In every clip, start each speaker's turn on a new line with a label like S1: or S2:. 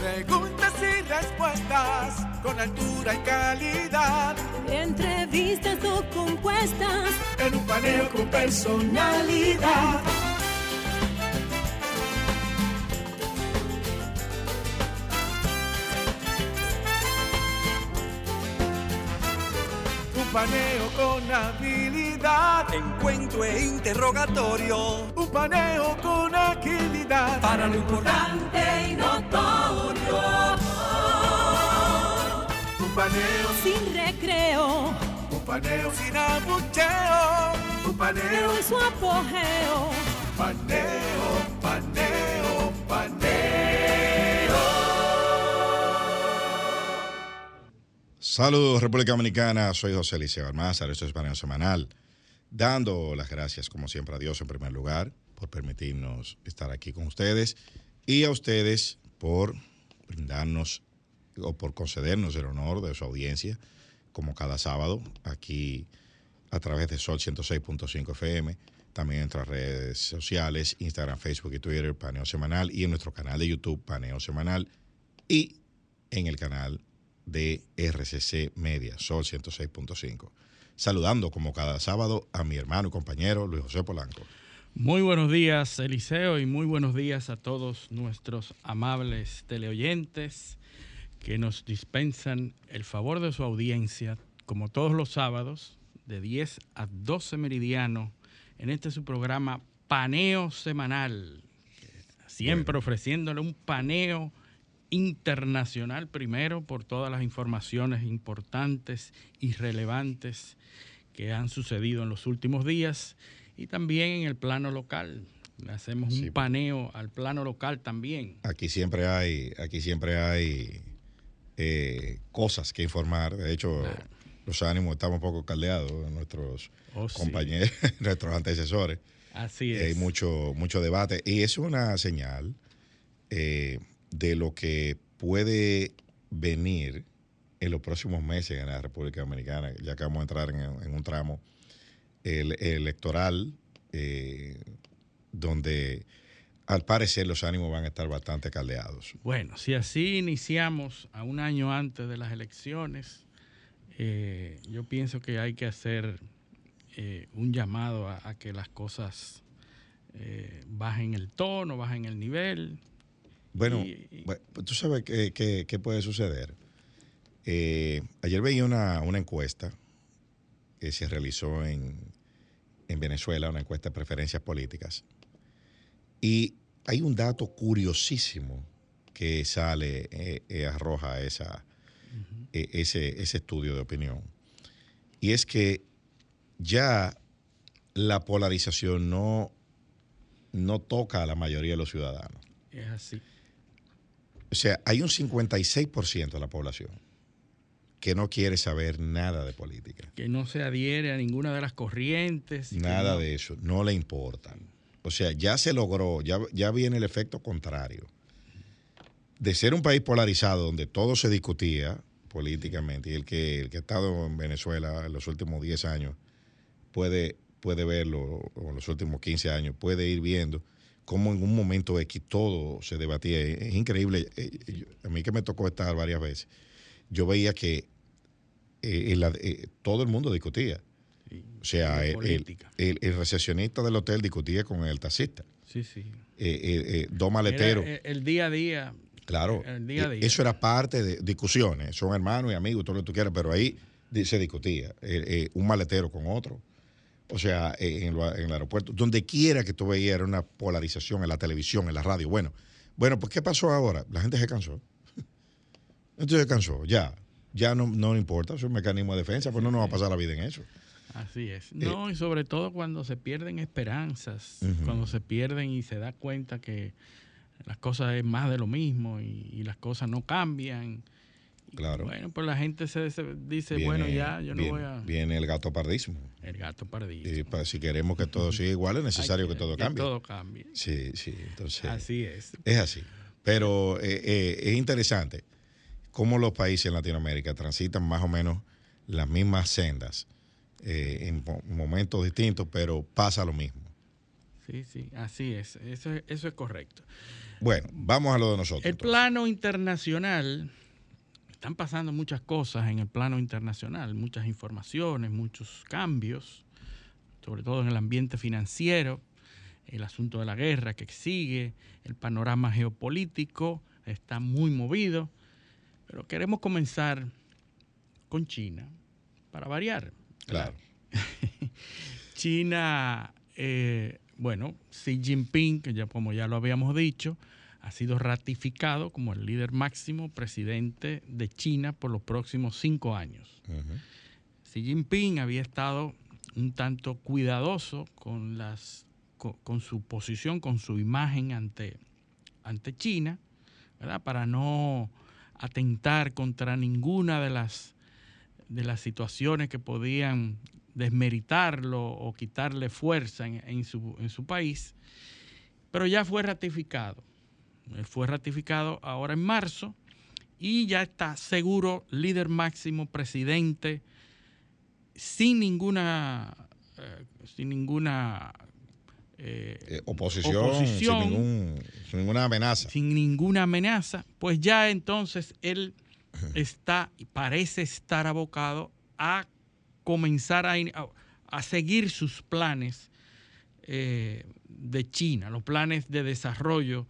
S1: Preguntas y respuestas con altura y calidad.
S2: Entrevistas o compuestas
S1: en un paneo con personalidad. Un paneo con
S3: Encuentro e interrogatorio.
S1: Un paneo con agilidad.
S3: Para lo importante y notorio.
S1: Un paneo
S2: sin recreo.
S1: Un paneo sin abucheo. Un paneo
S2: en su apogeo.
S1: Paneo, paneo, paneo.
S4: Saludos República Dominicana, soy José Liceo Almázar, esto es Paneo Semanal, dando las gracias como siempre a Dios en primer lugar por permitirnos estar aquí con ustedes y a ustedes por brindarnos o por concedernos el honor de su audiencia como cada sábado aquí a través de Sol 106.5 FM, también en nuestras redes sociales, Instagram, Facebook y Twitter, Paneo Semanal y en nuestro canal de YouTube, Paneo Semanal y en el canal de RCC Media, Sol 106.5. Saludando como cada sábado a mi hermano y compañero Luis José Polanco.
S5: Muy buenos días, Eliseo, y muy buenos días a todos nuestros amables teleoyentes que nos dispensan el favor de su audiencia, como todos los sábados, de 10 a 12 meridiano, en este su programa Paneo Semanal, siempre bueno. ofreciéndole un paneo internacional primero por todas las informaciones importantes y relevantes que han sucedido en los últimos días y también en el plano local. Le hacemos un sí. paneo al plano local también.
S4: Aquí siempre hay, aquí siempre hay eh, cosas que informar. De hecho, claro. los ánimos estamos un poco caldeados, nuestros oh, compañeros, sí. nuestros antecesores.
S5: Así es.
S4: Hay mucho, mucho debate y es una señal. Eh, de lo que puede venir en los próximos meses en la República Dominicana, ya que vamos a entrar en, un tramo el, el electoral eh, donde al parecer los ánimos van a estar bastante caldeados.
S5: Bueno, si así iniciamos a un año antes de las elecciones, eh, yo pienso que hay que hacer eh, un llamado a, que las cosas bajen el tono, bajen el nivel,
S4: bueno, y, bueno, tú sabes qué, puede suceder. Eh, ayer veía una, una, encuesta que se realizó en, en, Venezuela, una encuesta de preferencias políticas. Y hay un dato curiosísimo que sale, eh, eh, arroja esa, uh -huh. ese, ese estudio de opinión. Y es que ya la polarización no, no toca a la mayoría de los ciudadanos.
S5: Es así.
S4: O sea, hay un 56% de la población que no quiere saber nada de política.
S5: Que no se adhiere a ninguna de las corrientes.
S4: Nada
S5: no...
S4: de eso, no le importan. O sea, ya se logró, ya, ya viene el efecto contrario. De ser un país polarizado donde todo se discutía políticamente, y el que, el que ha estado en Venezuela en los últimos 10 años puede, puede verlo, o en los últimos 15 años, puede ir viendo cómo en un momento X todo se debatía. Es increíble. A mí que me tocó estar varias veces, yo veía que eh, eh, todo el mundo discutía.
S5: Sí,
S4: o sea, el, el, el, recesionista del hotel discutía con el taxista.
S5: Sí, sí.
S4: Eh, dos maleteros.
S5: El, el, día a día.
S4: Claro.
S5: El día a día.
S4: Eso era parte de discusiones. Son hermanos y amigos, todo lo que tú quieras, pero ahí se discutía. un maletero con otro o sea, en, lo, en, el aeropuerto, donde quiera que tú veías era una polarización en la televisión, en la radio. Bueno, bueno, pues ¿qué pasó ahora? La gente se cansó. Entonces se cansó, ya. Ya no, no importa, es un mecanismo de defensa, pues no nos va a pasar la vida en eso.
S5: Así es. No, eh, y sobre todo cuando se pierden esperanzas, uh -huh. cuando se pierden y se da cuenta que las cosas es más de lo mismo y, y las cosas no cambian.
S4: Claro.
S5: Bueno, pues la gente se, se dice, viene, bueno, ya, yo no
S4: viene,
S5: voy a...
S4: Viene el gato pardismo.
S5: El gato pardismo.
S4: Y para, si queremos que todo siga igual, es necesario que, que, todo cambie.
S5: Que todo cambie.
S4: Sí, sí, entonces...
S5: Así es.
S4: Es así. Pero eh, eh, es interesante cómo los países en Latinoamérica transitan más o menos las mismas sendas eh, en momentos distintos, pero pasa lo mismo.
S5: Sí, sí, así es. Eso, eso es correcto.
S4: Bueno, vamos a lo de nosotros.
S5: El plano internacional, están pasando muchas cosas en el plano internacional, muchas informaciones, muchos cambios, sobre todo en el ambiente financiero, el asunto de la guerra que sigue, el panorama geopolítico está muy movido, pero queremos comenzar con China, para variar.
S4: Claro.
S5: China, eh, bueno, Xi Jinping, que ya como ya lo habíamos dicho, ha sido ratificado como el líder máximo presidente de China por los próximos cinco años. Xi Jinping había estado un tanto cuidadoso con, las, con, su posición, con su imagen ante, ante China, ¿verdad? para no atentar contra ninguna de las, de las situaciones que podían desmeritarlo o quitarle fuerza en, su, en su país, pero ya fue ratificado. Fue ratificado ahora en marzo y ya está seguro líder máximo, presidente, sin ninguna, eh, sin ninguna
S4: eh, eh, oposición, sin, ninguna amenaza.
S5: Sin ninguna amenaza, pues ya entonces él está, parece estar abocado a comenzar a, a, seguir sus planes de China, los planes de desarrollo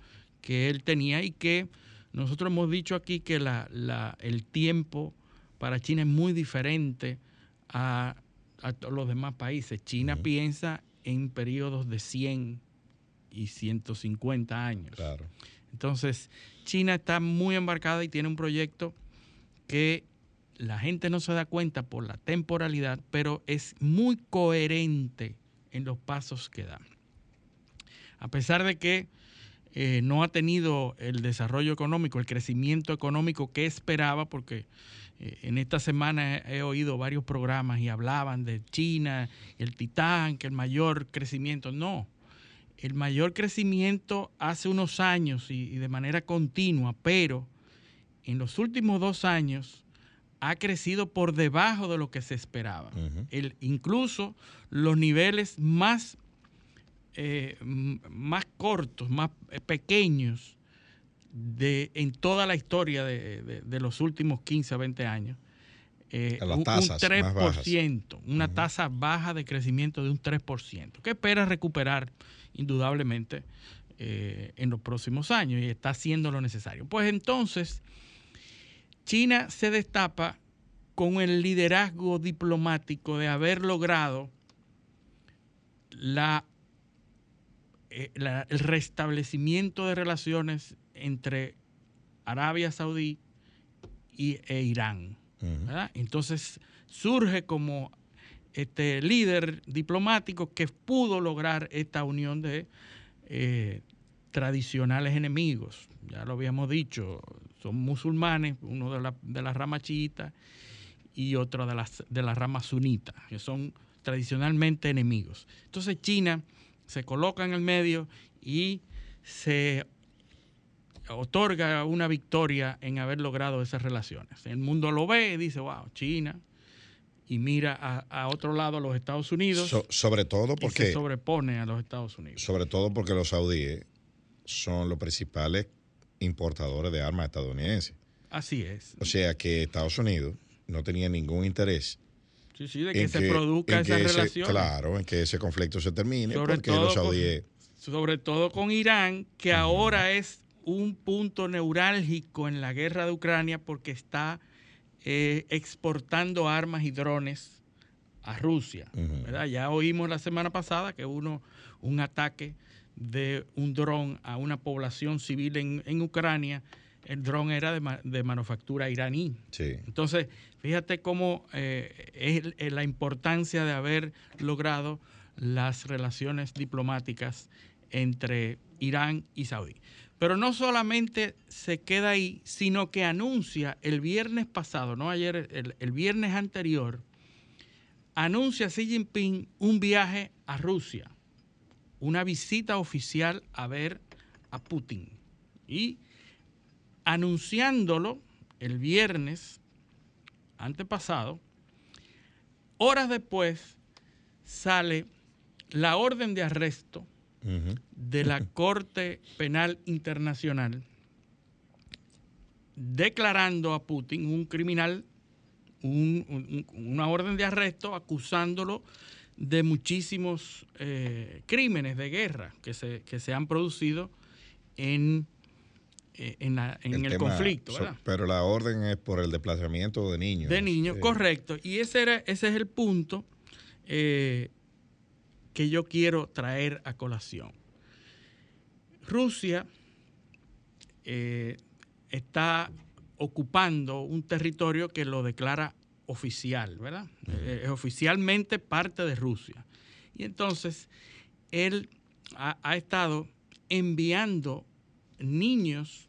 S5: que él tenía y que nosotros hemos dicho aquí que la, el tiempo para China es muy diferente a, a los demás países. China piensa en periodos de 100 y 150 años.
S4: Claro.
S5: Entonces, China está muy embarcada y tiene un proyecto que la gente no se da cuenta por la temporalidad, pero es muy coherente en los pasos que da. A pesar de que eh, no ha tenido el desarrollo económico, el crecimiento económico que esperaba, porque eh, en esta semana he, oído varios programas y hablaban de China, el titán, que el mayor crecimiento. No, el mayor crecimiento hace unos años y, de manera continua, pero en los últimos dos años ha crecido por debajo de lo que se esperaba. el, incluso los niveles más eh, más cortos, más eh, pequeños de, en toda la historia de, los últimos 15 a 20 años.
S4: Eh, un, 3%,
S5: una tasa baja de crecimiento de un 3%, que espera recuperar indudablemente en los próximos años y está haciendo lo necesario. Pues entonces, China se destapa con el liderazgo diplomático de haber logrado la eh, el restablecimiento de relaciones entre Arabia Saudí y, e Irán. Entonces surge como este líder diplomático que pudo lograr esta unión de eh, tradicionales enemigos. Ya lo habíamos dicho, son musulmanes, uno de la, de la rama chiita y otro de, las, de la rama sunita, que son tradicionalmente enemigos. Entonces China se coloca en el medio y se otorga una victoria en haber logrado esas relaciones. El mundo lo ve y dice, wow, China, y mira a, otro lado a los Estados Unidos.
S4: sobre todo porque...
S5: se sobrepone a los Estados Unidos.
S4: Sobre todo porque los saudíes son los principales importadores de armas estadounidenses.
S5: Así es.
S4: O sea que Estados Unidos no tenía ningún interés
S5: Sí, sí, de que se produzca esa relación.
S4: Claro, en que ese conflicto se termine, sobre porque todo los saudíes...
S5: sobre todo con Irán, que ahora es un punto neurálgico en la guerra de Ucrania porque está eh, exportando armas y drones a Rusia. Ya oímos la semana pasada que hubo un ataque de un dron a una población civil en, en Ucrania el dron era de, manufactura iraní. Entonces, fíjate cómo eh, es la importancia de haber logrado las relaciones diplomáticas entre Irán y Saudí. Pero no solamente se queda ahí, sino que anuncia el viernes pasado, no ayer, el, el viernes anterior, anuncia Xi Jinping un viaje a Rusia, una visita oficial a ver a Putin. Y anunciándolo el viernes antepasado, horas después sale la orden de arresto de la Corte Penal Internacional declarando a Putin un criminal, una orden de arresto acusándolo de muchísimos eh, crímenes de guerra que se, que se han producido en, eh, en, el, conflicto.
S4: pero la orden es por el desplazamiento de niños.
S5: De niños, eh. correcto. Y ese, era, ese es el punto que yo quiero traer a colación. Rusia está ocupando un territorio que lo declara oficial, ¿verdad? Eh, es oficialmente parte de Rusia. Y entonces él ha, estado enviando niños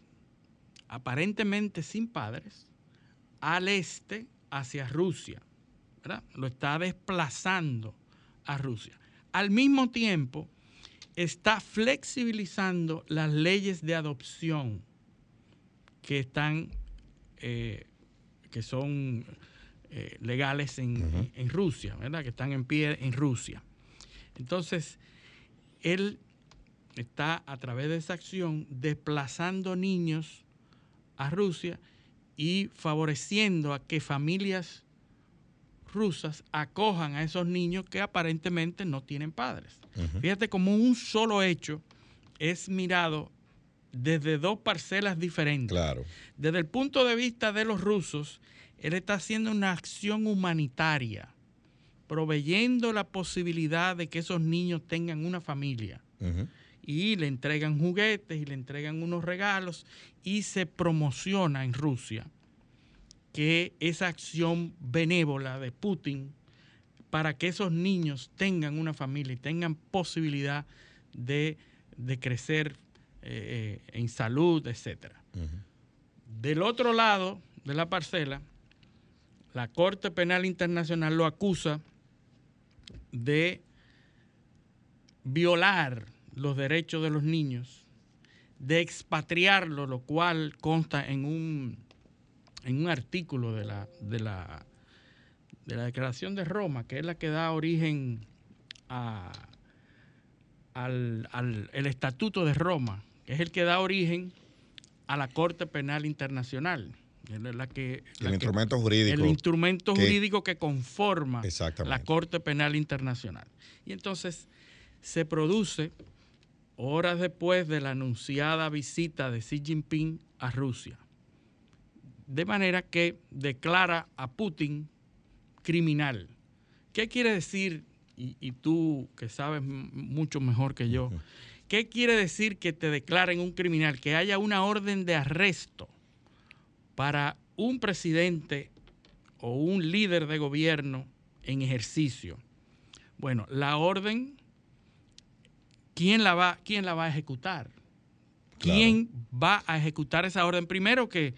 S5: aparentemente sin padres al este hacia Rusia, ¿verdad? Lo está desplazando a Rusia. Al mismo tiempo, está flexibilizando las leyes de adopción que están, eh, que son eh, legales en, Rusia, ¿verdad? Que están en pie en Rusia. Entonces, él está a través de esa acción desplazando niños a Rusia y favoreciendo a que familias rusas acojan a esos niños que aparentemente no tienen padres. Fíjate como un solo hecho es mirado desde dos parcelas diferentes.
S4: Claro.
S5: Desde el punto de vista de los rusos, él está haciendo una acción humanitaria, proveyendo la posibilidad de que esos niños tengan una familia. Y le entregan juguetes y le entregan unos regalos y se promociona en Rusia que esa acción benévola de Putin para que esos niños tengan una familia y tengan posibilidad de, crecer eh, en salud, etc. Del otro lado de la parcela, la Corte Penal Internacional lo acusa de violar los derechos de los niños, de expatriarlo, lo cual consta en un, en un artículo de la, de, la, de la Declaración de Roma, que es la que da origen al, al el Estatuto de Roma, que es el que da origen a la Corte Penal Internacional que,
S4: el instrumento jurídico.
S5: El instrumento jurídico que conforma la Corte Penal Internacional. Y entonces se produce horas después de la anunciada visita de Xi Jinping a Rusia. De manera que declara a Putin criminal. ¿Qué quiere decir, y, tú que sabes mucho mejor que yo, qué quiere decir que te declaren un criminal? Que haya una orden de arresto para un presidente o un líder de gobierno en ejercicio. Bueno, la orden, ¿quién la va, quién la va a ejecutar? ¿Quién va a ejecutar esa orden? Primero que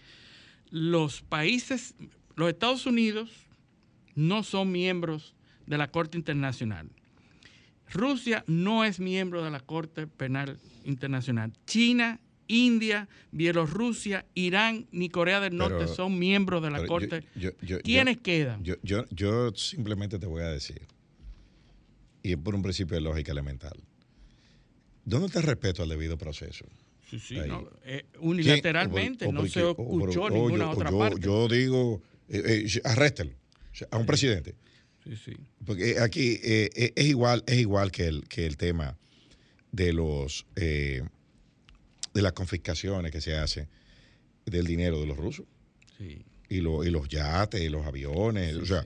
S5: los países, los Estados Unidos no son miembros de la Corte Internacional. Rusia no es miembro de la Corte Penal Internacional. China India, Bielorrusia, Irán ni Corea del Norte son miembros de la Corte. ¿Quiénes quedan?
S4: Yo, simplemente te voy a decir, y es por un principio de lógica elemental, ¿dónde está el respeto al debido proceso?
S5: Sí, sí, eh, unilateralmente, no se escuchó ninguna otra parte.
S4: Yo digo, eh, eh arréstelo a un presidente.
S5: Sí, sí.
S4: Porque aquí eh, es igual, es igual que el, que el tema de los de las confiscaciones que se hacen del dinero de los rusos. Y, lo, y los yates, y los aviones. o sea,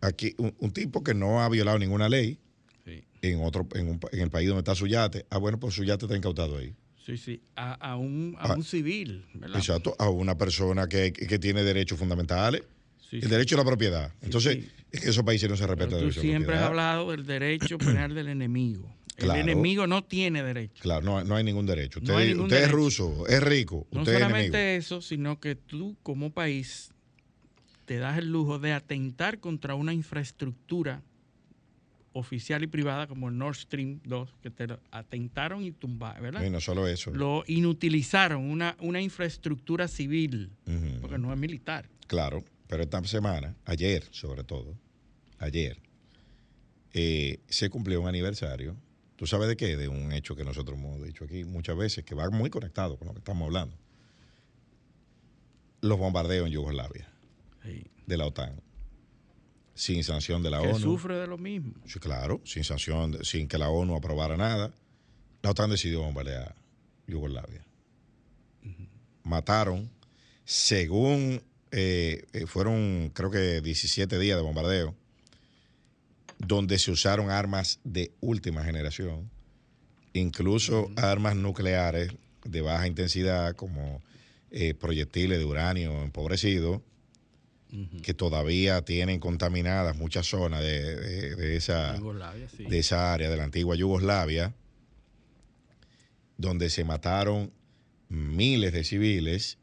S4: aquí un, tipo que no ha violado ninguna ley en otro en, el país donde está su yate, ah, bueno, pues su yate está incautado ahí.
S5: Sí, sí, a, un, a ah. un civil, ¿verdad?
S4: Exacto, a una persona que, que tiene derechos fundamentales. el derecho a la propiedad. Entonces, esos países no se respetan.
S5: Tú siempre has hablado del derecho penal del enemigo. El enemigo no tiene derecho.
S4: Claro, no, hay ningún derecho. Usted, es ruso, es rico.
S5: No solamente eso, sino que tú como país te das el lujo de atentar contra una infraestructura oficial y privada como el Nord Stream 2, que te atentaron y tumbaron, ¿verdad?
S4: Y no solo eso.
S5: Lo inutilizaron, una, una infraestructura civil, porque no es militar.
S4: Claro, pero esta semana, ayer sobre todo, ayer, eh, se cumplió un aniversario ¿Tú sabes de qué? De un hecho que nosotros hemos dicho aquí muchas veces, que va muy conectado con lo que estamos hablando. Los bombardeos en Yugoslavia,
S5: Sí.
S4: de la OTAN, sin sanción de la
S5: Que
S4: ONU.
S5: sufre de lo mismo.
S4: Sí, claro, sin sanción, sin que la ONU aprobara nada. La OTAN decidió bombardear Yugoslavia. Mataron, según eh, eh, fueron creo que 17 días de bombardeo, donde se usaron armas de última generación, incluso armas nucleares de baja intensidad como eh, proyectiles de uranio empobrecido, que todavía tienen contaminadas muchas zonas de, de- de esa,
S5: sí.
S4: de esa área de la antigua Yugoslavia, donde se mataron miles de civiles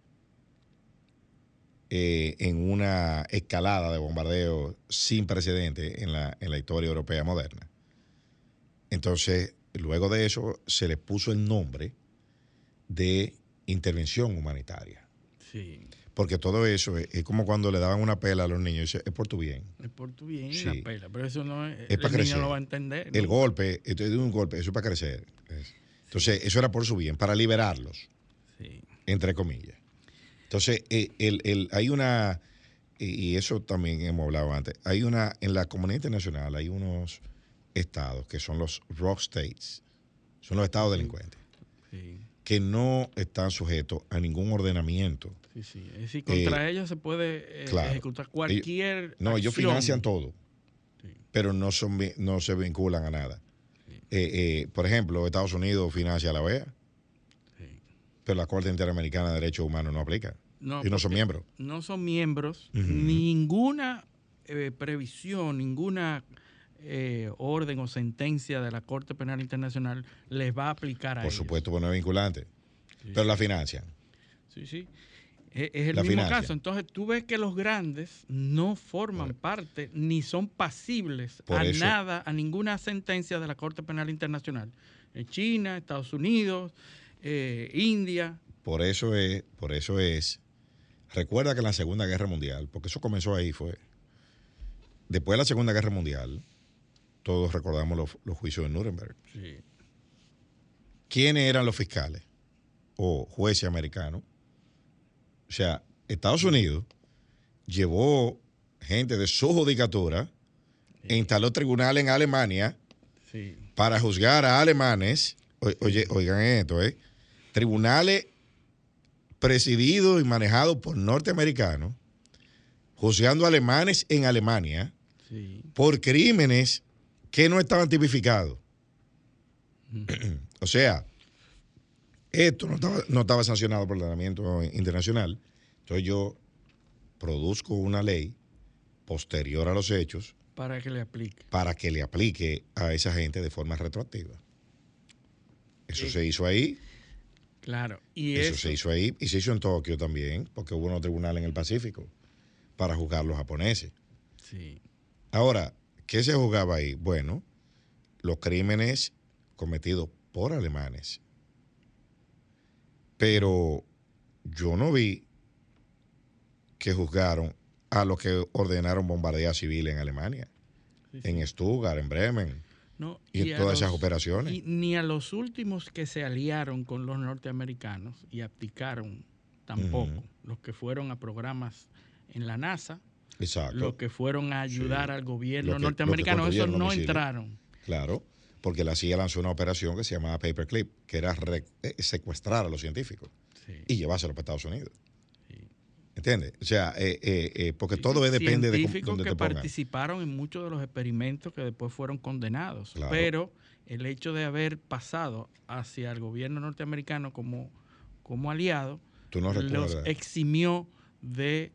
S4: eh, en una escalada de bombardeo sin precedente en la, en la historia europea moderna. Entonces, luego de eso, se le puso el nombre de intervención humanitaria.
S5: Sí.
S4: Porque todo eso es, es como cuando le daban una pela a los niños, es por tu bien.
S5: Es por tu bien
S4: Sí.
S5: la pela. Pero eso no es.
S4: Es
S5: el
S4: para
S5: niño
S4: crecer.
S5: no va a entender.
S4: El
S5: ¿no?
S4: golpe, esto es un golpe, eso es para crecer. Es- Entonces, eso era por su bien, para liberarlos,
S5: Sí.
S4: entre comillas. Entonces, eh, el- el- hay una, y y eso también hemos hablado antes, hay una, en la comunidad internacional hay unos estados que son los rock states, son los estados delincuentes,
S5: Sí.
S4: que no están sujetos a ningún ordenamiento.
S5: Sí, sí. Es decir, contra
S4: Eh,
S5: ellos se puede eh,
S4: claro.
S5: ejecutar cualquier.
S4: No, ellos financian todo,
S5: Sí.
S4: pero no, son, no se vinculan a nada. Eh, eh, por ejemplo, Estados Unidos financia a la OEA,
S5: Sí.
S4: pero la Corte Interamericana de Derechos Humanos no aplica.
S5: No,
S4: y no son miembros.
S5: No son miembros. Ninguna previsión, ninguna eh, orden o sentencia de la Corte Penal Internacional les va a aplicar a
S4: Por
S5: ellos.
S4: supuesto, pues no es vinculante.
S5: Sí,
S4: Pero la financian.
S5: Sí, sí. Es, es el
S4: La
S5: mismo
S4: financia.
S5: caso. Entonces tú ves que los grandes no forman parte ni son pasibles
S4: Por
S5: a
S4: eso-
S5: nada, a ninguna sentencia de la Corte Penal Internacional. En China, Estados Unidos, eh, India.
S4: Por eso es, por eso es. Recuerda que en la Segunda Guerra Mundial, porque eso comenzó ahí, fue. Después de la Segunda Guerra Mundial, todos recordamos los, los juicios de Nuremberg.
S5: Sí.
S4: ¿Quiénes eran los fiscales o jueces americanos? O sea, Estados Unidos llevó gente de su judicatura e instaló tribunales en Alemania
S5: Sí.
S4: para juzgar a alemanes. O- Oye, oigan esto, ¿eh? Tribunales presididos y manejados por norteamericanos, juzgando a alemanes en Alemania
S5: Sí.
S4: por crímenes que no estaban tipificados. o sea, esto no estaba, no estaba sancionado por el ordenamiento internacional. Entonces yo produzco una ley posterior a los hechos
S5: Para que le aplique.
S4: para que le aplique a esa gente de forma retroactiva. Eso se hizo ahí,
S5: Claro. Y
S4: eso,
S5: eso,
S4: se hizo ahí y se hizo en Tokio también, porque hubo unos tribunales en el Pacífico para juzgar los japoneses.
S5: Sí.
S4: Ahora, ¿qué se juzgaba ahí? Bueno, los crímenes cometidos por alemanes. Pero yo no vi que juzgaron a los que ordenaron bombardear civiles en Alemania,
S5: sí, sí.
S4: en Stuttgart, en Bremen
S5: No,
S4: y en todas esas operaciones.
S5: y ni a los últimos que se aliaron con los norteamericanos y abdicaron tampoco. Los que fueron a programas en la NASA,
S4: Exacto.
S5: los que fueron a ayudar
S4: Sí.
S5: al gobierno
S4: que-
S5: norteamericano, esos no entraron.
S4: Claro, porque la CIA lanzó una operación que se llamaba Paperclip, que era eh, secuestrar a los científicos
S5: Sí.
S4: y llevárselos para Estados Unidos.
S5: Sí.
S4: ¿Entiendes? O sea, eh, eh, eh, porque
S5: Sí,
S4: todo depende de cómo-
S5: científicos
S4: dónde
S5: que
S4: te
S5: participaron en muchos de los experimentos que después fueron condenados.
S4: Claro.
S5: Pero el hecho de haber pasado hacia el gobierno norteamericano como, como aliado
S4: Tú no
S5: los eximió de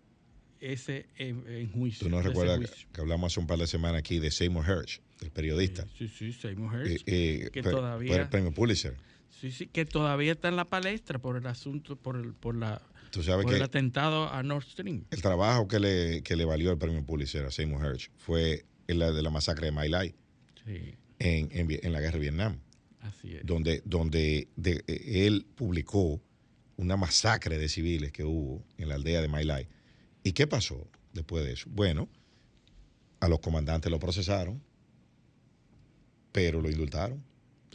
S5: ese en juicio.
S4: tú no recuerdas que hablamos hace un par de semanas aquí de Seymour Hersh, el periodista,
S5: Sí, sí, Seymour
S4: eh,
S5: Hersh,
S4: eh,
S5: que
S4: per-
S5: todavía-
S4: por el premio Pulitzer.
S5: sí, sí, que todavía está en la palestra por el asunto, por el, por la,
S4: Tú sabes
S5: por
S4: que
S5: el atentado a Nord Stream.
S4: el trabajo que le, que le valió el premio Pulitzer a Seymour Hersh fue el de la masacre de My Lai
S5: Sí,
S4: en, en la guerra de Vietnam.
S5: así es.
S4: donde, donde de- eh, él publicó una masacre de civiles que hubo en la aldea de Mailay. ¿Y qué pasó después de eso? Bueno, a los comandantes lo procesaron, pero lo indultaron.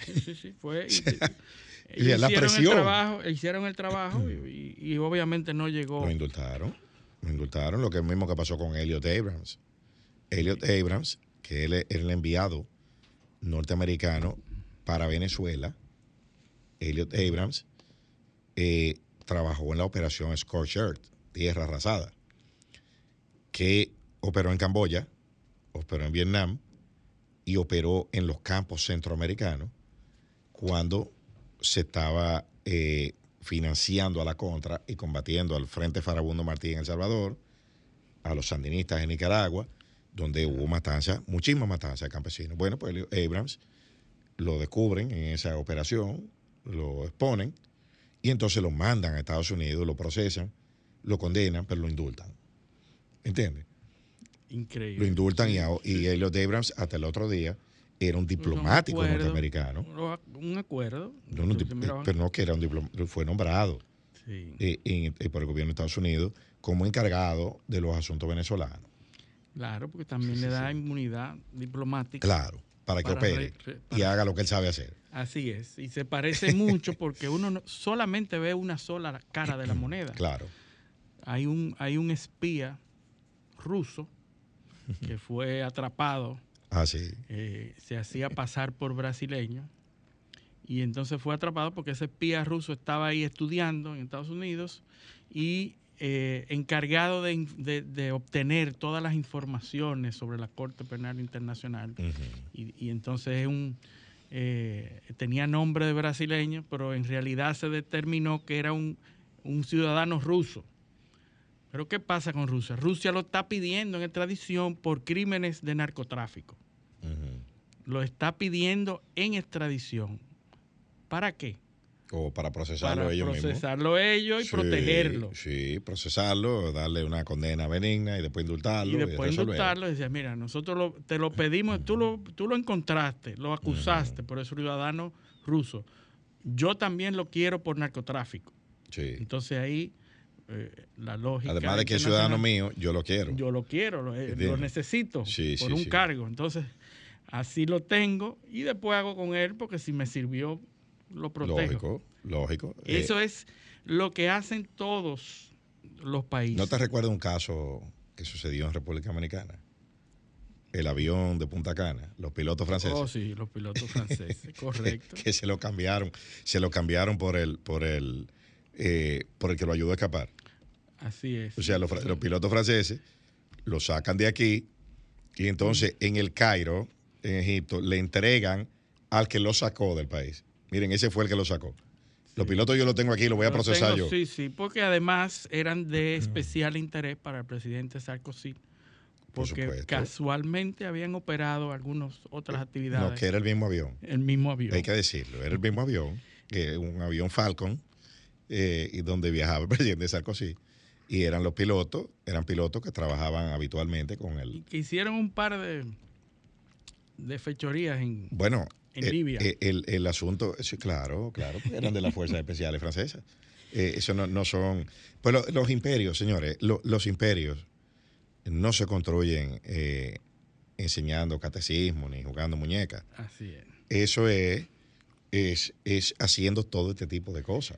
S5: Sí, sí, sí, fue. Y,
S4: Y la
S5: hicieron
S4: presión.
S5: El trabajo, hicieron el trabajo y, y- y obviamente no llegó.
S4: Lo indultaron. Lo indultaron. Lo que mismo que pasó con Elliot Abrams. Elliot Abrams, que él es el enviado norteamericano para Venezuela. Elliot Abrams eh, trabajó en la operación Scorched Earth, Tierra Arrasada, que operó en Camboya, operó en Vietnam y operó en los campos centroamericanos cuando se estaba eh, financiando a la contra y combatiendo al Frente Farabundo Martí en El Salvador, a los sandinistas en Nicaragua, donde hubo matanzas, muchísimas matanzas de campesinos. Bueno, pues Abrams lo descubren en esa operación, lo exponen y entonces lo mandan a Estados Unidos, lo procesan, lo condenan, pero lo indultan. ¿Entiendes?
S5: Increíble.
S4: Lo indultan y, y Elliot Abrams hasta el otro día era un diplomático
S5: acuerdo.
S4: norteamericano.
S5: Un acuerdo.
S4: No, no, pero no que era un diplomático, fue nombrado
S5: sí.
S4: eh, en- eh, por el gobierno de Estados Unidos como encargado de los asuntos venezolanos.
S5: Claro, porque también le da inmunidad diplomática.
S4: Claro, para que
S5: Para
S4: opere
S5: re- re-
S4: y haga lo que él sabe hacer.
S5: Así es. Y se parece mucho porque uno no- solamente ve una sola cara de la moneda.
S4: Claro.
S5: Hay un, hay un espía ruso que fue atrapado,
S4: Ah, sí.
S5: eh, se hacía pasar por brasileño. Y entonces fue atrapado porque ese espía ruso estaba ahí estudiando en Estados Unidos y eh, encargado de, in- de- de obtener todas las informaciones sobre la Corte Penal Internacional. Y, y entonces es un, eh, tenía nombre de brasileño, pero en realidad se determinó que era un, un ciudadano ruso. Pero ¿qué pasa con Rusia? Rusia lo está pidiendo en extradición por crímenes de narcotráfico. Lo está pidiendo en extradición. ¿Para qué?
S4: O para procesarlo
S5: Para
S4: ellos mismos.
S5: procesarlo ellos y
S4: Sí,
S5: protegerlo.
S4: Sí, procesarlo, darle una condena benigna y después indultarlo.
S5: Y después indultarlo y decía, mira, nosotros lo- te lo pedimos, tú lo, tú lo encontraste, lo acusaste por ese ciudadano ruso. Yo también lo quiero por narcotráfico.
S4: Sí.
S5: Entonces ahí eh, la lógica.
S4: Además de que es ciudadano mío, yo lo quiero.
S5: Yo lo quiero, lo, eh, necesito
S4: Sí,
S5: por
S4: sí,
S5: un
S4: sí.
S5: cargo. Entonces, así lo tengo y después hago con él porque si me sirvió, lo protejo.
S4: Lógico, lógico. Eh,
S5: Eso es lo que hacen todos los países.
S4: ¿No te recuerdas un caso que sucedió en República Dominicana? El avión de Punta Cana, los pilotos franceses.
S5: Oh, sí, los pilotos franceses, correcto.
S4: que se lo cambiaron, se lo cambiaron por el, por el, eh, por el que lo ayudó a escapar.
S5: Así es.
S4: O sea, los, pilotos franceses lo sacan de aquí y entonces en el Cairo, en Egipto, le entregan al que lo sacó del país. Miren, ese fue el que lo sacó. Los pilotos yo lo tengo aquí, lo voy a procesar
S5: tengo,
S4: yo.
S5: Sí, sí, porque además eran de especial interés para el presidente Sarkozy,
S4: Por
S5: porque casualmente habían operado algunas otras actividades.
S4: No, que era el mismo avión.
S5: El mismo avión.
S4: Hay que decirlo, era el mismo avión, que un avión Falcon, eh, y donde viajaba el presidente Sarkozy. Y eran los pilotos, eran pilotos que trabajaban habitualmente con
S5: Y
S4: él.
S5: que hicieron un par de, de fechorías en,
S4: Bueno,
S5: En
S4: eh,
S5: Libia.
S4: eh, el, el asunto, sí, claro, claro, porque eran de las fuerzas especiales francesas. Eh, eso no, no son. Pues lo- los imperios, señores, lo- los imperios no se construyen eh, enseñando catecismo ni jugando muñecas.
S5: Así es.
S4: Eso es, es, es haciendo todo este tipo de cosas.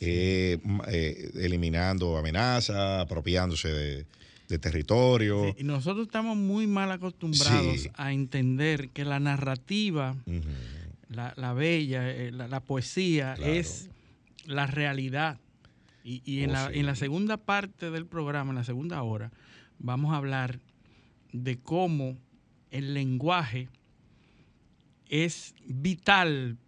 S4: Eh, eh, eliminando amenazas, apropiándose de, de territorio.
S5: Sí, y nosotros estamos muy mal acostumbrados
S4: Sí.
S5: a entender que la narrativa, la, la bella, eh, la, la poesía
S4: Claro.
S5: es la realidad. Y, y en,
S4: Oh,
S5: la,
S4: sí.
S5: en la segunda parte del programa, en la segunda hora, vamos a hablar de cómo el lenguaje es vital.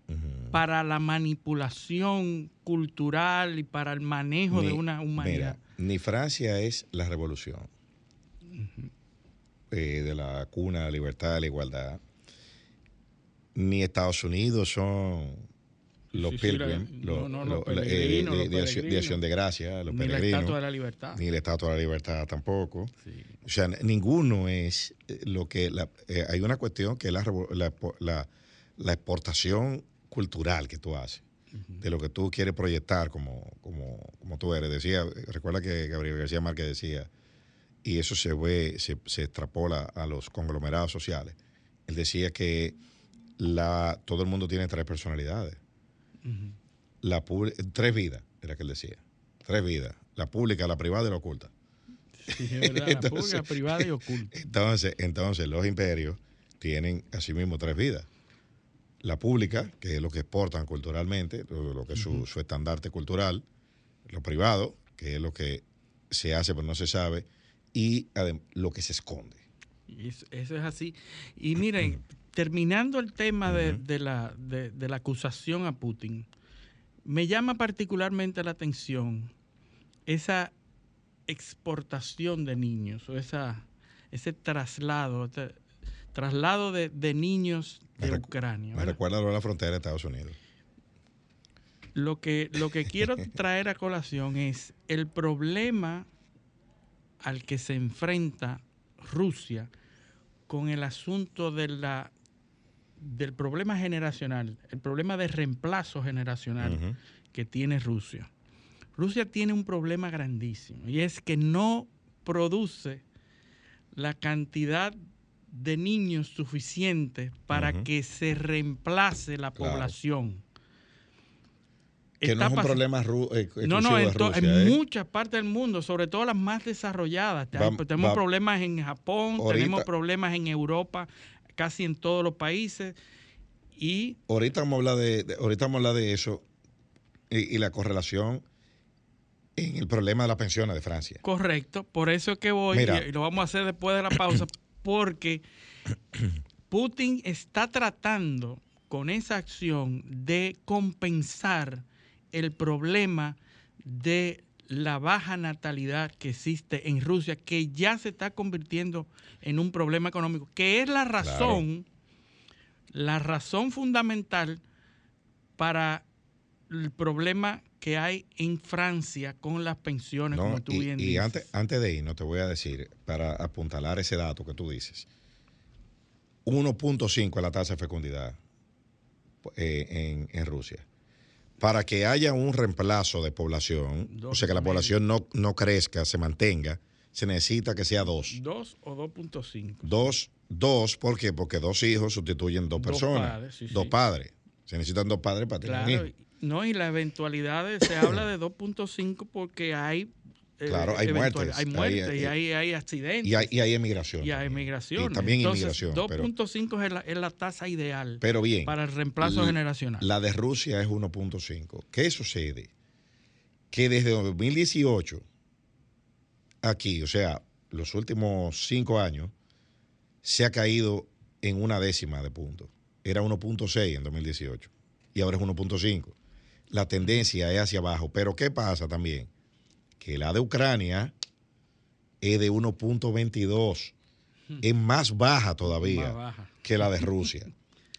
S5: Para la manipulación cultural y para el manejo de
S4: Ni-
S5: una humanidad.
S4: Mira, ni Francia es la revolución eh, de la cuna de la libertad, la igualdad, ni Estados Unidos son los
S5: Sí, sí, la-
S4: pilgrims,
S5: no,
S4: los,
S5: no,
S4: los-
S5: los
S4: la- eh, de,
S5: los
S4: de acción, de acción de gracia, los
S5: Ni la
S4: peregrinos,
S5: Estatua de la Libertad.
S4: ni la Estatua de la Libertad tampoco.
S5: Sí.
S4: O sea, ninguno es eh, lo que... la- eh, hay una cuestión que es la, la, la- la exportación cultural que tú haces, de lo que tú quieres proyectar como, como, como tú eres. Decía, recuerda que Gabriel García Márquez decía, y eso se ve, se, se extrapola a los conglomerados sociales. Él decía que la, todo el mundo tiene tres personalidades. la tres vidas, era que él decía. Tres vidas. La pública, la privada y la oculta.
S5: Sí, es verdad, la pública, privada y oculta.
S4: Entonces, entonces, los imperios tienen asimismo tres vidas. La pública, que es lo que exportan culturalmente, lo, que es su, su estandarte cultural. Lo privado, que es lo que se hace pero no se sabe. Y lo que se esconde.
S5: Eso, es así. Y miren, terminando el tema de, la, de, la acusación a Putin, me llama particularmente la atención esa exportación de niños o esa, ese traslado, traslado de, niños de Ucrania.
S4: Me recuerda a la frontera de Estados Unidos.
S5: Lo que, lo que quiero traer a colación es el problema al que se enfrenta Rusia con el asunto de la, del problema generacional, el problema de reemplazo generacional que tiene Rusia. Rusia tiene un problema grandísimo y es que no produce la cantidad de niños suficiente para que se reemplace la población.
S4: Que no es un problema eh,
S5: No, no, en, en ¿eh? muchas partes del mundo, sobre todo las más desarrolladas. tenemos problemas en Japón, tenemos problemas en Europa, casi en todos los países. Y
S4: ahorita vamos a hablar de, ahorita vamos a hablar de eso y, la correlación en el problema de la pensiones de Francia.
S5: Correcto, por eso es que voy y lo vamos a hacer después de la pausa, porque Putin está tratando con esa acción de compensar el problema de la baja natalidad que existe en Rusia, que ya se está convirtiendo en un problema económico, que es la razón, la razón fundamental para el problema que hay en Francia con las pensiones, como tú bien dices.
S4: Y antes, antes de ir, no te voy a decir, para apuntalar ese dato que tú dices, 1.5 es la tasa de fecundidad eh, en Rusia para que haya un reemplazo de población, o sea, que la población no, no crezca, se mantenga, se necesita que sea dos.
S5: Dos o 2.5.
S4: Dos, dos, ¿por qué? Porque dos hijos sustituyen dos, personas. dos padres. Se necesitan dos padres para tener un hijo.
S5: No, y la eventualidad se habla de 2.5 porque hay
S4: eh, claro, hay muertes.
S5: Hay muertes y hay, hay accidentes.
S4: Y hay, y hay emigración.
S5: Y hay emigración.
S4: Y también inmigración.
S5: 2.5 es, la, es la tasa ideal
S4: pero bien,
S5: para el reemplazo generacional.
S4: La de Rusia es 1.5. ¿Qué sucede? Que desde 2018, aquí, o sea, los últimos cinco años, se ha caído en una décima de punto. Era 1.6 en 2018 y ahora es 1.5. La tendencia es hacia abajo. Pero ¿qué pasa también? que la de Ucrania es de 1.22. Hmm. Es más baja todavía que la de Rusia.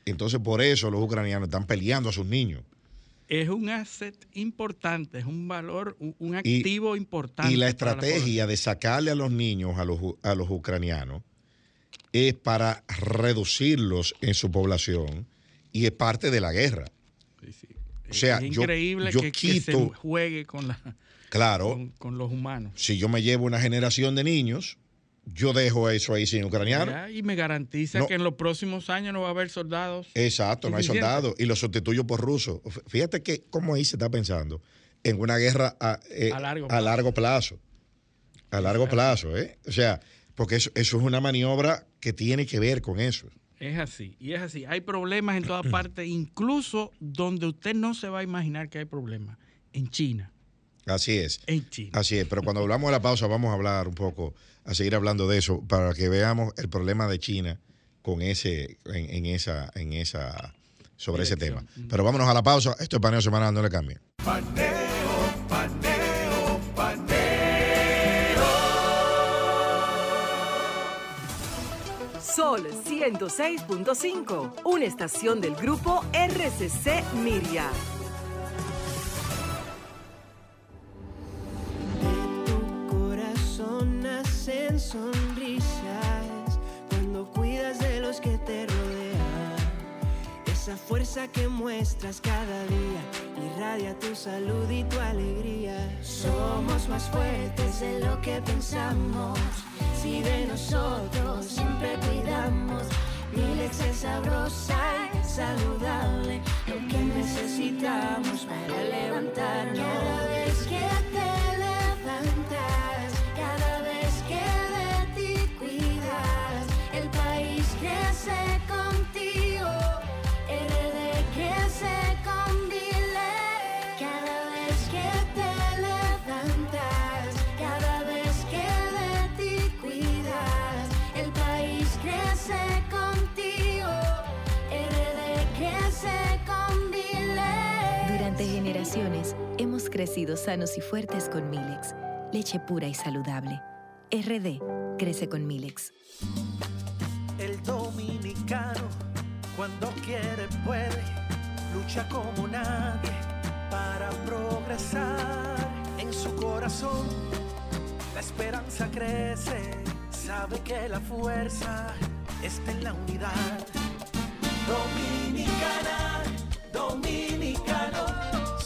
S4: Entonces, por eso los ucranianos están peleando a sus niños.
S5: Es un asset importante, es un valor, un activo importante.
S4: Y la estrategia de sacarle a los niños, a los, a los ucranianos, es para reducirlos en su población y es parte de la guerra.
S5: O sea, es increíble que, que, se juegue con la,
S4: Claro.
S5: Con, los humanos.
S4: Si yo me llevo una generación de niños, yo dejo eso ahí sin ucraniano.
S5: y me garantiza que en los próximos años no va a haber soldados.
S4: Exacto, no hay soldados. Y los sustituyo por rusos. Fíjate que cómo ahí se está pensando en una guerra a, eh, largo, plazo. a largo plazo. ¿eh? O sea, porque eso, eso es una maniobra que tiene que ver con eso.
S5: Es así, y es así. Hay problemas en todas partes, incluso donde usted no se va a imaginar que hay problemas. En China.
S4: Así es. Así es, pero cuando hablamos de la pausa vamos a hablar un poco, a seguir hablando de eso, para que veamos el problema de China con ese, en, esa, en esa, sobre ese tema. Pero vámonos a la pausa. Esto es Paneo Semanal, no le cambien. Paneo, paneo,
S6: Sol 106.5, una estación del grupo RCC Miria.
S7: sonrisas cuando cuidas de los que te. Esa fuerza que muestras cada día irradia tu salud y tu alegría. Somos más fuertes de lo que pensamos. Si de nosotros siempre cuidamos, mi leche sabrosa saludable, lo que necesitamos para levantarnos. Cada vez que te levantas, cada vez que de ti cuidas, el país crece contigo,
S8: generaciones hemos crecido sanos y fuertes con Milex, leche pura y saludable. RD crece con Milex.
S1: El dominicano, cuando quiere, puede, lucha como nadie para progresar. En su corazón, la esperanza crece, sabe que la fuerza está en la unidad. Dominicana, dominicano,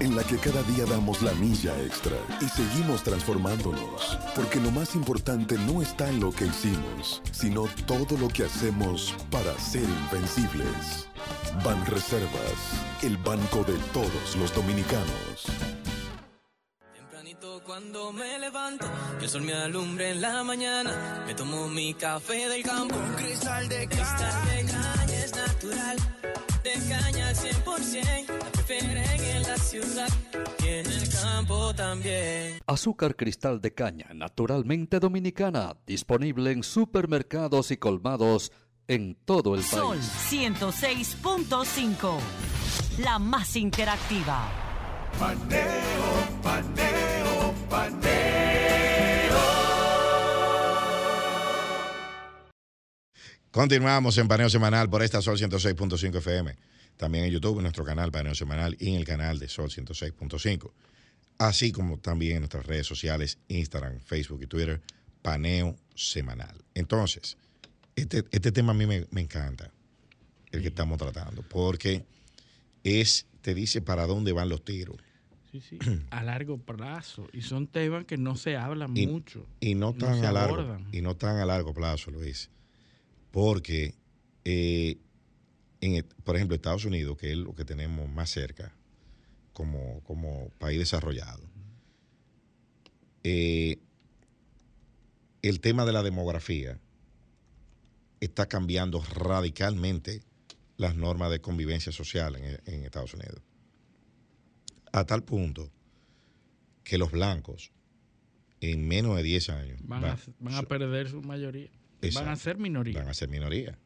S9: en la que cada día damos la milla extra y seguimos transformándonos, porque lo más importante no está en lo que hicimos, sino todo lo que hacemos para ser invencibles. Ban Reservas, el banco de todos los dominicanos.
S10: Tempranito cuando me levanto, que el sol me alumbre en la mañana. Me tomo mi café del campo. Un cristal de cristal de caña es natural. De caña al 100%. Ciudad y en el campo también.
S11: Azúcar cristal de caña, naturalmente dominicana, disponible en supermercados y colmados en todo el
S12: Sol
S11: país.
S12: 106.5. La más interactiva.
S1: Paneo, paneo, paneo.
S4: Continuamos en Paneo Semanal por esta Sol 106.5 FM. También en YouTube, en nuestro canal Paneo Semanal y en el canal de Sol 106.5. Así como también en nuestras redes sociales, Instagram, Facebook y Twitter, Paneo Semanal. Entonces, este, este tema a mí me, me encanta, el que estamos tratando, porque es, te dice para dónde van los tiros.
S5: Sí, sí, a largo plazo. Y son temas que no se hablan
S4: Y-
S5: mucho.
S4: Y no tan a largo, y no tan a largo plazo, Luis. Porque, eh, en, por ejemplo, Estados Unidos, que es lo que tenemos más cerca como, como país desarrollado, eh, el tema de la demografía está cambiando radicalmente las normas de convivencia social en, en Estados Unidos. A tal punto que los blancos, en menos de 10 años,
S5: Van,
S4: van-
S5: a, van a perder su mayoría. Van a ser minoría.
S4: van a ser minoría.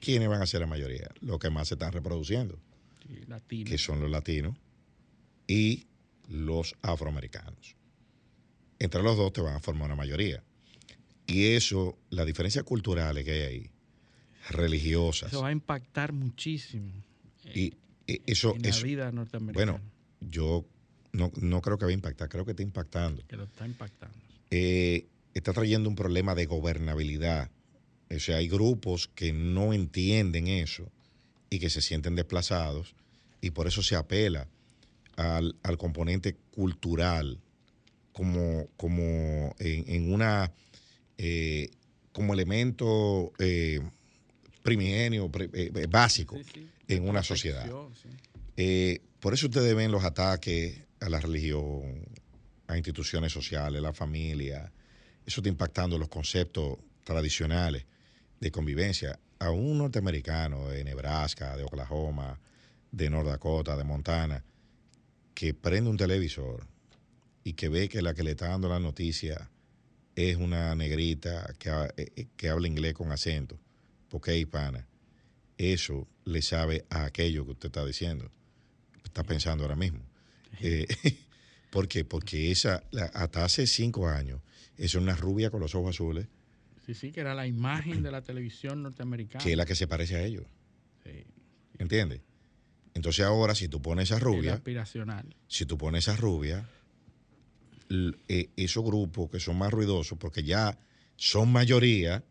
S4: ¿Quiénes van a ser la mayoría? Los que más se están reproduciendo,
S5: Sí, latinos.
S4: que son los latinos y los afroamericanos. Entre los dos te van a formar una mayoría. Y eso, las diferencias culturales que hay ahí, religiosas,
S5: Eso va a impactar muchísimo
S4: y eh, eso,
S5: en la
S4: eso-
S5: vida norteamericana.
S4: bueno, yo no, no creo que va a impactar, creo que está impactando.
S5: que lo está impactando.
S4: eh, está trayendo un problema de gobernabilidad. O sea, hay grupos que no entienden eso y que se sienten desplazados y por eso se apela al, al componente cultural como, como en, en una eh, como elemento eh, primigenio, pri- eh, eh, básico en una sociedad.
S5: Sí.
S4: Eh, por eso ustedes ven los ataques a la religión, a instituciones sociales, la familia. Eso está impactando los conceptos tradicionales de convivencia. A un norteamericano de Nebraska, de Oklahoma, de North Dakota, de Montana, que prende un televisor y que ve que la que le está dando la noticia es una negrita que, ha- eh, que habla inglés con acento, porque es hispana, eso le sabe a aquello que usted está diciendo está pensando ahora mismo. Eh, ¿Por qué? Porque esa, la- hasta hace cinco años, es una rubia con los ojos azules,
S5: Sí, sí, que era la imagen de la televisión norteamericana.
S4: que es la que se parece a ellos.
S5: Sí,
S4: ¿Entiendes? Entonces ahora, si tú pones esa rubia,
S5: aspiracional.
S4: si tú pones esa rubia, eh, esos grupos que son más ruidosos, porque ya son mayoría,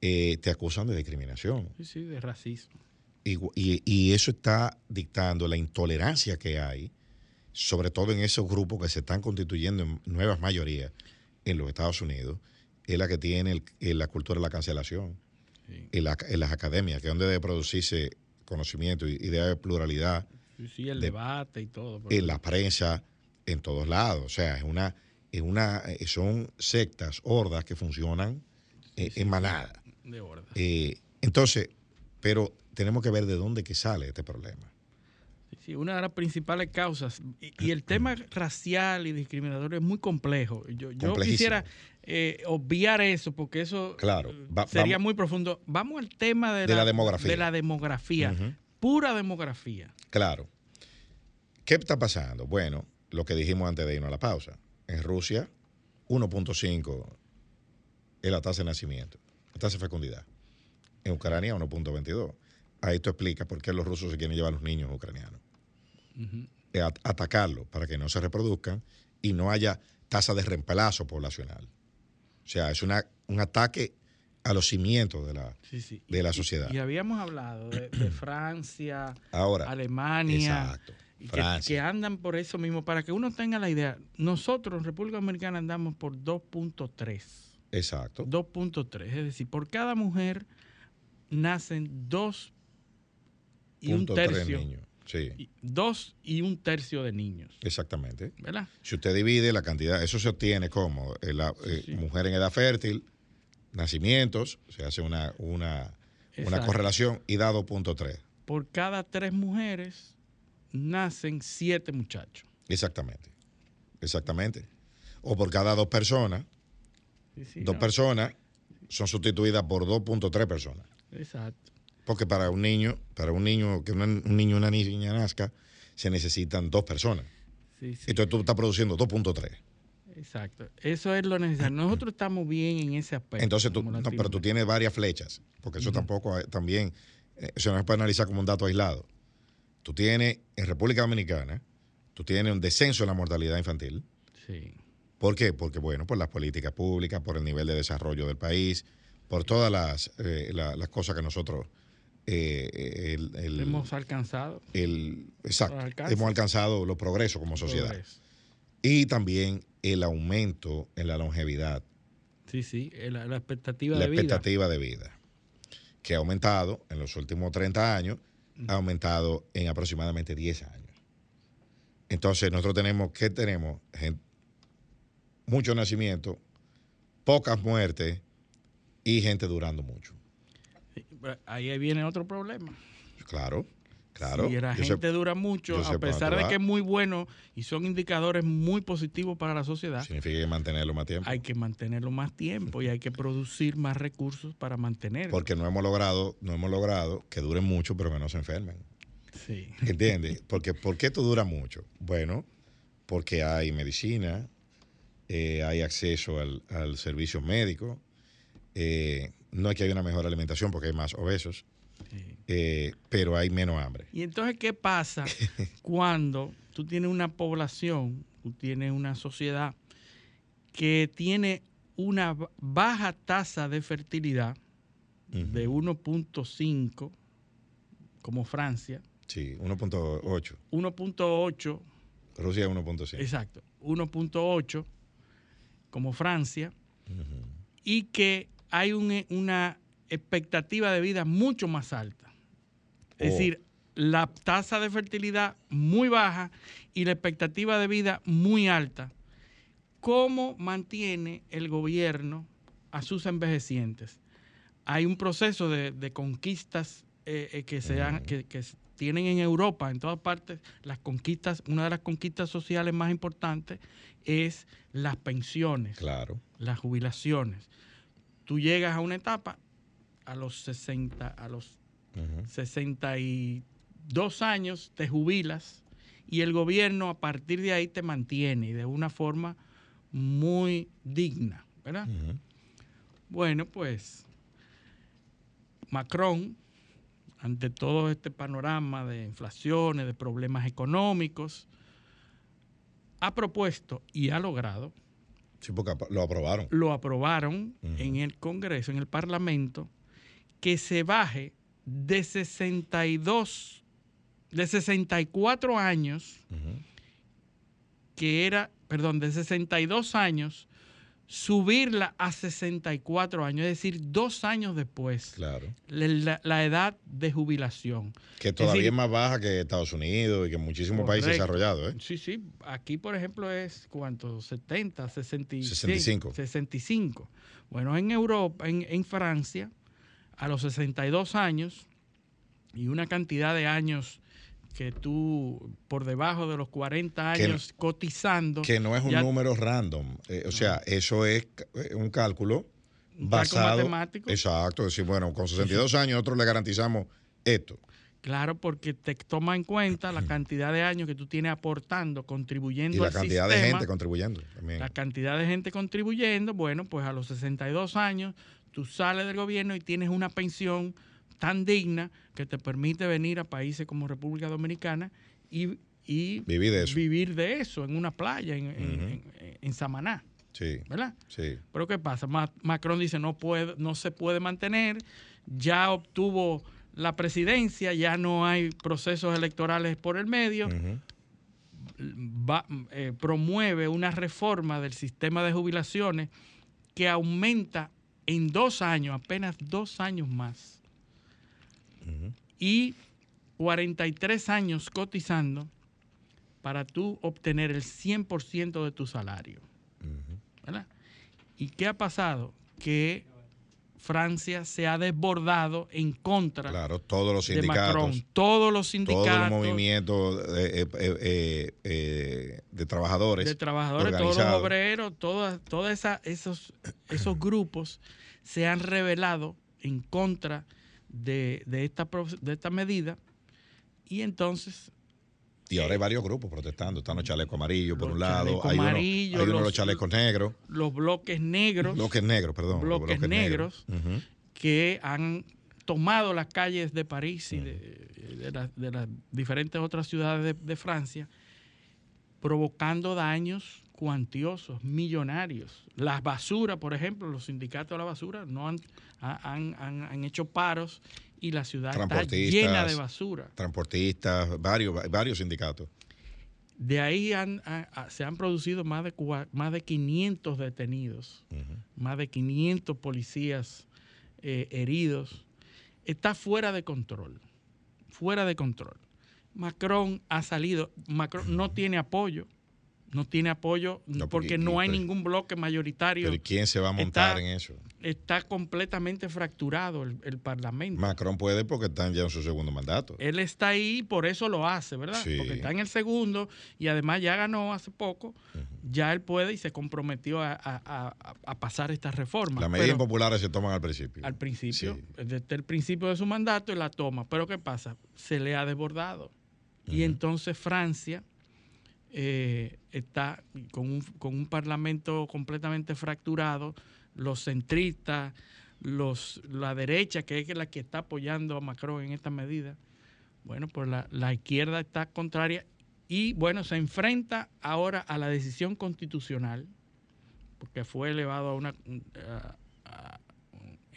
S4: eh, te acusan de discriminación.
S5: Sí, sí, de racismo.
S4: Y, y- y eso está dictando la intolerancia que hay, sobre todo en esos grupos que se están constituyendo en nuevas mayorías en los Estados Unidos, es la que tiene el- eh, la cultura de la cancelación en, la- en las academias, que es donde debe producirse conocimiento y, y debe haber pluralidad
S5: Sí, sí, el
S4: De-
S5: debate y todo.
S4: en la prensa, en todos lados. O sea, es una, es una, eh, son sectas, hordas que funcionan eh, en manada.
S5: De horda.
S4: Eh, entonces, pero tenemos que ver de dónde que sale este problema.
S5: Sí, una de las principales causas. Y, y el tema racial y discriminatorio es muy complejo. Yo, quisiera eh, obviar eso porque eso
S4: Claro, va-
S5: sería
S4: vamos-
S5: muy profundo. Vamos al tema de,
S4: De la demografía.
S5: De la demografía. Pura demografía.
S4: Claro. ¿Qué está pasando? Bueno, lo que dijimos antes de irnos a la pausa. En Rusia, 1.5 es la tasa de nacimiento, la tasa de fecundidad. En Ucrania, 1.22. Ahí esto explica por qué los rusos se quieren llevar a los niños ucranianos. At- atacarlos para que no se reproduzcan y no haya tasa de reemplazo poblacional. O sea, es una, un ataque a los cimientos de la,
S5: Sí, sí.
S4: de la sociedad.
S5: Y, habíamos hablado de, de Francia,
S4: Ahora,
S5: Alemania.
S4: exacto,
S5: y que-
S4: Francia.
S5: Que, andan por eso mismo. Para que uno tenga la idea, nosotros en República Dominicana andamos por 2.3.
S4: Exacto.
S5: 2.3. Es decir, por cada mujer nacen dos y un tercio.
S4: niños. Sí,
S5: Dos y un tercio de niños.
S4: exactamente.
S5: ¿Verdad?
S4: Si usted divide la cantidad, eso se obtiene como eh, la, eh, mujer en edad fértil, nacimientos, se hace una, una, una correlación y da 2.3.
S5: Por cada tres mujeres nacen siete muchachos.
S4: Exactamente. Exactamente. O por cada dos personas,
S5: Sí, sí,
S4: dos
S5: no.
S4: personas son sustituidas por 2.3 personas.
S5: Exacto.
S4: Porque para un niño, para un niño, que una- un niño una niña nazca, se necesitan dos personas.
S5: Sí, sí.
S4: Entonces tú estás produciendo 2.3.
S5: Exacto. Eso es lo necesario. Nosotros estamos bien en ese aspecto.
S4: Entonces tú, no, pero tú tienes varias flechas, porque eso tampoco hay- también, eh, eso no se puede analizar como un dato aislado. Tú tienes en República Dominicana, tú tienes un descenso en la mortalidad infantil.
S5: Sí.
S4: ¿Por qué? Porque, bueno, por las políticas públicas, por el nivel de desarrollo del país, por todas las, eh, la- las cosas que nosotros... eh, el- el-
S5: Hemos alcanzado.
S4: el- exacto, hemos alcanzado los progresos como sociedad.
S5: Progreso.
S4: Y también el aumento en la longevidad
S5: Sí, sí. La, la expectativa
S4: la
S5: de vida.
S4: expectativa de vida, que ha aumentado en los últimos 30 años, ha aumentado en aproximadamente 10 años. Entonces, nosotros tenemos, ¿qué tenemos? Gen- mucho nacimiento, pocas muertes y gente durando mucho.
S5: Pero Ahí viene otro problema.
S4: Claro, claro.
S5: Si la
S4: sé-
S5: gente dura mucho, a pesar de que es muy bueno y son indicadores muy positivos para la sociedad,
S4: Significa que mantenerlo más tiempo.
S5: hay que mantenerlo más tiempo y hay que producir más recursos para mantenerlo.
S4: Porque no hemos logrado, no hemos logrado que duren mucho, pero que no se enfermen.
S5: Sí.
S4: ¿Entiendes? Porque, ¿Por qué esto dura mucho? Bueno, porque hay medicina, eh, hay acceso al, al servicio médico, eh, no es que haya una mejor alimentación porque hay más obesos, eh, pero hay menos hambre.
S5: Y entonces, ¿qué pasa cuando tú tienes una población, tú tienes una sociedad que tiene una ba- baja tasa de fertilidad de 1.5, como Francia,
S4: Sí, 1.8.
S5: 1.8,
S4: Rusia es 1.5.
S5: exacto, 1.8, como Francia, y que hay un- una expectativa de vida mucho más alta. Es
S4: Oh.
S5: decir, la tasa de fertilidad muy baja y la expectativa de vida muy alta. ¿Cómo mantiene el gobierno a sus envejecientes? Hay un proceso de, de conquistas eh, eh, que, se han- que, que tienen en Europa, en todas partes. Las conquistas, una de las conquistas sociales más importantes es las pensiones,
S4: Claro.
S5: las jubilaciones. Tú llegas a una etapa a los 60, a los 62 años te jubilas y el gobierno a partir de ahí te mantiene y de una forma muy digna, ¿verdad? Bueno, pues Macron, ante todo este panorama de inflaciones, de problemas económicos, ha propuesto y ha logrado
S4: Sí, porque lo aprobaron.
S5: Lo aprobaron en el Congreso, en el Parlamento, que se baje de 62, de 64 años, que era, perdón, de 62 años, subirla a 64 años, es decir, dos años después.
S4: Claro.
S5: La, la edad de jubilación.
S4: Que todavía es, más baja que Estados Unidos y que muchísimos países desarrollados. ¿eh?
S5: Sí, sí. Aquí, por ejemplo, es cuánto? 70, 65.
S4: 65.
S5: 65. Bueno, en Europa, en, en Francia, a los 62 años y una cantidad de años que tú por debajo de los 40 años cotizando.
S4: Que no es un número random. Eh, o sea, eso es eh, un cálculo
S5: un
S4: basado.
S5: Cálculo matemático.
S4: Exacto. Decir, bueno, con 62 años nosotros le garantizamos esto.
S5: Claro, porque te toma en cuenta la cantidad de años que tú tienes aportando, contribuyendo
S4: y la
S5: al
S4: cantidad
S5: sistema,
S4: de gente contribuyendo también.
S5: La cantidad de gente contribuyendo, bueno, pues a los 62 años tú sales del gobierno y tienes una pensión tan digna que te permite venir a países como República Dominicana y, y
S4: vivir, de eso.
S5: vivir de eso en una playa en, uh -huh. en, en, Samaná.
S4: Sí.
S5: ¿Verdad?
S4: Sí.
S5: Pero ¿qué pasa? Macron dice no puede, no se puede mantener, ya obtuvo la presidencia, ya no hay procesos electorales por el medio. Uh -huh. Va, eh, promueve una reforma del sistema de jubilaciones que aumenta en dos años, apenas dos años más, -huh. y 43 años cotizando para tú obtener el 100% de tu salario. Uh -huh. ¿verdad? ¿Y qué ha pasado? Que Francia se ha desbordado en contra
S4: claro, todos los
S5: de
S4: sindicatos,
S5: Macron. Todos los sindicatos.
S4: Todos los movimientos eh, eh, eh, de trabajadores.
S5: De trabajadores, todos los obreros, todos toda esos, esos grupos se han rebelado en contra de, de, esta, de esta medida y entonces
S4: y ahora hay varios grupos protestando. Están los chalecos amarillos por
S5: los
S4: un lado, hay, uno, hay uno
S5: los,
S4: los chalecos negros.
S5: Los bloques negros.
S4: Bloques negros, perdón.
S5: Bloques,
S4: bloques
S5: negros,
S4: negros. Uh -huh.
S5: que han tomado las calles de París y uh -huh. de, de, la, de, las diferentes otras ciudades de, de, Francia, provocando daños cuantiosos, millonarios. Las basuras, por ejemplo, los sindicatos de la basura no han, han, han, han hecho paros y la ciudad está llena de basura.
S4: Transportistas, varios, varios sindicatos.
S5: De ahí han, a, se han producido más de, más de 500 detenidos, uh -huh. más de 500 policías eh, heridos. Está fuera de control, fuera de control. Macron ha salido, Macron no tiene apoyo, no tiene apoyo no, porque, porque no hay pero, ningún bloque mayoritario.
S4: ¿Pero quién se va a montar
S5: está,
S4: en eso?
S5: Está completamente fracturado el, el, Parlamento.
S4: Macron puede porque está ya en su segundo mandato.
S5: Él está ahí, por eso lo hace, ¿verdad?
S4: Sí.
S5: Porque está en el segundo y además ya ganó hace poco. Uh -huh. Ya él puede y se comprometió a, a, a, a pasar esta reforma.
S4: Las medidas impopulares se toman al principio.
S5: Al principio, sí. desde el principio de su mandato, él la toma. Pero ¿qué pasa? Se le ha desbordado. Uh -huh. Y entonces Francia eh, está con un, con un, parlamento completamente fracturado, los centristas, los, la derecha, que es la que está apoyando a Macron en esta medida, bueno, pues la, la izquierda está contraria y bueno, se enfrenta ahora a la decisión constitucional, porque fue elevado a una... A, a,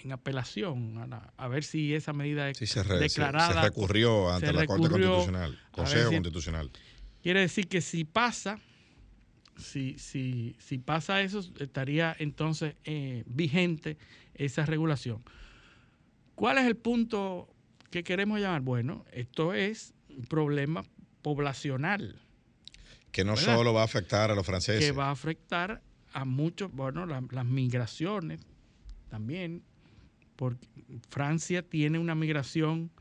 S5: en apelación a, la, a, ver si esa medida es
S4: sí, se re,
S5: declarada.
S4: Se, se, recurrió ante se la recurrió, Corte Constitucional, Consejo si, Constitucional.
S5: Quiere decir que si pasa, si, si, si pasa eso, estaría entonces eh, vigente esa regulación. ¿Cuál es el punto que queremos llamar? Bueno, esto es un problema poblacional.
S4: Que no ¿verdad? solo va a afectar a los franceses.
S5: Que va a afectar a muchos, bueno, la, las migraciones también, porque Francia tiene una migración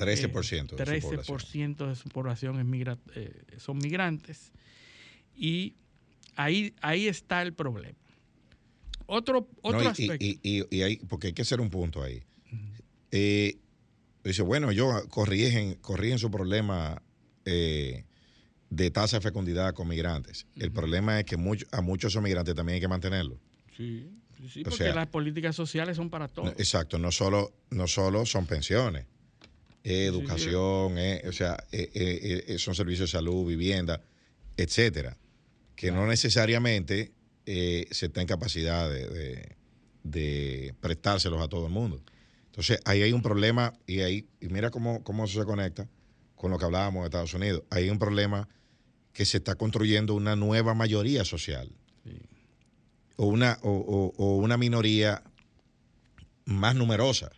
S4: 13%.
S5: Eh, 13% de su población es migra eh, son migrantes. Y ahí, ahí está el problema. Otro, otro
S4: no, y,
S5: aspecto.
S4: Y, y, y, hay, porque hay que hacer un punto ahí. Uh -huh. eh, dice, bueno, ellos corrigen, corrigen su problema eh, de tasa de fecundidad con migrantes. Uh -huh. El problema es que mucho, a muchos esos migrantes también hay que mantenerlos.
S5: Sí, sí porque o sea, las políticas sociales son para todos.
S4: Exacto, no solo, no solo son pensiones educación, sí. Eh, o sea, eh, eh, son servicios de salud, vivienda, etcétera, que no necesariamente eh, se está en capacidad de, de- de prestárselos a todo el mundo. Entonces, ahí hay un problema y ahí, y mira cómo, cómo eso se conecta con lo que hablábamos de Estados Unidos. Ahí hay un problema que se está construyendo una nueva mayoría social. O, una, o, o- o una minoría más numerosa,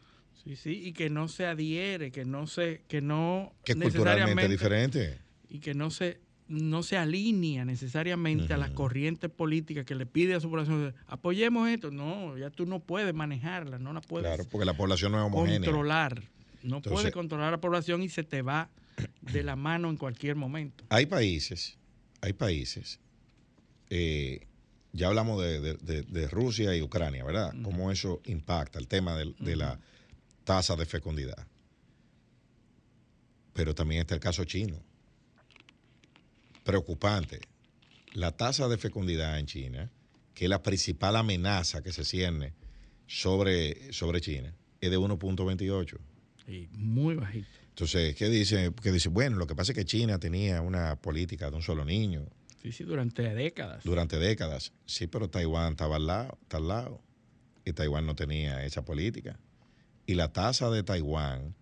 S5: Sí, sí, y que no se adhiere, que no se, que no
S4: que es culturalmente
S5: necesariamente-
S4: diferente.
S5: y que no se no se alinea necesariamente a las corrientes políticas que le pide a su población apoyemos esto no ya tú no puedes manejarla no la puedes
S4: Claro, porque la población no es homogénea.
S5: controlar no
S4: Entonces-
S5: puedes controlar a la población y se te va de la mano en cualquier momento
S4: Hay países, hay países, eh, ya hablamos de, de- de- de Rusia y Ucrania, ¿verdad? Cómo eso impacta el tema de, la tasa de fecundidad. Pero también está el caso chino. Preocupante. La tasa de fecundidad en China, que es la principal amenaza que se cierne sobre, sobre China, es de 1.28.
S5: y muy bajito
S4: Entonces, ¿qué dice? Que dice, bueno, lo que pasa es que China tenía una política de un solo niño
S5: sí sí durante décadas
S4: durante décadas. Sí, pero Taiwán estaba al lado, está al lado. Y Taiwán no tenía esa política. Y la tasa de Taiwán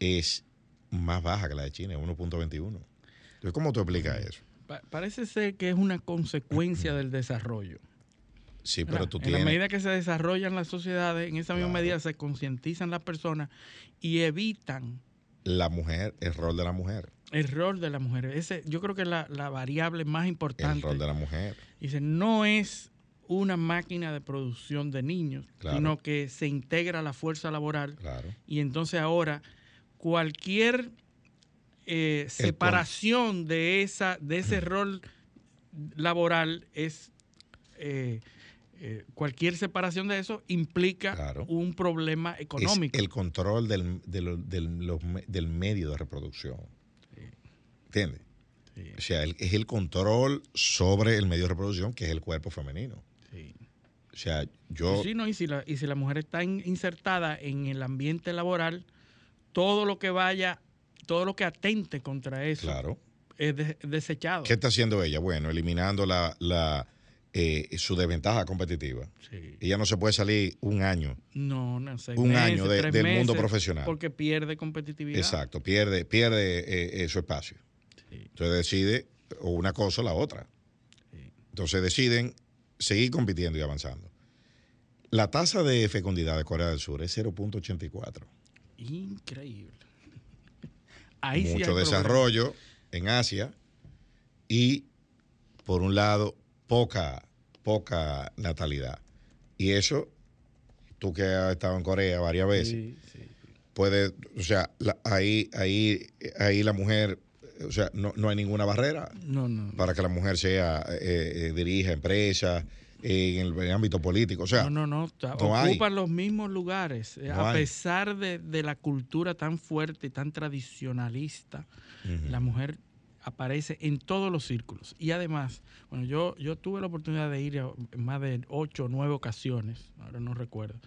S4: es más baja que la de China, es 1.21. Entonces, ¿cómo tú explicas eso?
S5: Pa- parece ser que es una consecuencia del desarrollo
S4: Sí, pero tú
S5: en
S4: tienes...
S5: la medida que se desarrollan las sociedades en esa misma medida se concientizan las personas y evitan
S4: La mujer, el rol de la mujer.
S5: el rol de la mujer. Ese, yo creo que es la, la variable más
S4: El
S5: importante.
S4: rol de la mujer.
S5: Dice, no es una máquina de producción de niños,
S4: Claro.
S5: sino que se integra a la fuerza laboral.
S4: Claro.
S5: Y entonces ahora cualquier eh, separación de esa de ese rol laboral es eh, eh, cualquier separación de eso implica un problema económico.
S4: Es el control del, del, del medio de reproducción. ¿Entiendes? O sea, el- es el control sobre el medio de reproducción, que es el cuerpo femenino. O sea, yo...
S5: Sí, no, y si la, y si la mujer está in- insertada en el ambiente laboral, todo lo que vaya, todo lo que atente contra eso
S4: Claro.
S5: es de- desechado.
S4: ¿Qué está haciendo ella? Bueno, eliminando la, la, eh, su desventaja competitiva. Ella no se puede salir un año.
S5: No, no, seis
S4: Un
S5: meses,
S4: año de- del mundo profesional.
S5: Porque pierde competitividad.
S4: Exacto, pierde, pierde eh, eh, su espacio. Entonces decide o una cosa o la otra. Entonces deciden seguir compitiendo y avanzando. La tasa de fecundidad de Corea del Sur es 0.84.
S5: Increíble. Ahí
S4: Mucho desarrollo en Asia y, por un lado, poca, poca natalidad. Y eso, tú que has estado en Corea varias veces,
S5: Sí, sí.
S4: puede, o sea, la- ahí, ahí, ahí la mujer, o sea, no, no hay ninguna barrera
S5: No, no.
S4: para que la mujer sea, eh, eh, dirija empresas eh, en el ámbito político. O sea,
S5: no, no, no.
S4: hay.
S5: ocupan los mismos lugares. eh, a pesar de, de la cultura tan fuerte y tan tradicionalista, la mujer aparece en todos los círculos. Y además, bueno, yo, yo tuve la oportunidad de ir a en más de ocho o nueve ocasiones, ahora no recuerdo,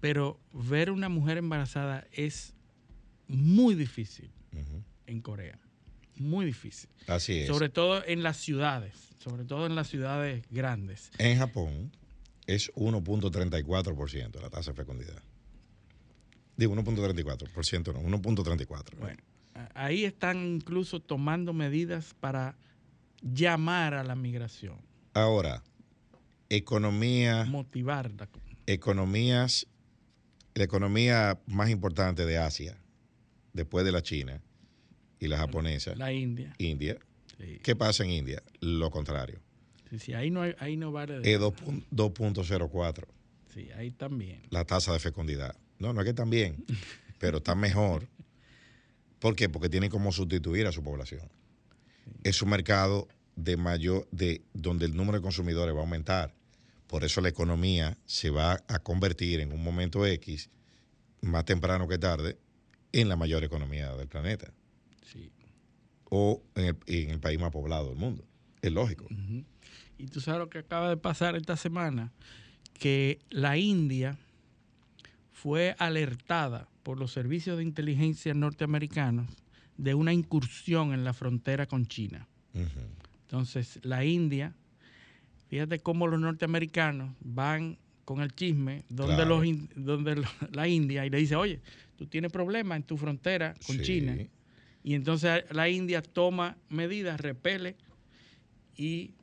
S5: pero ver una mujer embarazada es muy difícil en Corea. Muy difícil.
S4: Así es.
S5: Sobre todo en las ciudades, sobre todo en las ciudades grandes.
S4: En Japón es 1.34% la tasa de fecundidad. Digo, 1.34%, no, 1.34.
S5: Bueno, ahí están incluso tomando medidas para llamar a la migración,
S4: Ahora, economía,
S5: motivarla.
S4: economías, la economía más importante de Asia, después de la China y la japonesa,
S5: La India.
S4: India.
S5: Sí.
S4: ¿Qué pasa en India? Lo contrario.
S5: Sí, sí, ahí no, hay- ahí no vale. de-
S4: Es 2.- 2.04
S5: Sí, ahí también.
S4: la tasa de fecundidad. No, no es que bien, pero están mejor. ¿Por qué? Porque tienen como sustituir a su población. Es un mercado de mayor, de donde el número de consumidores va a aumentar. Por eso la economía se va a convertir en un momento X, más temprano que tarde, en la mayor economía del planeta.
S5: Sí.
S4: O en el, en el país más poblado del mundo. Es lógico.
S5: Y tú sabes lo que acaba de pasar esta semana, que la India fue alertada por los servicios de inteligencia norteamericanos de una incursión en la frontera con China. Entonces, la India Fíjate cómo los norteamericanos van con el chisme donde,
S4: Claro.
S5: los, donde la India y le dice, oye, tú tienes problemas en tu frontera con
S4: Sí.
S5: China. Y entonces la India toma medidas, repele y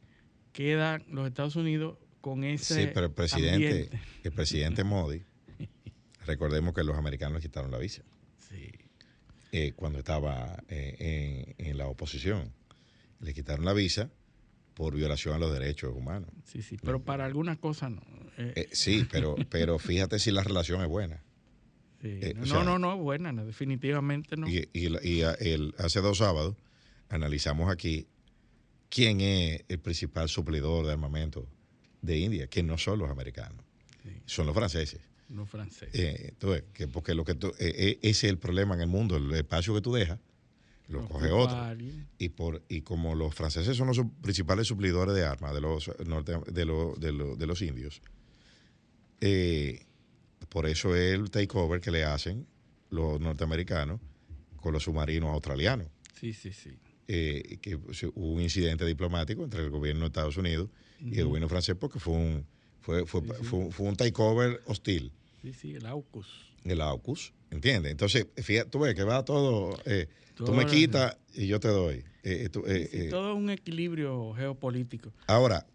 S5: quedan los Estados Unidos con ese
S4: Sí, pero el presidente,
S5: ambiente.
S4: el presidente Modi, recordemos que los americanos le quitaron la visa. Eh, cuando estaba eh, en, en la oposición. Le quitaron la visa por violación a los derechos humanos.
S5: Sí, sí, pero para algunas cosas no. Eh,
S4: Eh, sí, pero, pero fíjate si la relación es buena.
S5: Sí.
S4: eh,
S5: no,
S4: o sea,
S5: no, no, buena, no, definitivamente no.
S4: Y, y a- el- hace dos sábados analizamos aquí quién es el principal suplidor de armamento de India, que no son los americanos, son los franceses.
S5: Los franceses.
S4: Eh, ves, que porque lo que tú, eh, eh, ese es el problema en el mundo, el espacio que tú dejas, lo
S5: Lo
S4: coge otro. Y, por, y como los franceses son los principales suplidores de armas de los, norte- de los, de los, de los indios, eh, por eso es el takeover que le hacen los norteamericanos con los submarinos australianos.
S5: Sí, sí, sí.
S4: Eh, que hubo un incidente diplomático entre el gobierno de Estados Unidos y el gobierno francés porque fue un, fue, fue, fue- fue un takeover hostil
S5: Sí, sí, el AUKUS.
S4: el AUKUS, ¿entiendes? Entonces, fíjate, tú ves que va todo, eh, tú me
S5: la-
S4: quitas y yo te doy. Eh, eh, tú,
S5: Sí, todo un equilibrio geopolítico.
S4: Ahora,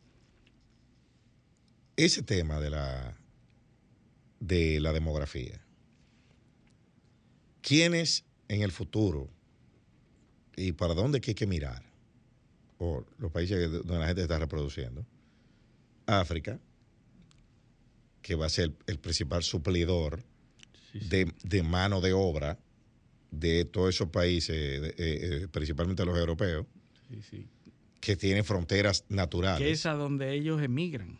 S4: ese tema de la, de la demografía, ¿quiénes en el futuro y para dónde que hay que mirar? O los países donde la gente está reproduciendo. África, que va a ser el principal suplidor de, de mano de obra de todos esos países, eh, eh, principalmente los europeos,
S5: sí.
S4: que tienen fronteras naturales.
S5: Que es a donde ellos emigran.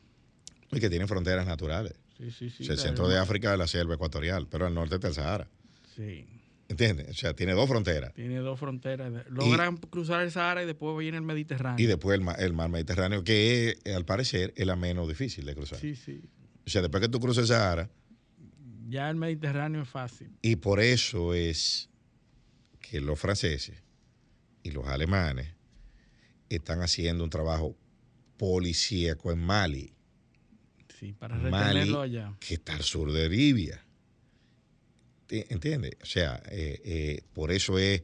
S4: Y que tienen fronteras naturales.
S5: Sí, sí, sí.
S4: O sea, el centro de África es la selva ecuatorial, pero al norte está el Sahara.
S5: Sí.
S4: ¿Entiendes? O sea, tiene dos fronteras.
S5: Tiene dos fronteras. Logran cruzar el Sahara y después viene el Mediterráneo.
S4: Y después el, el mar Mediterráneo, que es, al parecer es la menos difícil de cruzar.
S5: Sí, sí.
S4: O sea, después que tú cruzas el Sahara,
S5: Ya el Mediterráneo es fácil.
S4: y por eso es que los franceses y los alemanes están haciendo un trabajo policíaco en Mali.
S5: Sí, para
S4: Mali,
S5: retenerlo allá.
S4: que está al sur de Libia. ¿Te- ¿Entiendes? O sea, eh, eh, por eso es,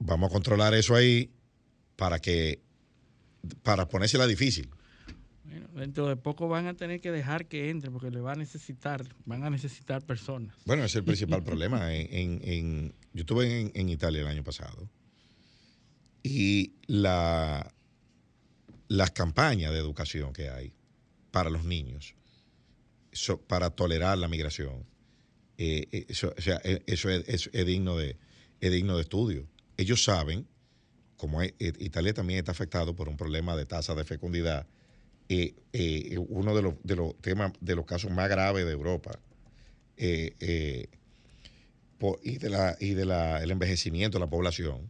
S4: vamos a controlar eso ahí para que, para ponérsela difícil.
S5: Bueno, dentro de poco van a tener que dejar que entre porque le va a necesitar, van a necesitar personas.
S4: Bueno, ese es el principal problema. En, en- en- yo estuve en, en Italia el año pasado y la, las campañas de educación que hay para los niños, so- para tolerar la migración, eh, eh, eso, o sea, eh, eso es, es- es digno de, es digno de estudio. Ellos saben, como es- Italia también está afectado por un problema de tasa de fecundidad, eh, eh, uno de los, de los temas, de los casos más graves de Europa, por- y de la y de la el envejecimiento de la población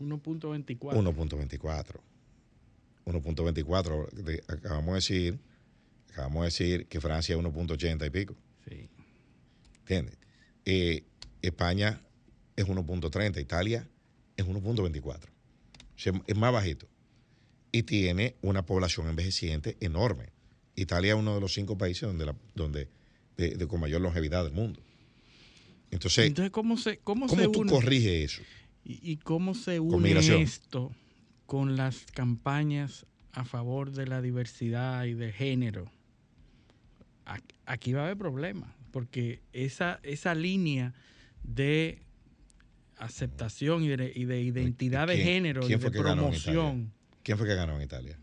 S5: 1.24.
S4: 1.24 1.24 de- acabamos de decir acabamos de decir que Francia es 1.80 y pico
S5: Sí.
S4: ¿entiendes? Eh, España es 1.30 Italia es 1.24 o sea, es más bajito y tiene una población envejeciente enorme Italia es uno de los cinco países donde la, donde de- de- con mayor longevidad del mundo entonces,
S5: Entonces, ¿cómo se, cómo
S4: ¿cómo
S5: se
S4: tú
S5: une?
S4: corriges eso?
S5: ¿Y, y cómo se une esto con las campañas a favor de la diversidad y del género? Aquí va a haber problemas, porque esa, esa línea de aceptación y de, y de identidad de
S4: ¿Quién-
S5: género y de promoción.
S4: ¿Quién fue que ganó en Italia?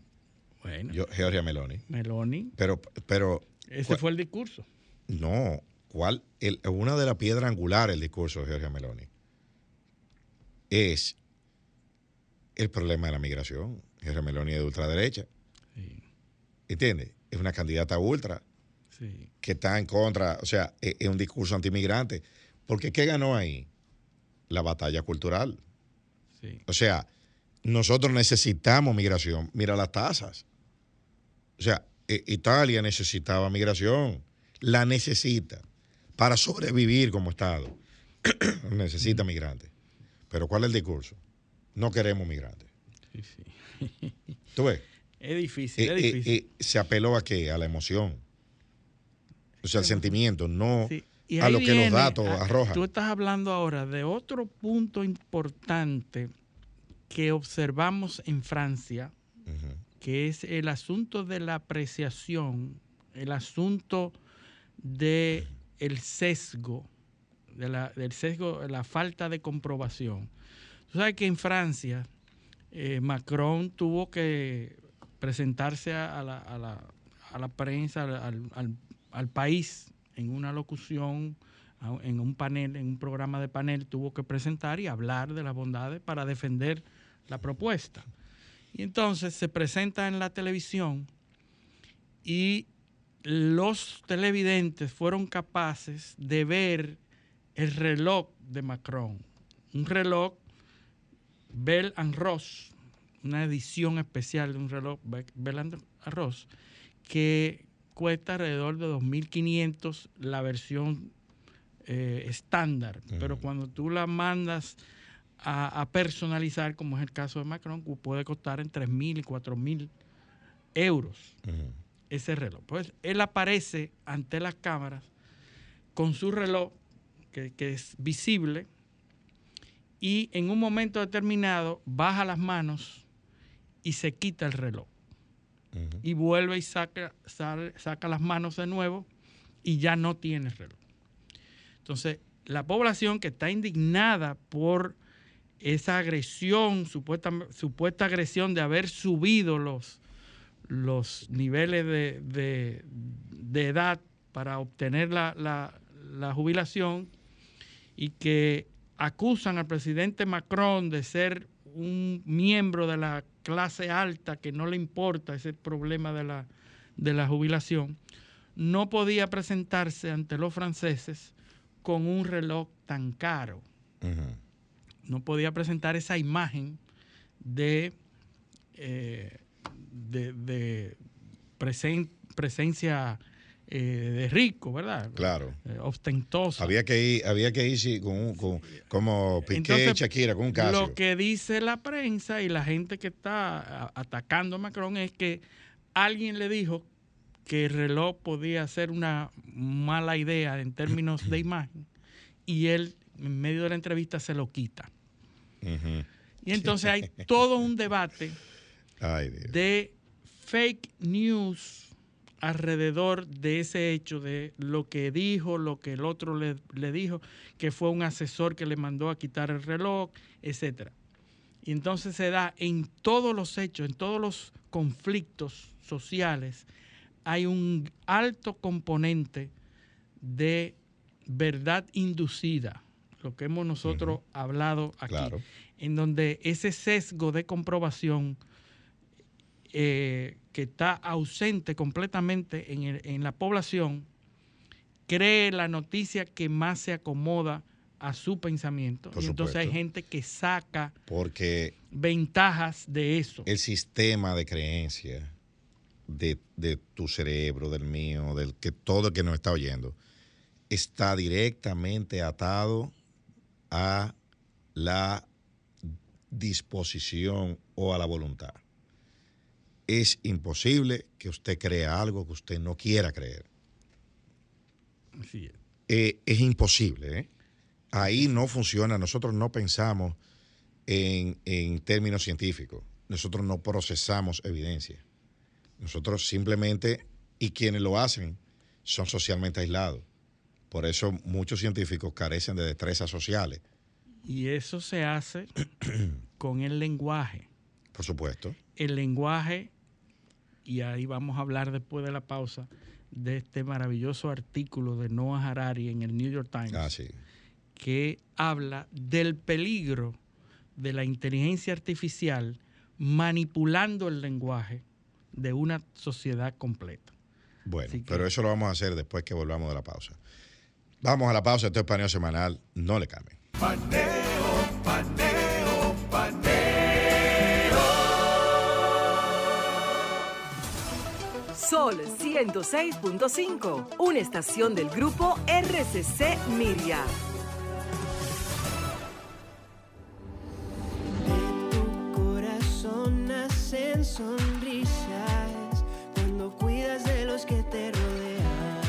S5: Bueno,
S4: Yo, Giorgia Meloni.
S5: Meloni,
S4: Pero, pero
S5: ese
S4: ¿cuál-
S5: fue el discurso.
S4: no, ¿cuál? El- una de las piedras angulares del discurso de Giorgia Meloni es el problema de la migración. Giorgia Meloni de ultraderecha. ¿Entiendes? Es una candidata ultra
S5: Sí.
S4: que está en contra, o sea, es, es un discurso antimigrante. Porque ¿qué ganó ahí? La batalla cultural.
S5: Sí.
S4: O sea, nosotros necesitamos migración. Mira las tasas. O sea, eh, Italia necesitaba migración. La necesita para sobrevivir como Estado. necesita migrantes. Pero ¿cuál es el discurso? No queremos migrantes.
S5: Sí, sí.
S4: ¿Tú ves?
S5: Es difícil,
S4: Eh,
S5: es difícil.
S4: se apeló a qué? A la emoción. O sea, al sentimiento, no
S5: Y
S4: a lo que los datos
S5: a-
S4: arrojan.
S5: Tú estás hablando ahora de otro punto importante que observamos en Francia, que es el asunto de la apreciación, el asunto de el sesgo, de la, del sesgo, la falta de comprobación. Tú sabes que en Francia eh, Macron tuvo que presentarse a, la, prensa, al, al- país, en una locución, en un panel, en un programa de panel, tuvo que presentar y hablar de las bondades para defender la propuesta. Y entonces se presenta en la televisión y los televidentes fueron capaces de ver el reloj de Macron, un reloj Bell and Ross, una edición especial de un reloj Be- Bell and Ross, que cuesta alrededor de 2.500 la versión eh, estándar, pero cuando tú la mandas a, a personalizar, como es el caso de Macron, puede costar en 3.000 y 4.000 euros ese reloj. Pues él aparece ante las cámaras con su reloj, que, que es visible, y en un momento determinado baja las manos y se quita el reloj. Y vuelve y saca, sale- saca las manos de nuevo y ya no tiene reloj. Entonces, la población que está indignada por esa agresión, supuesta, supuesta agresión de haber subido los, los niveles de, de- de edad para obtener la, la- la jubilación y que acusan al presidente Macron de ser un miembro de la clase alta que no le importa ese problema de la, de la jubilación, no podía presentarse ante los franceses con un reloj tan caro. No podía presentar esa imagen de, eh, de, de presen- presencia eh, de rico, ¿verdad?
S4: Claro.
S5: Eh, ostentosa.
S4: Había que ir, había que ir sí, con, un- con- como Piqué
S5: Entonces,
S4: y Shakira con un Casio.
S5: Lo que dice la prensa y la gente que está atacando a Macron es que alguien le dijo que el reloj podía ser una mala idea en términos de imagen y él en medio de la entrevista se lo quita. Y entonces hay todo un debate
S4: Ay,
S5: de fake news alrededor de ese hecho, de lo que dijo, lo que el otro le, le dijo, que fue un asesor que le mandó a quitar el reloj, etcétera. Y entonces se da en todos los hechos, en todos los conflictos sociales, hay un alto componente de verdad inducida, lo que hemos nosotros hablado aquí,
S4: Claro.
S5: en donde ese sesgo de comprobación eh, que está ausente completamente en, el- en la población, cree la noticia que más se acomoda a su pensamiento.
S4: Por
S5: y entonces hay gente que saca
S4: Porque
S5: ventajas de eso.
S4: el sistema de creencia de, de tu cerebro, del mío, del que todo el que nos está oyendo, está directamente atado a la disposición o a la voluntad. Es imposible que usted crea algo que usted no quiera creer.
S5: Es.
S4: Eh, es imposible. ¿eh? Ahí no funciona. Nosotros no pensamos en, en términos científicos. Nosotros no procesamos evidencia. Nosotros simplemente, y quienes lo hacen, son socialmente aislados. Por eso muchos científicos carecen de destrezas sociales,
S5: Y eso se hace con el lenguaje.
S4: por supuesto.
S5: El lenguaje, y ahí vamos a hablar después de la pausa, de este maravilloso artículo de Noah Harari en el New York Times,
S4: Ah, sí.
S5: que habla del peligro de la inteligencia artificial manipulando el lenguaje de una sociedad completa.
S4: Bueno,
S5: que-
S4: pero eso lo vamos a hacer después que volvamos de la pausa. Vamos a la pausa, esto es paneo semanal, no le cambien.
S1: Paneo, paneo, paneo.
S6: Sol 106.5, una estación del grupo RCC Miria.
S7: De tu corazón nacen sonrisas cuando cuidas de los que te rodean.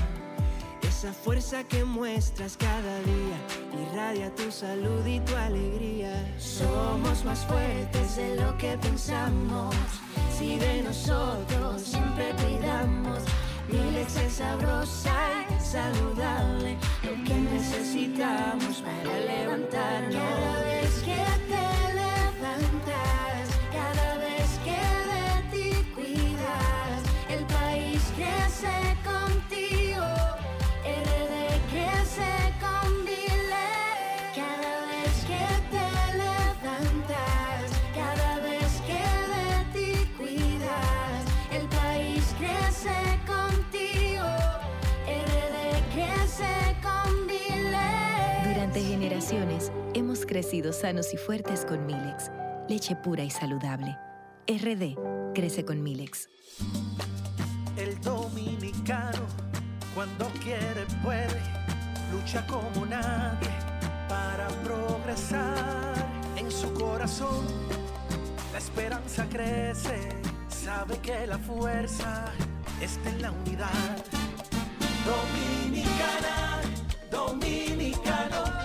S7: Esa fuerza que muestras cada día irradia tu salud y tu alegría. Somos más fuertes de lo que pensamos si de nosotros siempre cuidamos. Mi leche es sabrosa y saludable, lo que necesitamos para levantarnos. Cada vez que te
S8: hemos crecido sanos y fuertes con Milex, leche pura y saludable. RD crece con Milex.
S13: El dominicano, cuando quiere, puede, lucha como nadie para progresar. En su corazón, la esperanza crece, sabe que la fuerza está en la unidad. Dominicana, dominicano,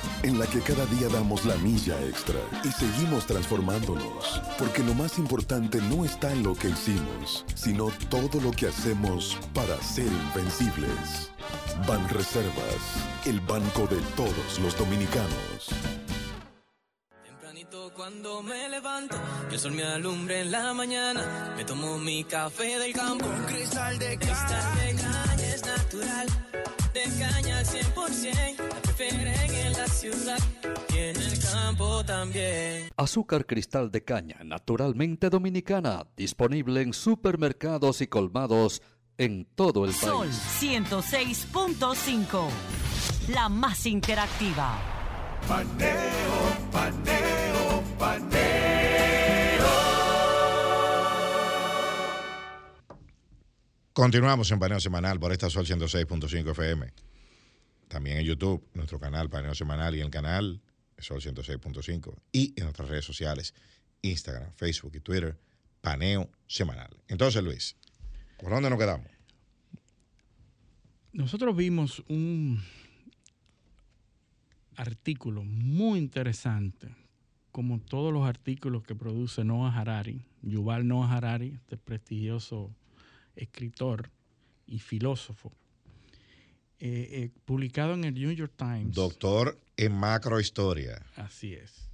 S9: en la que cada día damos la milla extra y seguimos transformándonos, porque lo más importante no está en lo que hicimos, sino todo lo que hacemos para ser invencibles. Ban Reservas, el banco de todos los dominicanos.
S10: Tempranito cuando me levanto, que el sol me alumbre en la mañana. Me tomo mi café del campo. Un cristal de cristal de caña es natural. De caña al 100%. La prefieren en la ciudad y en el campo también.
S11: Azúcar cristal de caña, naturalmente dominicana, disponible en supermercados y colmados en todo el
S12: Sol
S11: país.
S12: 106.5. La más interactiva.
S1: Paneo, paneo, paneo.
S4: Continuamos en Paneo Semanal por esta Sol 106.5 FM. También en YouTube, nuestro canal Paneo Semanal y el canal Sol 106.5. Y en nuestras redes sociales, Instagram, Facebook y Twitter, Paneo Semanal. Entonces, Luis, ¿por dónde nos quedamos?
S5: Nosotros vimos un artículo muy interesante, como todos los artículos que produce Noah Harari, Yuval Noah Harari, este prestigioso escritor y filósofo, eh, eh, publicado en el New York Times.
S4: Doctor en macrohistoria.
S5: Así es.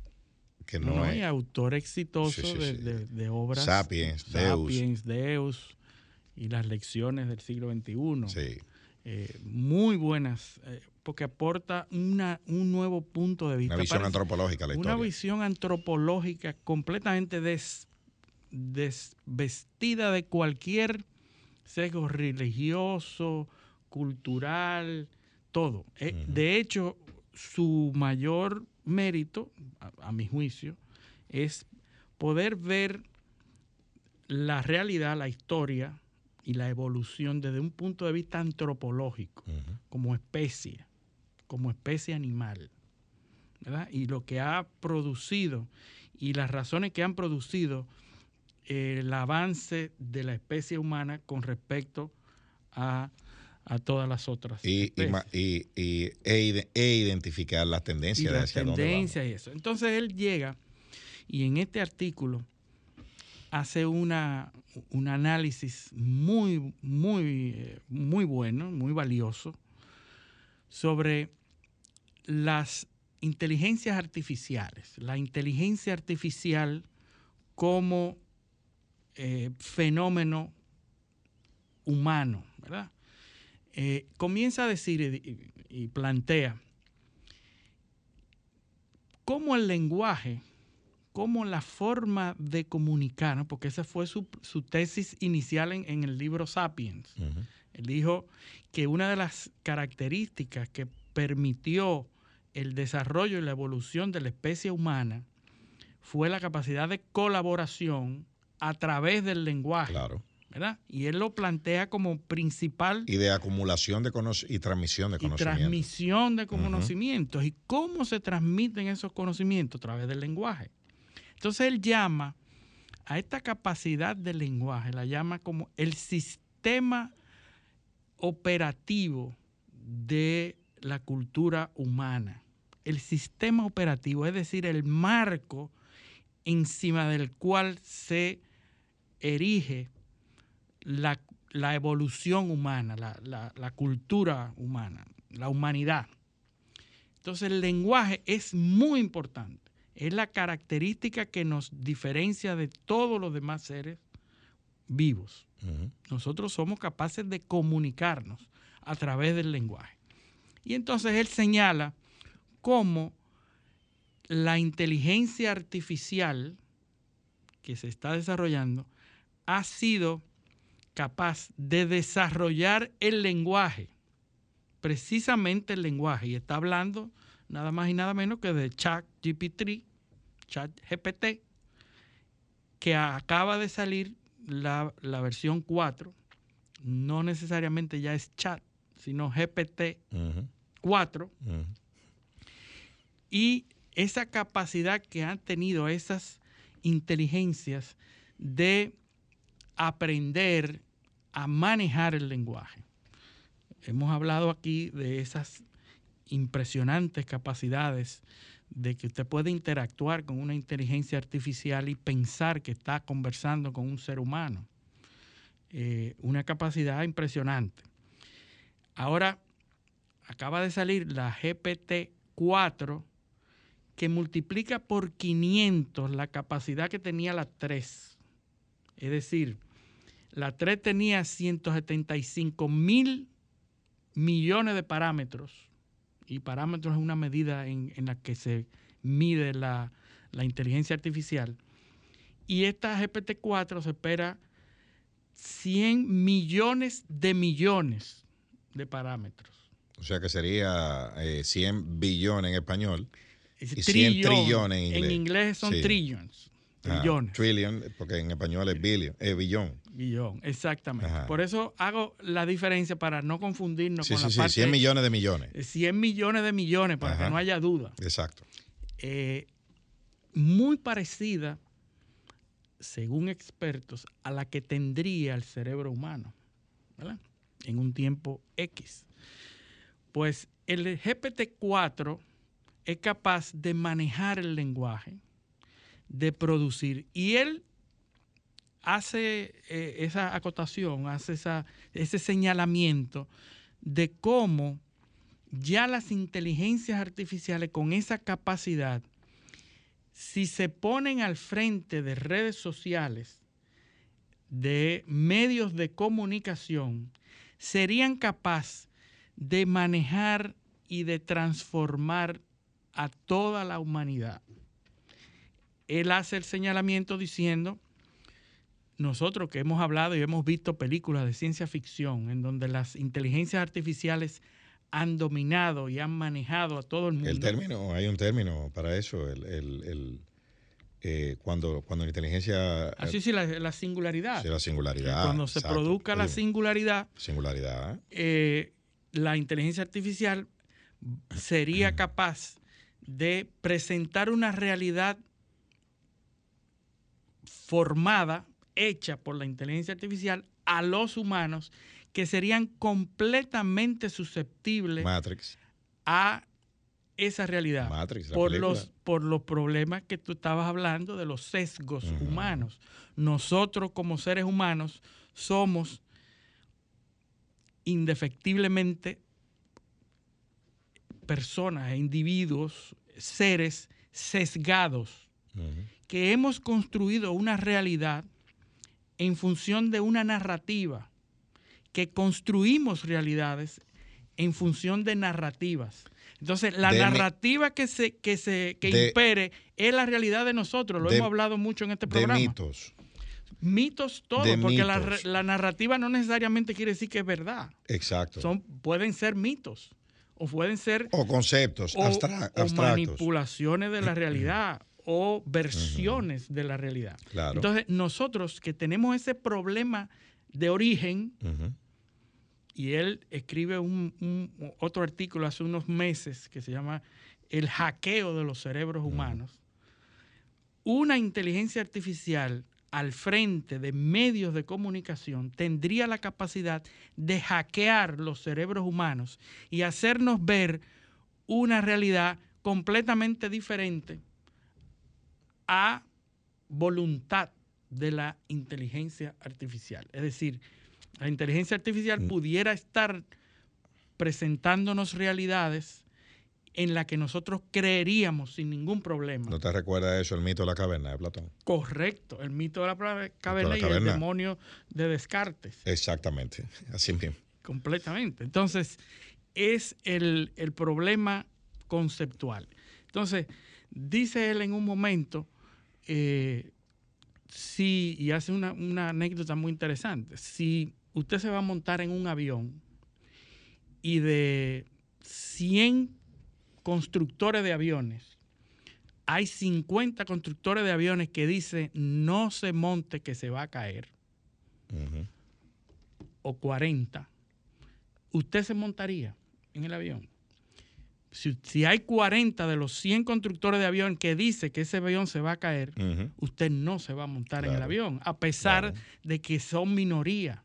S4: Que no,
S5: No,
S4: es.
S5: y autor exitoso
S4: Sí, sí,
S5: de,
S4: sí.
S5: de- de obras.
S4: Sapiens, Deus.
S5: Sapiens, Deus y las lecciones del siglo XXI.
S4: Sí.
S5: Eh, muy buenas, eh, porque aporta una, un nuevo punto de vista.
S4: Una visión
S5: Parece-
S4: antropológica la
S5: Una
S4: historia.
S5: visión antropológica completamente des- desvestida de cualquier sesgo religioso, cultural, todo. Eh, De hecho, su mayor mérito, a, a mi juicio, es poder ver la realidad, la historia y la evolución desde un punto de vista antropológico, como especie, como especie animal. ¿verdad? Y lo que ha producido y las razones que han producido eh, el avance de la especie humana con respecto a, a todas las otras
S4: Y, y, y- y- e, e identificar las
S5: y
S4: tendencias de
S5: la
S4: hacia dónde vamos.
S5: tendencia y eso. Entonces él llega y en este artículo hace una, un análisis muy, muy, eh, muy bueno, muy valioso sobre las inteligencias artificiales, la inteligencia artificial como eh, fenómeno humano, ¿verdad? Eh, comienza a decir y, y plantea cómo el lenguaje, cómo la forma de comunicar, ¿no? porque esa fue su, su tesis inicial en, en el libro Sapiens. Él dijo que una de las características que permitió el desarrollo y la evolución de la especie humana fue la capacidad de colaboración a través del lenguaje.
S4: Claro.
S5: ¿Verdad? Y él lo plantea como principal
S4: Y de acumulación de y transmisión de
S5: y
S4: conocimiento.
S5: transmisión de conocimientos. ¿Y cómo se transmiten esos conocimientos? A través del lenguaje. Entonces él llama a esta capacidad del lenguaje, la llama como el sistema operativo de la cultura humana. El sistema operativo, es decir, el marco encima del cual se erige la, la evolución humana, la, la- la cultura humana, la humanidad. Entonces el lenguaje es muy importante. Es la característica que nos diferencia de todos los demás seres vivos. Nosotros somos capaces de comunicarnos a través del lenguaje. Y entonces él señala cómo la inteligencia artificial que se está desarrollando ha sido capaz de desarrollar el lenguaje, precisamente el lenguaje, y está hablando nada más y nada menos que de Chat GPT, Chat GPT, que acaba de salir la, la versión 4, no necesariamente ya es chat, sino GPT 4, y esa capacidad que han tenido esas inteligencias de aprender a manejar el lenguaje. Hemos hablado aquí de esas impresionantes capacidades de que usted puede interactuar con una inteligencia artificial y pensar que está conversando con un ser humano. Eh, una capacidad impresionante. Ahora, acaba de salir la GPT-4 que multiplica por 500 la capacidad que tenía la 3. Es decir, la 3 tenía 175 mil millones de parámetros. Y parámetros es una medida en, en la que se mide la, la inteligencia artificial. Y esta GPT-4 se espera 100 millones de millones de parámetros.
S4: O sea que sería eh, 100 billones en español
S5: Es
S4: y 100
S5: trillón.
S4: trillones en inglés.
S5: En inglés son
S4: Sí.
S5: Trillions.
S4: Ah,
S5: Trillones.
S4: trillion, porque en español es billion, eh, billón.
S5: Billón, exactamente.
S4: Ajá.
S5: Por eso hago la diferencia para no confundirnos
S4: Sí,
S5: con
S4: sí,
S5: la
S4: sí,
S5: parte
S4: 100 millones de millones.
S5: de 100 millones de millones, para
S4: Ajá.
S5: que no haya duda.
S4: Exacto.
S5: Eh, muy parecida, según expertos, a la que tendría el cerebro humano, ¿verdad? En un tiempo X. Pues el GPT-4 es capaz de manejar el lenguaje, de producir, y él hace eh, esa acotación, hace esa, ese señalamiento de cómo ya las inteligencias artificiales con esa capacidad, si se ponen al frente de redes sociales, de medios de comunicación, serían capaces de manejar y de transformar a toda la humanidad. Él hace el señalamiento diciendo, nosotros que hemos hablado y hemos visto películas de ciencia ficción en donde las inteligencias artificiales han dominado y han manejado a todo el mundo.
S4: El término, hay un término para eso, el, el- el, eh, cuando, cuando la inteligencia...
S5: Así sí, la, la singularidad.
S4: Sí, la singularidad,
S5: Cuando se
S4: exacto.
S5: produzca la singularidad,
S4: Singularidad.
S5: eh, la inteligencia artificial sería capaz de presentar una realidad formada, hecha por la inteligencia artificial a los humanos que serían completamente susceptibles
S4: Matrix.
S5: a esa realidad
S4: Matrix,
S5: por
S4: película.
S5: los por los problemas que tú estabas hablando de los sesgos humanos. Nosotros como seres humanos somos indefectiblemente personas, e individuos, seres sesgados que hemos construido una realidad en función de una narrativa, que construimos realidades en función de narrativas. Entonces, la
S4: De mi-
S5: narrativa que se que se que
S4: de-
S5: impere es la realidad de nosotros. Lo
S4: de-
S5: hemos hablado mucho en este
S4: De
S5: programa.
S4: mitos.
S5: Mitos todo,
S4: De
S5: porque la,
S4: mitos.
S5: re- la narrativa no necesariamente quiere decir que es verdad.
S4: Exacto.
S5: Son, pueden ser mitos o pueden ser
S4: o conceptos
S5: o,
S4: abstra-
S5: o
S4: abstractos.
S5: manipulaciones de la realidad o versiones de la realidad.
S4: Claro.
S5: Entonces, nosotros que tenemos ese problema de origen, y él escribe un, un- otro artículo hace unos meses que se llama El hackeo de los cerebros humanos. Una inteligencia artificial al frente de medios de comunicación tendría la capacidad de hackear los cerebros humanos y hacernos ver una realidad completamente diferente a voluntad de la inteligencia artificial. Es decir, la inteligencia artificial pudiera estar presentándonos realidades en las que nosotros creeríamos sin ningún problema.
S4: ¿No te recuerda eso, el mito de la caverna de Platón?
S5: Correcto, el mito de la caverna y el demonio de Descartes,
S4: Exactamente, así mismo.
S5: completamente. Entonces, es el, el problema conceptual. Entonces, dice él en un momento, eh, si, y hace una, una anécdota muy interesante, si usted se va a montar en un avión y de 100 constructores de aviones, hay 50 constructores de aviones que dicen no se monte que se va a caer, o 40, usted se montaría en el avión. Si, si hay 40 de los 100 constructores de avión que dice que ese avión se va a caer, usted no se va a montar en el avión, a pesar de que son minoría.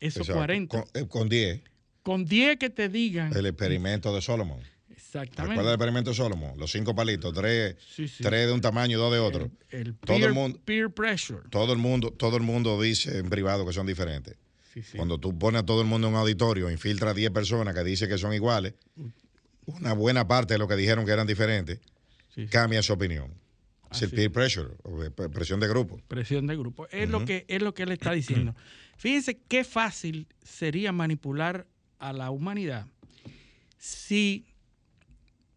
S5: Esos
S4: Exacto.
S5: 40.
S4: Con, eh, con 10,
S5: Con 10 que te digan.
S4: el experimento de Solomon.
S5: Exactamente.
S4: ¿Recuerda el experimento de Solomon? Los cinco palitos, tres,
S5: Sí, sí.
S4: tres de un tamaño y dos de otro.
S5: El
S4: todo
S5: peer,
S4: el mundo,
S5: peer pressure.
S4: todo el mundo, todo el mundo dice en privado que son diferentes.
S5: Sí, sí.
S4: Cuando tú pones a todo el mundo en un auditorio, infiltra a 10 personas que dicen que son iguales, una buena parte de lo que dijeron que eran diferentes, cambia su opinión. Es el peer pressure, presión de grupo.
S5: Presión de grupo. Es, lo que, es lo que él está diciendo. Fíjense qué fácil sería manipular a la humanidad si